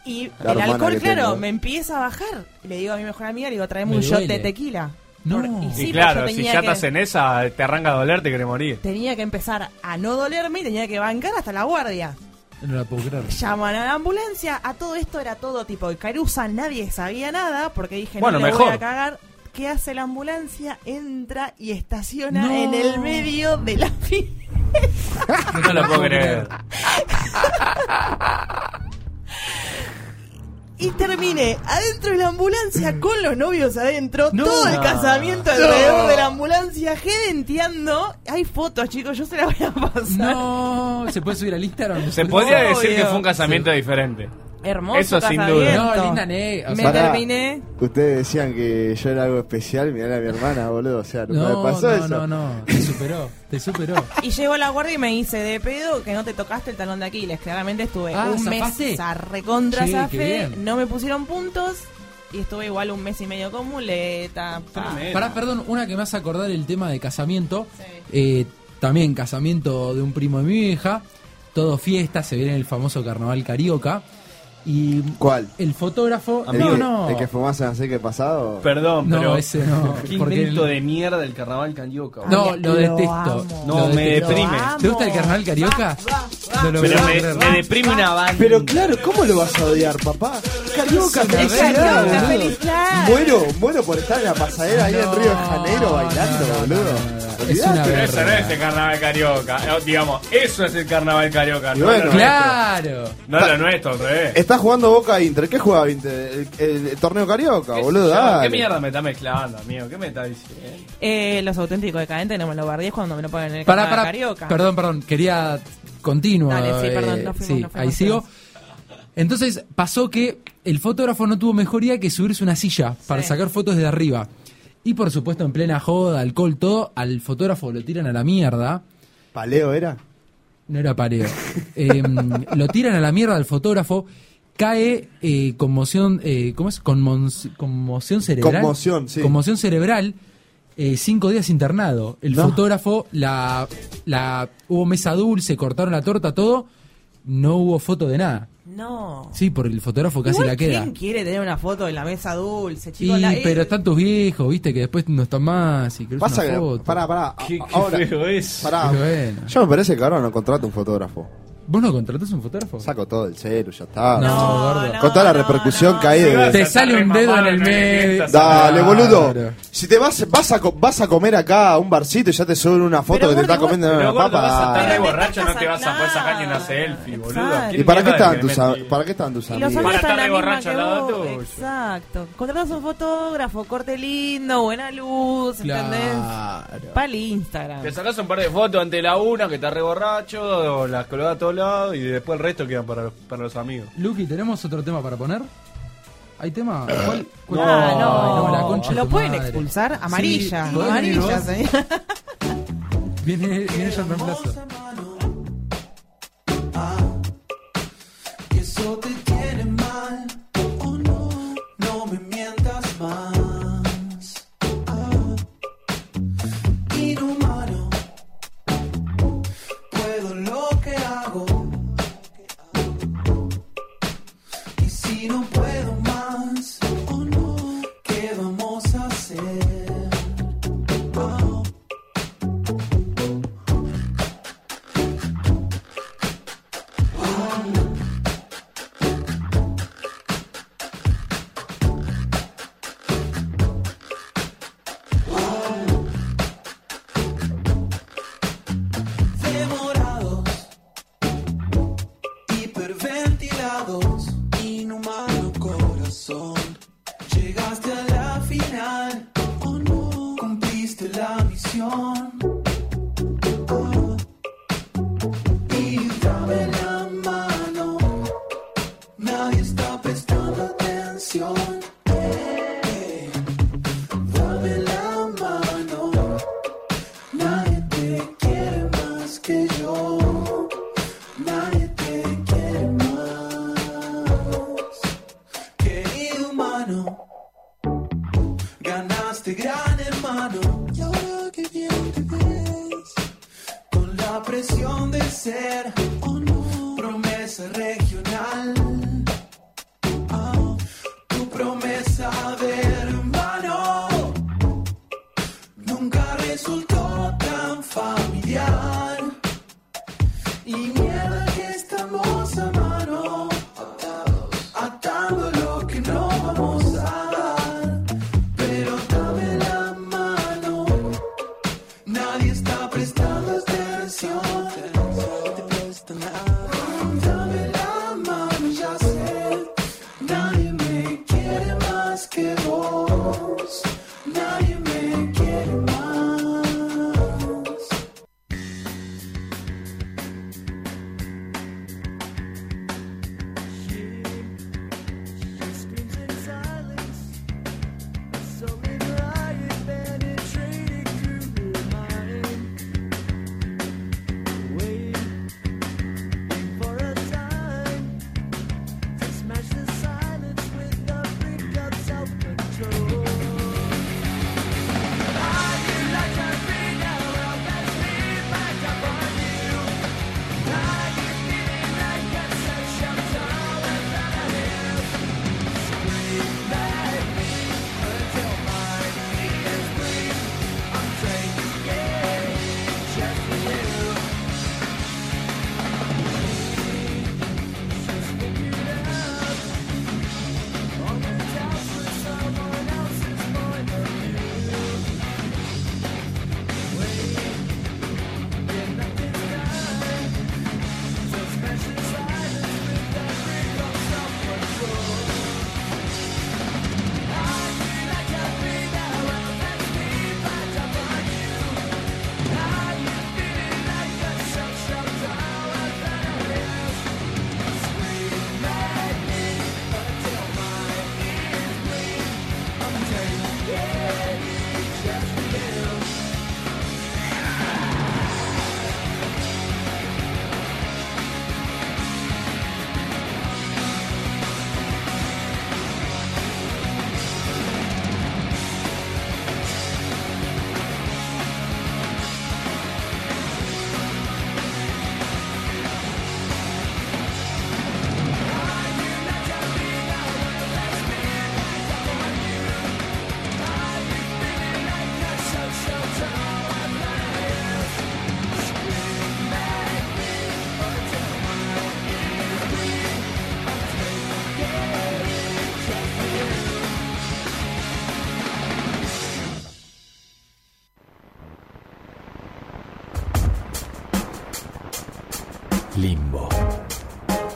Y La el alcohol, claro, tengo. me empieza a bajar. Le digo a mi mejor amiga, le digo, traeme Me un shot de tequila. No. Y sí, y pues claro, si ya que- estás en esa, te arranca a doler, te querés morir. Tenía que empezar a no dolerme y tenía que bancar hasta la guardia. No la puedo creer. Llaman a la ambulancia, a todo esto era todo tipo de caruza, nadie sabía nada porque dije, Bueno, no le voy mejor. a cagar. ¿Qué hace la ambulancia? Entra y estaciona No. en el medio de la [laughs] fila. No lo puedo creer. [laughs] Y terminé adentro de la ambulancia con los novios adentro, No. todo el No. casamiento alrededor de la ambulancia, gedenteando. Hay fotos, chicos, yo se las voy a pasar. No, ¿se puede subir al Instagram? Se podría decir que fue un casamiento diferente. Hermoso Eso sin casamiento. duda. No, linda. O Me Pará. terminé. Ustedes decían que yo era algo especial, mirá a mi hermana, boludo. O sea, nunca No, me pasó no, eso. no, no. Se, su- superó, te superó. [laughs] Y llegó la guardia y me dice, de pedo, que no te tocaste el talón de Aquiles. Claramente estuve Ah, un ¿zafaste? mes a recontra bien. no me pusieron puntos y estuve igual un mes y medio con muleta. pa. Pará, perdón, una que me hace acordar el tema de casamiento. Eh, también casamiento de un primo de mi vieja. Todo fiesta, se viene el famoso carnaval carioca. Y ¿Cuál? El fotógrafo. ¿El, no, que, no. el que fumás en aceite pasado? Perdón, No, pero. ese no, Qué invento el- de mierda el carnaval carioca. No, lo detesto. No, Lo me detesto. deprime. ¿Te gusta el carnaval carioca? No lo Pero me, deprime una banda. Pero claro, ¿cómo lo vas a odiar, papá? Carioca, Es felicidad. Muero, muero por estar en la pasadera ahí en Río de Janeiro bailando, boludo. Olvidate. Pero eso no es el carnaval carioca. Eh, Digamos, eso es el carnaval carioca. Bueno, lo claro. nuestro. No lo nuestro, al revés. Está jugando Boca Inter. ¿Qué juega Inter? El, el- el torneo carioca, boludo. Yo. ¿Qué mierda me está mezclando, amigo? ¿Qué me está diciendo? Eh, los auténticos decadentes no me lo guardé cuando me lo ponen en el carnaval pará. carioca. Perdón, perdón. Quería continuar. Dale, sí, perdón, eh, no fuimos- sí, no fuimos ahí sigo. Entonces pasó que el fotógrafo no tuvo mejoría que subirse una silla para Sí. sacar fotos desde arriba. Y por supuesto, en plena joda, alcohol, todo, al fotógrafo lo tiran a la mierda. ¿Paleo era? No era pareo. [laughs] Eh, lo tiran a la mierda al fotógrafo. Cae eh, conmoción, eh, ¿cómo es? Conmon- conmoción cerebral. Conmoción, sí. Conmoción cerebral. eh, cinco días internado. El No. fotógrafo, la, la, hubo mesa dulce, cortaron la torta, todo. No hubo foto de nada. No. Sí, porque el fotógrafo casi Igual, la queda. ¿Quién quiere tener una foto en la mesa dulce, Y, chicos? La- eh, pero están tus viejos, viste, que después no están más y querés Pasa una que. foto. Pará, pará. Qué- qué ahora, feo es. Pará. Bueno. Yo me parece que ahora no contrata un fotógrafo. ¿Vos no contratás un fotógrafo? Saco todo el celu, ya está. No, gordo. Con toda la repercusión que hay de. Te sale un dedo en el medio. Dale, boludo. Si te vas, vas, a, vas a comer acá a un barcito y ya te suben una foto que te está comiendo Pero una gordo, papa. vas a estar dale. de borracho, no te vas a poder sacar ni una selfie, boludo. Exacto. ¿Quién ¿Y para qué, están tus, para qué están tus amigos? Para estar de borracho al lado tuyo. Exacto. Contratas un fotógrafo, corte lindo, buena luz, ¿entendés? Para el Instagram. Te sacás un par de fotos ante la una que está re borracho, las colgás a y después el resto quedan para, para los amigos. Luqui, ¿tenemos otro tema para poner? ¿Hay tema? [coughs] ¿Cuál? cuál- Ah, Ay, no. la concha Lo pueden madre. expulsar. Amarilla. Sí, ¿podés venir amarilla, [laughs] viene ella en reemplazo.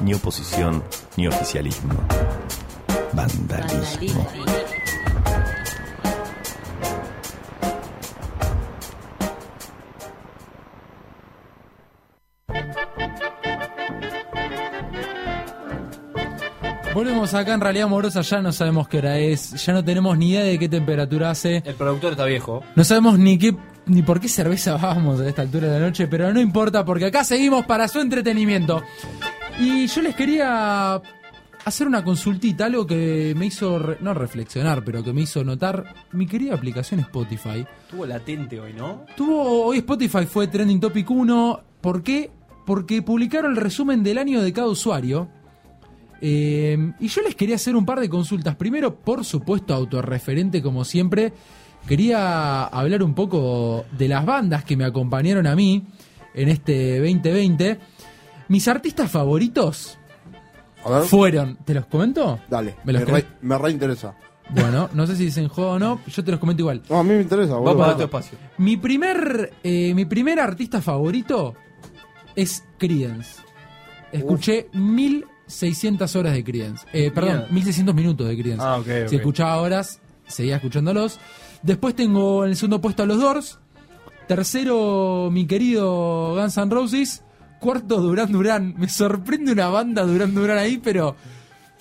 Ni oposición, ni oficialismo. Vandalismo. Volvemos acá en realidad amorosa, ya no sabemos qué hora es, ya no tenemos ni idea de qué temperatura hace, El productor está viejo. no sabemos ni qué ni por qué cerveza [laughs] vamos a esta altura de la noche, pero no importa porque acá seguimos para su entretenimiento. Y yo les quería hacer una consultita, algo que me hizo, re- no reflexionar, pero que me hizo notar mi querida aplicación Spotify. Estuvo latente hoy, ¿no? Tuvo, hoy Spotify fue Trending Topic 1. ¿Por qué? Porque publicaron el resumen del año de cada usuario. Eh, y yo les quería hacer un par de consultas. Primero, por supuesto, autorreferente como siempre. Quería hablar un poco de las bandas que me acompañaron a mí en este 2020. Mis artistas favoritos fueron... ¿Te los comento? Dale, ¿Me los me, re, me reinteresa. Bueno, no sé si dicen juego o no, yo te los comento igual. No, a mí me interesa, boludo. para tu espacio. Mi primer, eh, mi primer artista favorito es Creedence. Escuché 1600 horas de Creedence. Eh, perdón, Mierda. 1600 minutos de Creedence. Ah, ok, ok. Si escuchaba horas, seguía escuchándolos. Después tengo en el segundo puesto a los Doors. Tercero, mi querido Guns N' Roses. Cuarto, Duran Duran. Me sorprende una banda Duran Duran ahí, pero,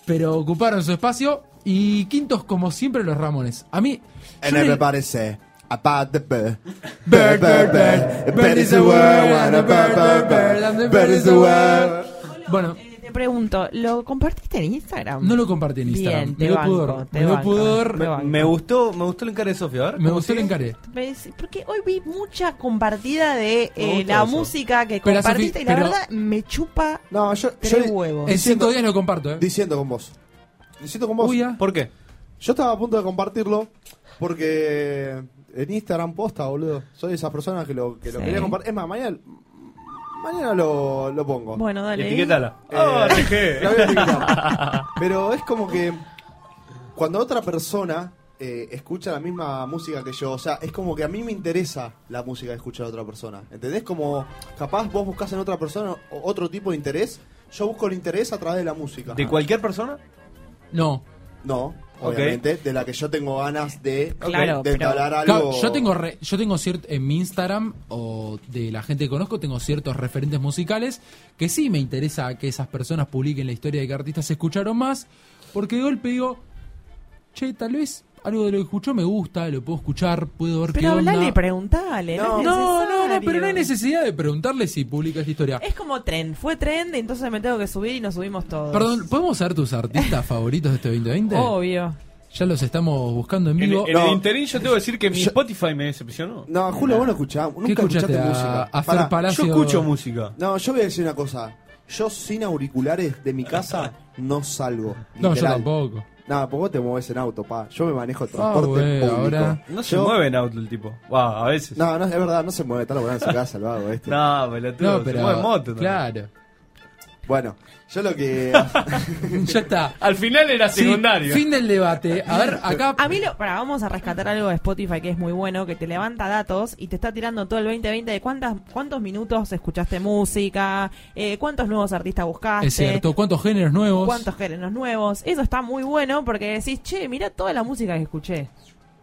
pero ocuparon su espacio. Y quintos, como siempre, los Ramones. A mí. And everybody say about the bird. Bird, bird, bird. Bird is the word, and the bird, bird, bird, and the bird is the word. Bueno, Te pregunto, ¿lo compartiste en Instagram? no lo compartí en Instagram. Bien, te me dio banco, pudor. te Me dio banco, pudor. te banco. Me gustó, me gustó el encare de Sofía. A ver, Me ¿cómo gustó el sigue? ¿Ves? Porque hoy vi mucha compartida de Me eh, la eso. música que Pero, compartiste Sofi, y la pero- verdad me chupa No, yo, tres yo huevos. En cinco días lo comparto, ¿eh? diciendo con vos. Diciendo con vos. Uy. ¿Por qué? Yo estaba a punto de compartirlo porque en Instagram posta, boludo. Soy de esas personas que lo, que lo Sí. quería compartir. Es más, mañana, mañana lo, lo pongo. Bueno, dale. Etiquetala. Eh, Oh, RG. [laughs] la voy a etiquetar. Pero es como que cuando otra persona eh, escucha la misma música que yo, o sea, es como que a mí me interesa la música que escucha la otra persona. ¿Entendés? Como capaz vos buscas en otra persona o- otro tipo de interés. Yo busco el interés a través de la música. ¿De cualquier persona? No. No, Obviamente, de la que yo tengo ganas de, Claro, de pero- algo. Claro, yo tengo re- yo tengo cierto en mi Instagram o de la gente que conozco tengo ciertos referentes musicales que sí me interesa que esas personas publiquen la historia de qué artistas se escucharon más porque de golpe digo che tal vez algo de lo que escuchó me gusta lo puedo escuchar puedo ver Pero qué onda hablale y preguntale. No, no, no, no, pero no hay necesidad de preguntarle si publica esta historia. Es como trend. Fue trend, entonces me tengo que subir y nos subimos todos. Perdón, ¿podemos saber tus artistas [laughs] favoritos de este 2020? Obvio. Ya los estamos buscando en En, vivo. en el interín yo tengo que decir que mi Spotify me decepcionó. No, Julio, vos no escuchás, nunca escuchaste? escuchaste A- música. a Fer Pará, Palacio- Yo escucho música. No, yo voy a decir una cosa. Yo sin auriculares de mi casa no salgo. No, yo literal. tampoco. No, porque vos te mueves en auto, pa. Yo me manejo el Ah, transporte público. ahora- No se Yo- mueve en auto el tipo. Wow, a veces. No, no, es verdad, no se mueve, está laburando en su casa el vago este. No, pelotudo. No, se pero mueve en moto. también. Bueno, yo lo que... [laughs] ya está. Al final era Sí, secundario. fin del debate. A ver, acá A mí, lo, para, vamos a rescatar algo de Spotify que es muy bueno, que te levanta datos y te está tirando todo el 2020 de cuántas, cuántos minutos escuchaste música, eh, cuántos nuevos artistas buscaste. es cierto, ¿cuántos géneros nuevos? ¿Cuántos géneros nuevos? Eso está muy bueno porque decís, che, mira toda la música que escuché.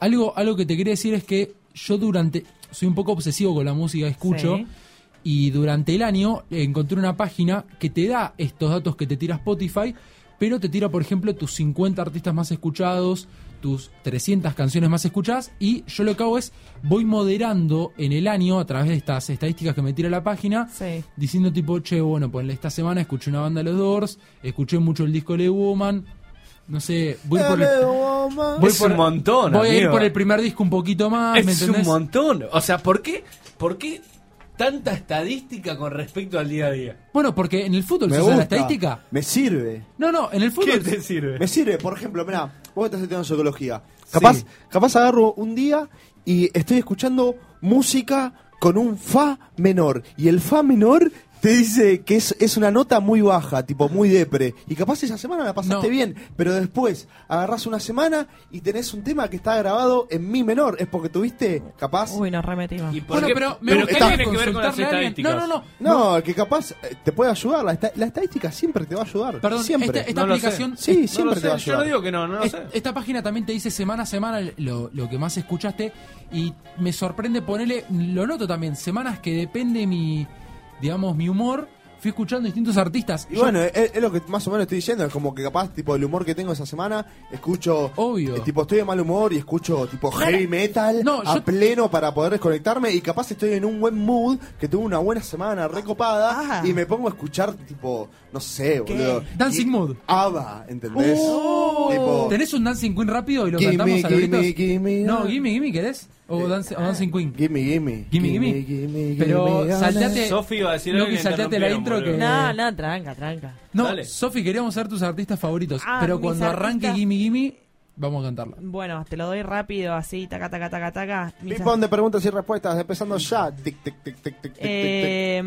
Algo, algo que te quería decir es que yo durante soy un poco obsesivo con la música que escucho Sí. Y durante el año encontré una página que te da estos datos que te tira Spotify, pero te tira, por ejemplo, tus 50 artistas más escuchados, tus 300 canciones más escuchadas y yo lo que hago es voy moderando en el año a través de estas estadísticas que me tira la página Sí. diciendo tipo, che, bueno, pues esta semana escuché una banda de los Doors, escuché mucho el disco Le Woman, no sé, voy por el, voy es por- un montón, Voy a ir por el primer disco un poquito más, ¿me Es un entendés? montón. O sea, ¿por qué, ¿por qué tanta estadística con respecto al día a día? Bueno, porque en el fútbol Me se usa la gusta, estadística. Me sirve. No, no, en el fútbol. ¿Qué te sirve? Me sirve, por ejemplo, mira, vos estás estudiando psicología. Capaz, capaz agarro un día y estoy escuchando música con un fa menor. Y el fa menor te dice que es, es una nota muy baja, tipo muy depre. Y capaz esa semana la pasaste No. bien, pero después agarrás una semana y tenés un tema que está grabado en mi menor. Es porque tuviste, capaz. Uy, nos remetimos. Bueno, pero me pero gustaría está- consultarle a alguien. No, no, no. No, que capaz eh, te puede ayudar. La, esta- la estadística siempre te va a ayudar. Perdón, siempre. esta, esta aplicación. Sí, no siempre te va a ayudar. Yo no digo que no, no lo Es- sé. Esta página también te dice semana a semana lo, lo que más escuchaste y me sorprende ponerle, lo noto también, semanas que depende mi, digamos, mi humor, fui escuchando distintos artistas. Y Yo- bueno, es, es lo que más o menos estoy diciendo, es como que capaz, tipo, el humor que tengo esa semana, escucho, Obvio. eh, tipo, estoy de mal humor y escucho, tipo, heavy metal No, a yo- pleno para poder desconectarme y capaz estoy en un buen mood, que tuve una buena semana recopada y me pongo a escuchar, tipo, no sé, boludo. Dancing Y- Mood. ABBA, ¿entendés? Oh. Tipo, ¿Tenés un Dancing Queen rápido y lo Gimme, cantamos a gimme, gritos? gimme, no, ah. gimme, gimme, ¿querés? O, dance- o Dancing Queen. Gimme, gimme. Gimme, gimme. gimme, Pero gimme, salteate. Sofi iba a decir algo le salteate la intro que. No, no, tranca, tranca. No. Sofi, queríamos ser tus artistas favoritos. Ah, pero cuando arranque Gimme Gimme, vamos a cantarla. Bueno, te lo doy rápido, así, taca, taca, taca, taca. Ping-pong de preguntas y respuestas, empezando ya. Tic, tic, tic, tic. Eh,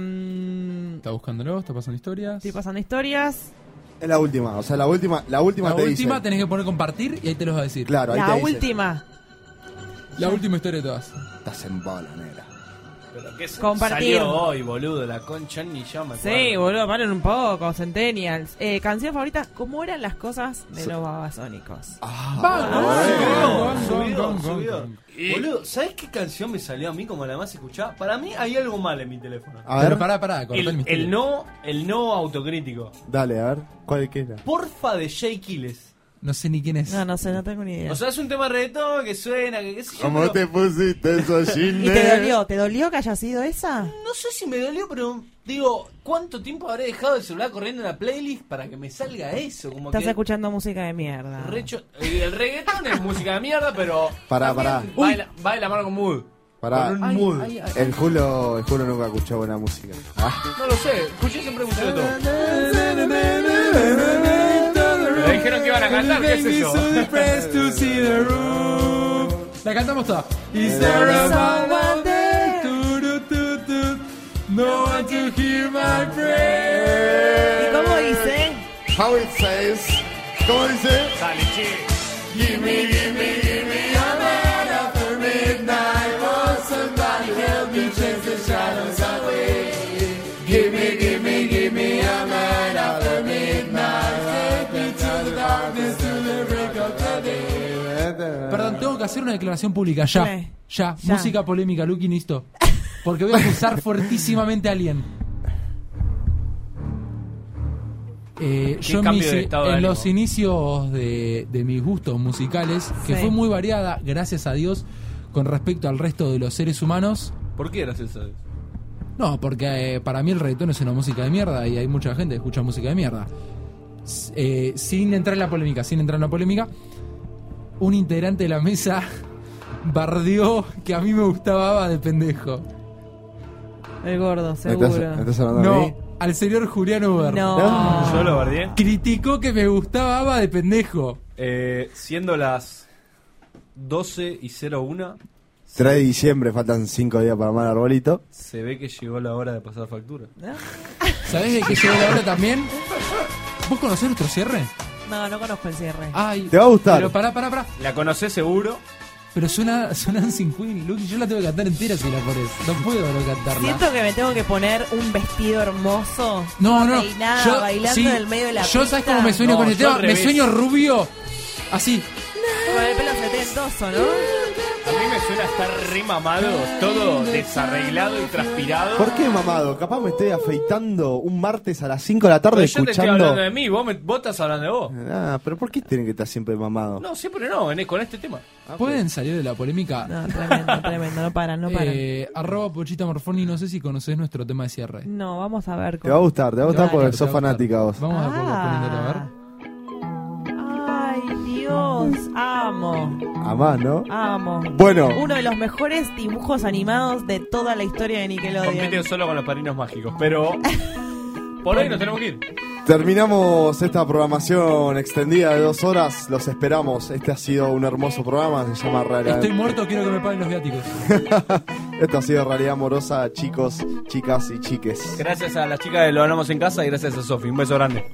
Está buscándolo, está pasando historias. estoy pasando historias. Es la última, o sea, la última, la última La te última dice. tenés que poner compartir y ahí te los va a decir. Claro, ahí La te dice. La última historia de todas. Estás en bola, negra. Pero que se- Compartir. Salió hoy, boludo, la concha ni yo me acuerdo. Sí, boludo, paren un poco, Centennials. Eh, canción favorita, ¿cómo eran las cosas de los babasónicos? Ah, subido, subido. Boludo, ¿sabes qué canción me salió a mí como la más escuchada? Para mí hay algo mal en mi teléfono. A Pero ver, pará, pará, cortá el, El, misterio. el no, el no autocrítico. dale, a ver, ¿cuál que era? Porfa de Jay Kiles. No sé ni quién es. No, no sé, no tengo ni idea. O sea, es un tema de reggaetón que suena, que qué sé yo, ¿Cómo pero te pusiste eso, [laughs] ¿Y Ginny? te dolió? ¿Te dolió que haya sido esa? No sé si me dolió, pero digo, ¿cuánto tiempo habré dejado el celular corriendo en la playlist para que me salga eso? Como Estás que escuchando música de mierda. recho- eh, el reggaetón es música de mierda, pero Pará, pará. baila, baila mano con mood. Pará. Con un mood. ay, ay. El Julio, el Julio nunca escuchó buena música. Ah. No lo sé, escuché siempre música de todo. Me dijeron que iban a cantar, qué sé yo. La cantamos toda. Is there a someone there? Tu, tu, tu. No one to hear my ¿Y prayer. cómo dice? How it says. ¿Cómo dice? Dale, che. Gimme, gimme, gimme que hacer una declaración pública ya. Ya, Ya. música polémica, Lucky, listo. Porque voy a acusar [laughs] fuertísimamente a alguien. Eh, ¿Qué yo mis- de estado de en ánimo? los inicios de, de mis gustos musicales, que Sí. fue muy variada, gracias a Dios, con respecto al resto de los seres humanos. ¿Por qué eras eso? No, porque eh, para mí el reggaetón es una música de mierda y hay mucha gente que escucha música de mierda. Eh, sin entrar en la polémica, sin entrar en la polémica, un integrante de la mesa bardeó que a mí me gustaba Ava de pendejo. El gordo, ¿Me estás, seguro. me estás hablando a mí? No, al señor Julián Uber. No. Yo lo bardeé. Criticó que me gustaba Ava de pendejo. Eh, siendo las 12 y 01, 3 de diciembre, faltan 5 días para armar el arbolito. se ve que llegó la hora de pasar factura. ¿Sabés de qué llegó la hora también? ¿Vos conocés nuestro cierre? No, no conozco el cierre. Ay, Te va a gustar. Pero pará, pará, pará. La conocés seguro. Pero suena, suena Dancing Queen. Yo la tengo que cantar entera si la pones. No puedo no cantarla. Siento que me tengo que poner un vestido hermoso. No, no, no. Peinada, Yo- bailando sí, en el medio de la Yo, pista. ¿sabes cómo me sueño No, con el tema? Me sueño rubio. Así. Con el pelo setentoso, ¿no? Suena estar re mamado, todo desarreglado y transpirado. ¿Por qué, mamado? Capaz me estoy afeitando un martes a las 5 de la tarde Pero yo te estoy escuchando. hablando de mí, vos, me- vos estás hablando de vos. Ah, pero ¿por qué tienen que estar siempre mamado? No, siempre no, en- con este tema. ¿Pueden salir de la polémica? No, tremendo, [laughs] tremendo. No paran, no paran. Eh, arroba Pochita Morfoni, no sé si conoces nuestro tema de cierre. No, vamos a ver. Te va a gustar, te va a gustar porque sos fanática vos. Vamos a poco Ah. poniéndolo a ver. Ay, Dios, amo. Amás, ¿no? Amo. Bueno. Uno de los mejores dibujos animados de toda la historia de Nickelodeon. Compiten solo con los padrinos mágicos, pero por hoy nos tenemos que ir. Terminamos esta programación extendida de dos horas. Los esperamos. Este ha sido un hermoso programa. Se llama Rara. Estoy muerto, quiero que me paguen los viáticos. [laughs] Esto ha sido Realidad Amorosa, chicos, chicas y chiques. Gracias a las chicas de Lo Hablamos en Casa y gracias a Sofi. Un beso grande.